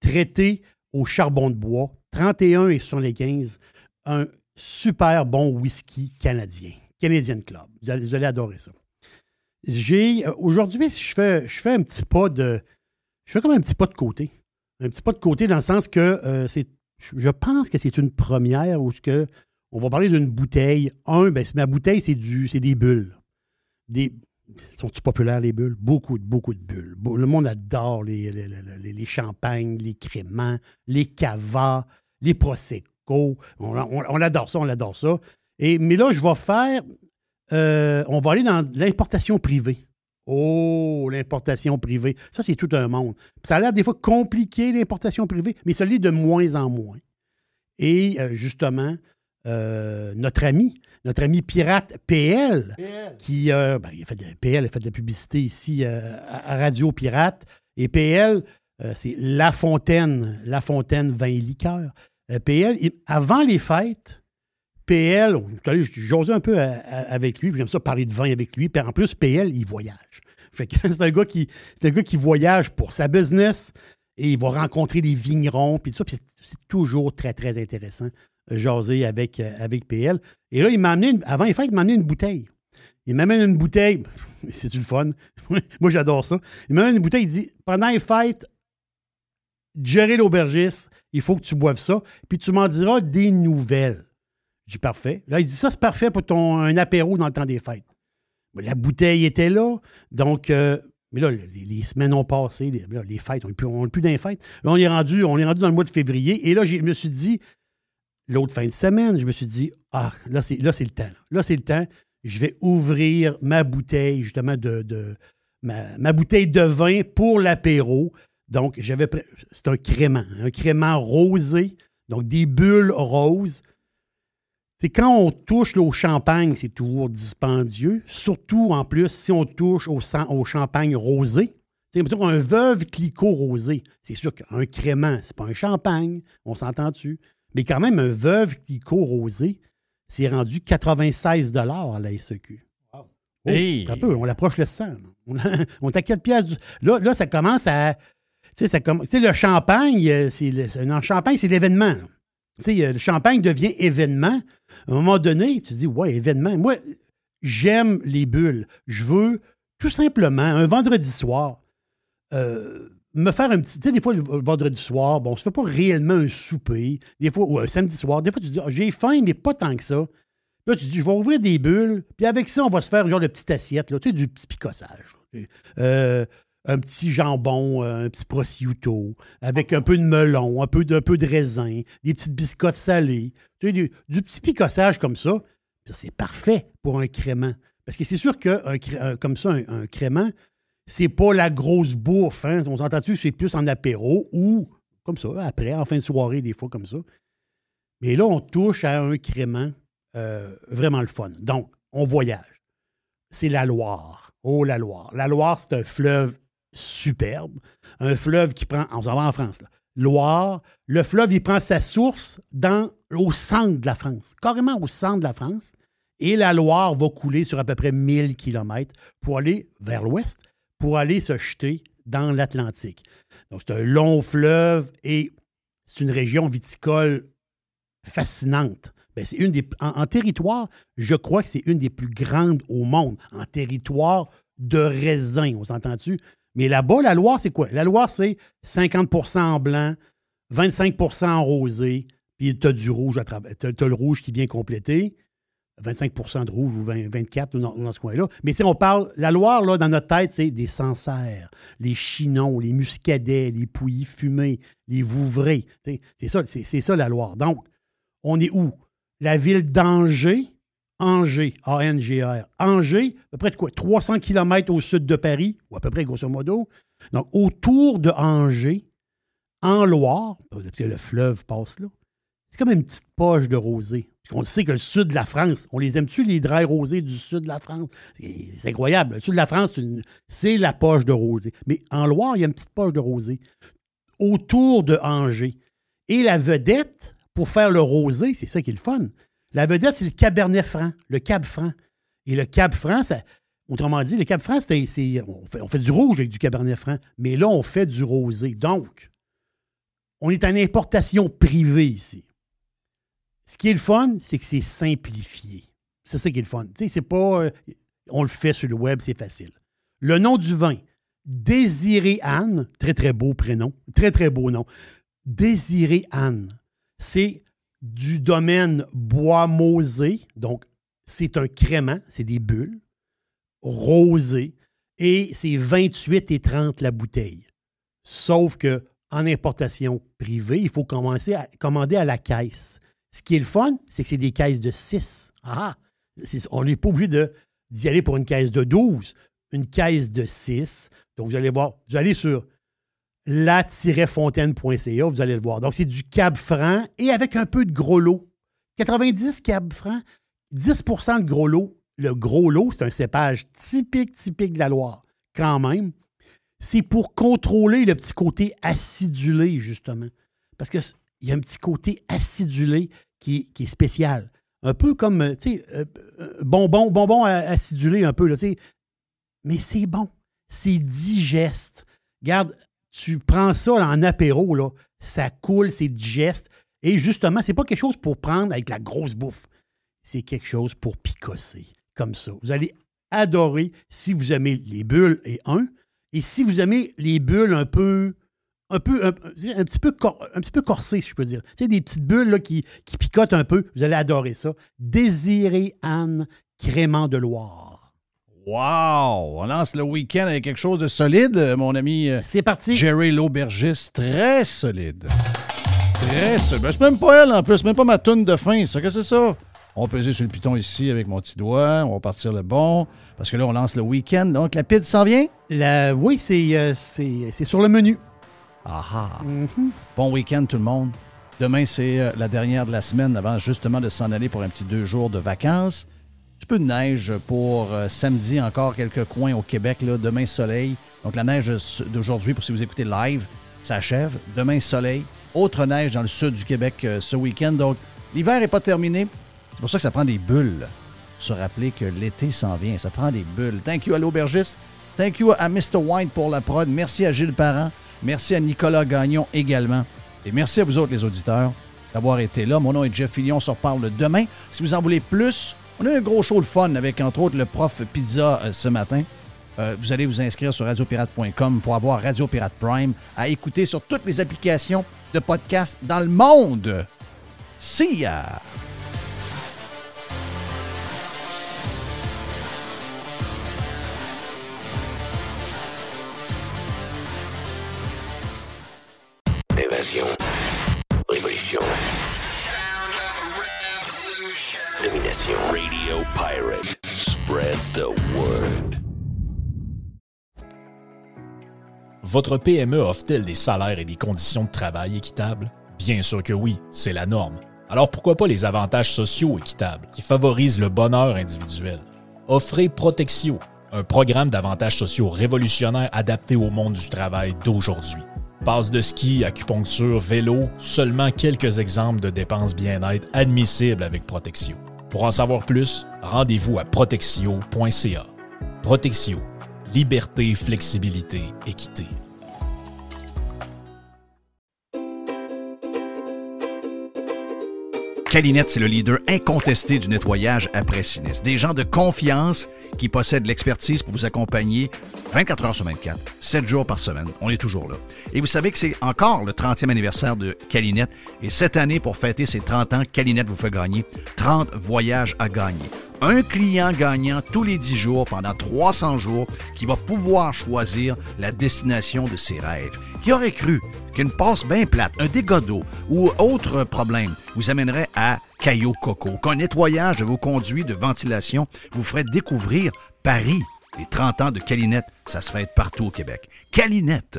traité au charbon de bois. 31 et 75. Un super bon whisky canadien. Canadian Club. Vous allez, adorer ça. Euh, aujourd'hui, je fais, je fais un petit pas de. Je fais comme un petit pas de côté. Un petit pas de côté dans le sens que euh, je- pense que c'est une première où on va parler d'une bouteille. Un, ben, ma bouteille, c'est du c'est des bulles. Des. Sont-ils populaires, les bulles? Beaucoup, beaucoup de bulles. Le monde adore les, les, les- les champagnes, les créments, les cavas, les prosecco. On, on- on adore ça, on adore ça. Et, mais là, je vais faire euh, on va aller dans l'importation privée. Oh, l'importation privée. Ça, c'est tout un monde. Ça a l'air des fois compliqué, l'importation privée, mais ça l'est de moins en moins. Et euh, justement, euh, notre ami, notre ami pirate PL, qui euh, ben, il a fait de, PL a fait de la publicité ici à à Radio Pirate. Et PL, c'est La Fontaine, La Fontaine Vin et Liqueur. Euh, PL, avant les fêtes, PL, jaser un peu à- à- avec lui, j'aime ça parler de vin avec lui. Puis en plus, PL, il voyage. C'est un gars qui voyage pour sa business et il va rencontrer des vignerons puis tout ça. Puis c'est- toujours très, très intéressant euh, jaser avec, euh, avec PL. Et là, il m'a amené, une- avant les fêtes, il m'a amené une bouteille. Il m'amène une bouteille. C'est du fun. Moi, j'adore ça. Il m'amène une bouteille. Il dit Pendant les fêtes, gérer l'aubergiste, il faut que tu boives ça. Puis tu m'en diras des nouvelles. Dit parfait. Là, il dit ça, c'est parfait pour ton un apéro dans le temps des fêtes. La bouteille était là. Donc, euh, mais là, les, semaines ont passé, les, fêtes, on n'est plus, on. Là, on est, rendu, on est dans le mois de février. Et là, je me suis dit, l'autre fin de semaine, je me suis dit, ah, là, c'est, le temps. Là, c'est le temps. Je vais ouvrir ma bouteille, justement, de, ma bouteille de vin pour l'apéro. Donc, j'avais. C'est un crément, un crément rosé, donc des bulles roses. C'est quand on touche là, au champagne, c'est toujours dispendieux. Surtout, en plus, si on touche au, sang- au champagne rosé. C'est un veuve Clicquot rosé. C'est sûr qu'un crément, c'est pas un champagne, on s'entend dessus. Mais quand même, un veuve Clicquot rosé, c'est rendu 96 à la SEQ. Oh, Hey! t'as peu, on l'approche le 100. là. On, on est à 4 piastres. du- Là, là, ça commence à. Sais, le champagne, euh, c'est le, champagne, c'est l'événement. euh, le champagne devient événement. À un moment donné, tu dis, ouais, événement. Moi, j'aime les bulles. Je veux tout simplement, un vendredi soir, euh, me faire un petit. Tu sais, des fois, le vendredi soir, bon, on se fait pas réellement un souper. Des fois, ou un samedi soir, des fois, tu dis, Ah, j'ai faim, mais pas tant que ça. Là, tu dis, je vais ouvrir des bulles, puis avec ça, on va se faire genre de petite assiette, là, tu sais, du petit picossage. Un petit jambon, euh, un petit prosciutto, avec un peu de melon, un peu de, peu de raisin, des petites biscottes salées, tu du, petit picossage comme ça. C'est parfait pour un crément. Parce que c'est sûr que un un- comme ça, un, un crément, c'est pas la grosse bouffe. Hein? On s'entend-tu c'est plus en apéro ou comme ça, après, en fin de soirée, des fois comme ça. Mais là, on touche à un crément euh, vraiment le fun. Donc, on voyage. C'est la Loire. Oh, la Loire. La Loire, c'est un fleuve superbe. Un fleuve qui prend. On s'en va en France, là. Loire. Le fleuve, il prend sa source dans, au centre de la France, carrément au centre de la France. Et la Loire va couler sur à peu près 1000 km pour aller vers l'ouest, pour aller se jeter dans l'Atlantique. Donc, c'est un long fleuve et c'est une région viticole fascinante. Ben, c'est une des, en, territoire, je crois que c'est une des plus grandes au monde, en territoire de raisin, on s'entend-tu? Mais là-bas, la Loire, c'est quoi? La Loire, c'est 50% en blanc, 25% en rosé, puis tu as du rouge à travers. Tu as, le rouge qui vient compléter. 25% de rouge ou 20 24 dans, dans ce coin-là. Mais si on parle, la Loire, là, dans notre tête, c'est des Sancerres, les Chinons, les Muscadets, les Pouilly fumés, les Vouvray. C'est ça, ça la Loire. Donc, on est où? La ville d'Angers, Angers, A-N-G-R. Angers, à peu près de quoi? 300 km au sud de Paris, ou à peu près grosso modo. Donc, autour de Angers, en Loire, parce que le fleuve passe là, c'est comme une petite poche de rosé. On sait que le sud de la France, on les aime-tu, les draps rosés du sud de la France? C'est incroyable. Le sud de la France, c'est la poche de rosé. Mais en Loire, il y a une petite poche de rosé autour de Angers. Et la vedette, pour faire le rosé, c'est ça qui est le fun. La vedette, c'est le Cabernet Franc, le Cab Franc. Et le Cab Franc, ça- autrement dit, le Cab Franc, on, fait, du rouge avec du Cabernet Franc. Mais là, on fait du rosé. Donc, on est en importation privée ici. Ce qui est le fun, c'est que c'est simplifié. C'est ça qui est le fun. C'est pas. euh, on le fait sur le web, c'est facile. Le nom du vin, Désiré Anne, très très beau prénom, très très beau nom. Désiré Anne, c'est du domaine bois mosé, donc c'est un crément, c'est des bulles, rosé, et c'est 28 et 30 la bouteille. Sauf que en importation privée, il faut commencer à commander à la caisse. Ce qui est le fun, c'est que c'est des caisses de 6. Ah! On n'est pas obligé d'y aller pour une caisse de 12. Une caisse de 6. Donc, vous allez voir, vous allez sur la-fontaine.ca, vous allez le voir. Donc, c'est du cab franc et avec un peu de gros lot. 90 cab franc, 10% de gros lot. Le gros lot, c'est un cépage typique, typique de la Loire, quand même. C'est pour contrôler le petit côté acidulé, justement. Parce qu'il y a un petit côté acidulé qui, est spécial. Un peu comme, euh, tu sais, euh, euh, bonbon, bonbon acidulé un peu, là, tu sais. Mais c'est bon. C'est digeste. Regarde, tu prends ça en apéro, là, ça coule, c'est digeste. Et justement, c'est pas quelque chose pour prendre avec la grosse bouffe. C'est quelque chose pour picosser, comme ça. Vous allez adorer si vous aimez les bulles et un. Et si vous aimez les bulles un peu, un peu, un, petit peu, cor- un petit peu corsées, si je peux dire. Tu sais, des petites bulles là, qui, qui picotent un peu. Vous allez adorer ça. Désiré Anne, crément de Loire. Wow! On lance le week-end avec quelque chose de solide, euh, mon ami. C'est parti. Jerry l'aubergiste, très solide. Très sûr. Ben, c'est même pas elle en plus, même pas ma toune de fin. Ça, que c'est ça? On va peser sur le piton ici avec mon petit doigt. On va partir le bon. Parce que là, on lance le week-end. Donc, la pide s'en vient? La... Oui, c'est euh, c'est- sur le menu. Ah ah. Bon week-end, tout le monde. Demain, c'est euh, la dernière de la semaine avant justement de s'en aller pour un petit deux jours de vacances. Petit peu de neige pour euh, samedi, encore quelques coins au Québec. Demain, soleil. Donc, la neige d'aujourd'hui, pour si vous écoutez live, ça achève. Demain, soleil. Autre neige dans le sud du Québec euh, ce week-end. Donc, l'hiver n'est pas terminé. C'est pour ça que ça prend des bulles. Se rappeler que l'été s'en vient. Ça prend des bulles. Thank you à l'aubergiste. Thank you à Mr. White pour la prod. Merci à Gilles Parent. Merci à Nicolas Gagnon également. Et merci à vous autres, les auditeurs, d'avoir été là. Mon nom est Jeff Fillion. On se reparle demain. Si vous en voulez plus, on a eu un gros show de fun avec, entre autres, le prof Pizza euh, ce matin. Euh, vous allez vous inscrire sur radiopirate.com pour avoir Radio Pirate Prime à écouter sur toutes les applications de podcast dans le monde. See ya! Évasion. Révolution. Radio Pirate. Spread the word. Votre PME offre-t-elle des salaires et des conditions de travail équitables? Bien sûr que oui, c'est la norme. Alors pourquoi pas les avantages sociaux équitables qui favorisent le bonheur individuel? Offrez Protexio, un programme d'avantages sociaux révolutionnaire adapté au monde du travail d'aujourd'hui. Passe de ski, acupuncture, vélo, seulement quelques exemples de dépenses bien-être admissibles avec Protexio. Pour en savoir plus, rendez-vous à protexio.ca. Protexio, liberté, flexibilité, équité. Calinette, c'est le leader incontesté du nettoyage après sinistre. Des gens de confiance qui possèdent l'expertise pour vous accompagner 24 heures sur 24, 7 jours par semaine. On est toujours là. Et vous savez que c'est encore le 30e anniversaire de Calinette. Et cette année, pour fêter ses 30 ans, Calinette vous fait gagner 30 voyages à gagner. Un client gagnant tous les 10 jours pendant 300 jours qui va pouvoir choisir la destination de ses rêves. Qui aurait cru qu'une passe bien plate, un dégât d'eau ou autre problème vous amènerait à Caillou Coco, qu'un nettoyage de vos conduits de ventilation vous ferait découvrir Paris. Les 30 ans de Calinette, ça se fait partout au Québec. Calinette,